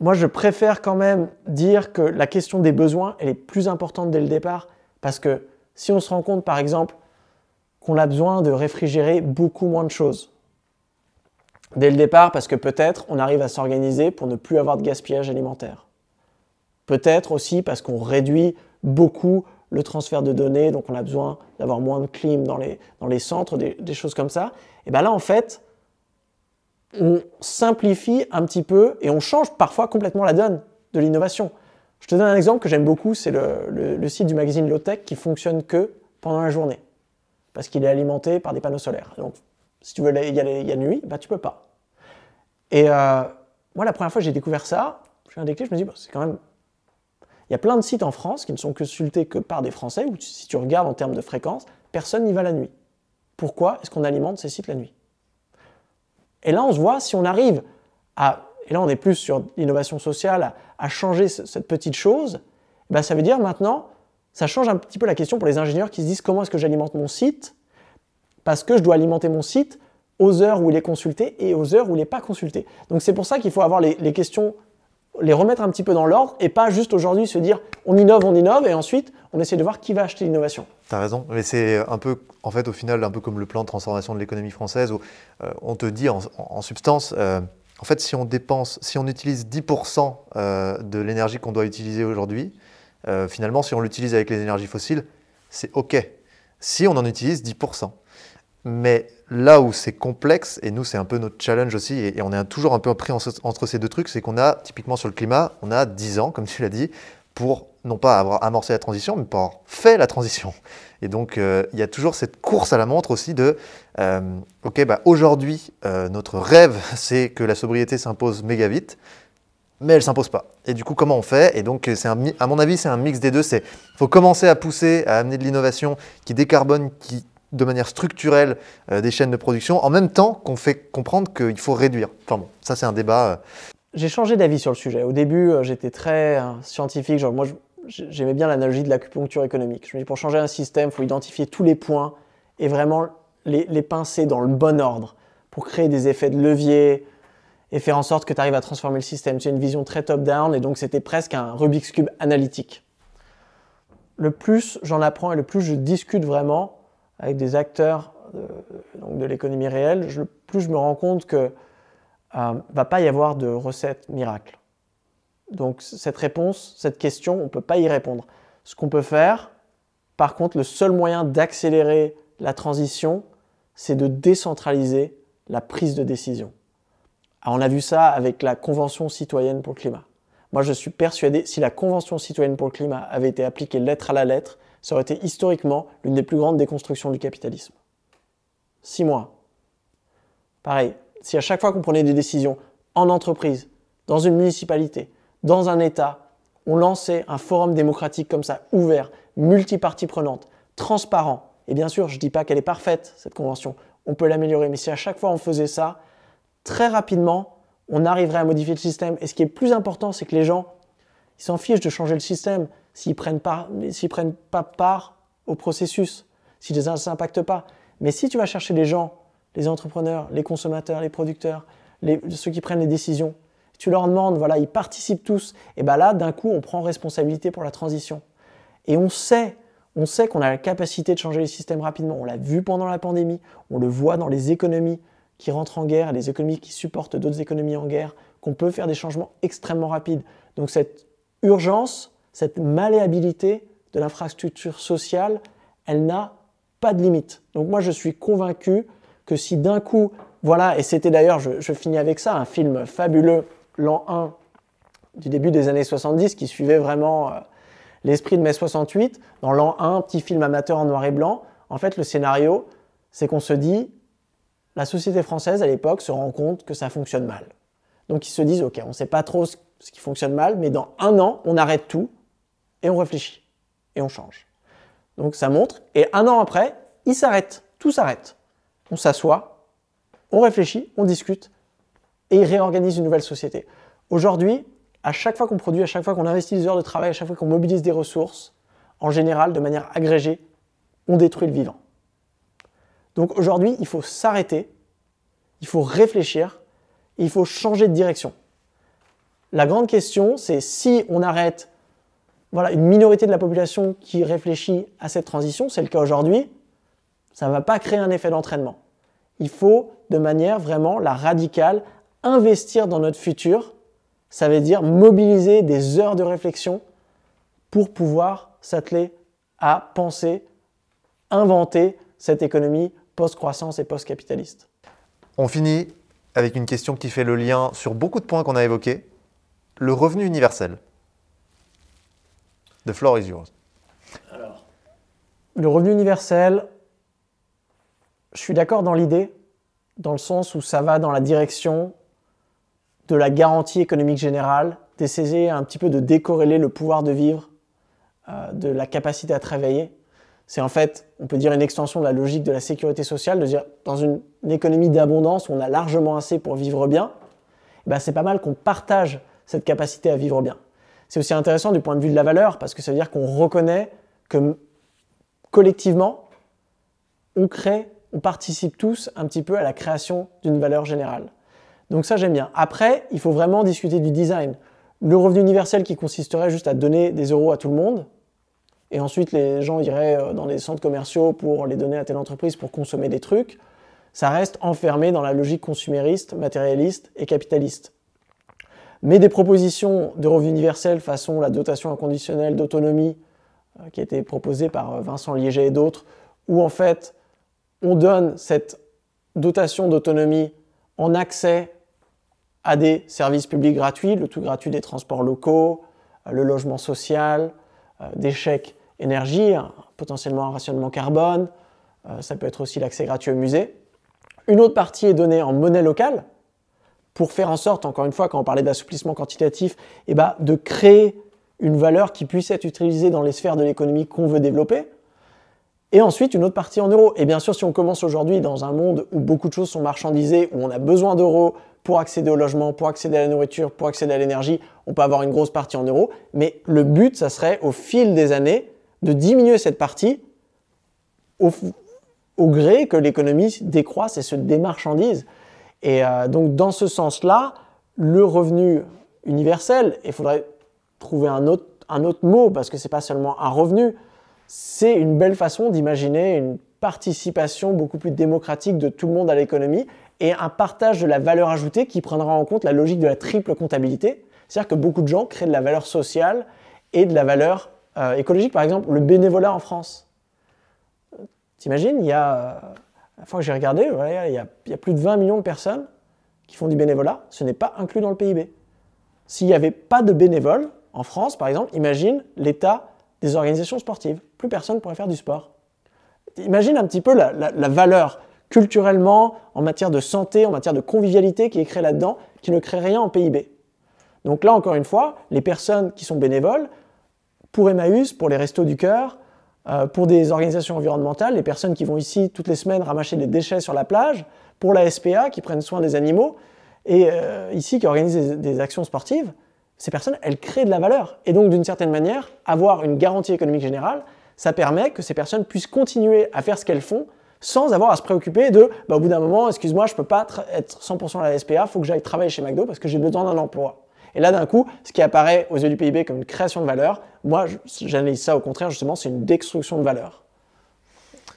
Moi, je préfère quand même dire que la question des besoins, elle est plus importante dès le départ, parce que si on se rend compte, par exemple, qu'on a besoin de réfrigérer beaucoup moins de choses, dès le départ, parce que peut-être on arrive à s'organiser pour ne plus avoir de gaspillage alimentaire. Peut-être aussi parce qu'on réduit beaucoup le transfert de données, donc on a besoin d'avoir moins de clim dans les, centres, des, choses comme ça. Et bien là, en fait, on simplifie un petit peu et on change parfois complètement la donne de l'innovation. Je te donne un exemple que j'aime beaucoup, c'est le, site du magazine Lowtech qui fonctionne que pendant la journée, parce qu'il est alimenté par des panneaux solaires. Donc, si tu veux y aller, y a nuit, bah, tu peux pas. Et euh, moi, la première fois que j'ai découvert ça, j'ai un déclic, je me dis, bah, c'est quand même il y a plein de sites en France qui ne sont consultés que par des Français, où si tu regardes en termes de fréquence, personne n'y va la nuit. Pourquoi est-ce qu'on alimente ces sites la nuit? Et là, on se voit, si on arrive à, et là on est plus sur l'innovation sociale, à, changer cette petite chose, ben ça veut dire maintenant, ça change un petit peu la question pour les ingénieurs qui se disent comment est-ce que j'alimente mon site Parce que je dois alimenter mon site aux heures où il est consulté et aux heures où il n'est pas consulté. Donc c'est pour ça qu'il faut avoir les, questions les remettre un petit peu dans l'ordre et pas juste aujourd'hui se dire on innove, on innove et ensuite on essaie de voir qui va acheter l'innovation. Tu as raison, mais c'est un peu, en fait, au final, un peu comme le plan de transformation de l'économie française où euh, on te dit en, substance, euh, en fait, si on dépense, si on utilise 10% euh, de l'énergie qu'on doit utiliser aujourd'hui, finalement, si on l'utilise avec les énergies fossiles, c'est OK. Si on en utilise 10%. Mais là où c'est complexe, et nous c'est un peu notre challenge aussi, et, on est toujours un peu pris entre ces deux trucs, c'est qu'on a, typiquement sur le climat, on a 10 ans, comme tu l'as dit, pour non pas avoir amorcé la transition, mais pour avoir fait la transition. Et donc euh, il y a toujours cette course à la montre aussi de, euh, ok, bah, aujourd'hui euh, notre rêve c'est que la sobriété s'impose méga vite, mais elle s'impose pas. Et du coup, comment on fait? Et donc, c'est à mon avis, c'est un mix des deux. C'est faut commencer à pousser, à amener de l'innovation qui décarbone, qui de manière structurelle euh, des chaînes de production, en même temps qu'on fait comprendre qu'il faut réduire. Enfin bon, ça c'est un débat. Euh. J'ai changé d'avis sur le sujet. Au début, euh, j'étais très scientifique. Genre, moi, j'aimais bien l'analogie de l'acupuncture économique. Je me dis, pour changer un système, il faut identifier tous les points et vraiment les, les, pincer dans le bon ordre pour créer des effets de levier et faire en sorte que tu arrives à transformer le système. C'est une vision très top-down et donc c'était presque un Rubik's Cube analytique. Le plus j'en apprends et le plus je discute vraiment, avec des acteurs de, donc de l'économie réelle, plus je me rends compte que euh, va pas y avoir de recette miracle. Donc cette réponse, cette question, on ne peut pas y répondre. Ce qu'on peut faire, par contre, le seul moyen d'accélérer la transition, c'est de décentraliser la prise de décision. on a vu ça avec la Convention citoyenne pour le climat. Moi, je suis persuadé, si la Convention citoyenne pour le climat avait été appliquée lettre à la lettre, ça aurait été historiquement l'une des plus grandes déconstructions du capitalisme. Six mois. Pareil, si à chaque fois qu'on prenait des décisions en entreprise, dans une municipalité, dans un État, on lançait un forum démocratique comme ça, ouvert, multipartie prenante, transparent, et bien sûr, je ne dis pas qu'elle est parfaite, cette convention, on peut l'améliorer, mais si à chaque fois on faisait ça, très rapidement, on arriverait à modifier le système. Et ce qui est plus important, c'est que les gens, ils s'en fichent de changer le système s'ils prennent pas, s'ils prennent pas part au processus, si les impactent pas. Mais si tu vas chercher les gens, les entrepreneurs, les consommateurs, les producteurs, les, ceux qui prennent les décisions, tu leur demandes, voilà, ils participent tous, et ben là, d'un coup, on prend responsabilité pour la transition. Et on sait, on sait qu'on a la capacité de changer les systèmes rapidement. On l'a vu pendant la pandémie, on le voit dans les économies qui rentrent en guerre, les économies qui supportent d'autres économies en guerre, qu'on peut faire des changements extrêmement rapides. Donc cette urgence, cette malléabilité de l'infrastructure sociale, elle n'a pas de limite. Donc moi, je suis convaincu que si d'un coup, voilà, et c'était d'ailleurs, je, finis avec ça, un film fabuleux, l'an 1 du début des années 70, qui suivait vraiment euh, l'esprit de mai 68. Dans l'an 1, petit film amateur en noir et blanc, en fait, le scénario, c'est qu'on se dit, la société française à l'époque se rend compte que ça fonctionne mal. Donc ils se disent, ok, on ne sait pas trop ce qui fonctionne mal, mais dans un an, on arrête tout, et on réfléchit, et on change. Donc ça montre, et un an après, il s'arrête, tout s'arrête. On s'assoit, on réfléchit, on discute et il réorganise une nouvelle société. Aujourd'hui, à chaque fois qu'on produit, à chaque fois qu'on investit des heures de travail, à chaque fois qu'on mobilise des ressources, en général, de manière agrégée, on détruit le vivant. Donc aujourd'hui, il faut s'arrêter, il faut réfléchir, il faut changer de direction. La grande question, c'est si on arrête voilà, une minorité de la population qui réfléchit à cette transition, c'est le cas aujourd'hui, ça ne va pas créer un effet d'entraînement. Il faut, de manière vraiment la radicale, investir dans notre futur. Ça veut dire mobiliser des heures de réflexion pour pouvoir s'atteler à penser, inventer cette économie post-croissance et post-capitaliste. On finit avec une question qui fait le lien sur beaucoup de points qu'on a évoqués. Le revenu universel. The floor is yours. Alors, le revenu universel, je suis d'accord dans l'idée, dans le sens où ça va dans la direction de la garantie économique générale, d'essayer un petit peu de décorréler le pouvoir de vivre euh, de la capacité à travailler. C'est en fait, on peut dire, une extension de la logique de la sécurité sociale, de dire dans une, économie d'abondance où on a largement assez pour vivre bien, eh ben, c'est pas mal qu'on partage cette capacité à vivre bien. C'est aussi intéressant du point de vue de la valeur, parce que ça veut dire qu'on reconnaît que collectivement, on crée, on participe tous un petit peu à la création d'une valeur générale. Donc ça, j'aime bien. Après, il faut vraiment discuter du design. Le revenu universel qui consisterait juste à donner des euros à tout le monde, et ensuite les gens iraient euh, dans les centres commerciaux pour les donner à telle entreprise pour consommer des trucs, ça reste enfermé dans la logique consumériste, matérialiste et capitaliste mais des propositions de revenu universel façon la dotation inconditionnelle d'autonomie euh, qui a été proposée par euh, Vincent Liéger et d'autres, où en fait on donne cette dotation d'autonomie en accès à des services publics gratuits, le tout gratuit des transports locaux, euh, le logement social, des chèques énergie, potentiellement un rationnement carbone, ça peut être aussi l'accès gratuit au musée. Une autre partie est donnée en monnaie locale, pour faire en sorte, encore une fois, quand on parlait d'assouplissement quantitatif, eh ben, de créer une valeur qui puisse être utilisée dans les sphères de l'économie qu'on veut développer. Et ensuite, une autre partie en euros. Et bien sûr, si on commence aujourd'hui dans un monde où beaucoup de choses sont marchandisées, où on a besoin d'euros pour accéder au logement, pour accéder à la nourriture, pour accéder à l'énergie, on peut avoir une grosse partie en euros. Mais le but, ça serait au fil des années de diminuer cette partie au, au gré que l'économie décroisse et se démarchandise. Et euh, donc dans ce sens-là, le revenu universel, il faudrait trouver un autre, mot parce que ce n'est pas seulement un revenu, c'est une belle façon d'imaginer une participation beaucoup plus démocratique de tout le monde à l'économie et un partage de la valeur ajoutée qui prendra en compte la logique de la triple comptabilité. C'est-à-dire que beaucoup de gens créent de la valeur sociale et de la valeur euh, écologique. Par exemple, le bénévolat en France. T'imagines, il y a euh, la fois que j'ai regardé, il, y a, plus de 20 millions de personnes qui font du bénévolat. Ce n'est pas inclus dans le PIB. S'il n'y avait pas de bénévoles, en France par exemple, imagine l'état des organisations sportives. Plus personne ne pourrait faire du sport. Imagine un petit peu la, la, valeur culturellement, en matière de santé, en matière de convivialité qui est créée là-dedans, qui ne crée rien en PIB. Donc là, encore une fois, les personnes qui sont bénévoles, pour Emmaüs, pour les Restos du Cœur, euh, pour des organisations environnementales, les personnes qui vont ici toutes les semaines ramasser des déchets sur la plage, pour la SPA qui prennent soin des animaux, et euh, ici qui organisent des, actions sportives, ces personnes, elles créent de la valeur. Et donc, d'une certaine manière, avoir une garantie économique générale, ça permet que ces personnes puissent continuer à faire ce qu'elles font sans avoir à se préoccuper de, bah, au bout d'un moment, excuse-moi, je ne peux pas être 100% à la SPA, il faut que j'aille travailler chez McDo parce que j'ai besoin d'un emploi. Et là, d'un coup, ce qui apparaît aux yeux du PIB comme une création de valeur, moi, j'analyse ça au contraire, justement, c'est une destruction de valeur.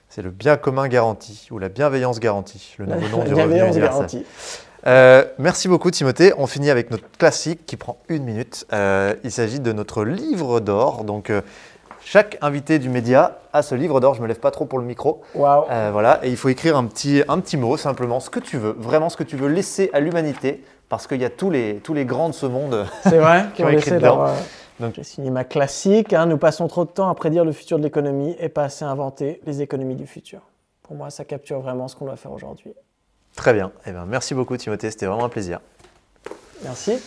C'est le bien commun garanti, ou la bienveillance garantie, le nouveau nom du revenu universel. Euh, merci beaucoup Timothée. On finit avec notre classique qui prend une minute. Euh, il s'agit de notre livre d'or. Donc euh, chaque invité du média a ce livre d'or. Je me lève pas trop pour le micro. Wow. voilà. Et il faut écrire un petit, un petit mot, simplement ce que tu veux, vraiment ce que tu veux laisser à l'humanité parce qu'il y a tous les, tous les grands de ce monde C'est vrai, qui ont écrit dedans. Donc, j'ai signé ma classique. Hein, nous passons trop de temps à prédire le futur de l'économie et pas assez à inventer les économies du futur. Pour moi, ça capture vraiment ce qu'on doit faire aujourd'hui. Très bien. Eh bien. Merci beaucoup, Timothée. C'était vraiment un plaisir. Merci.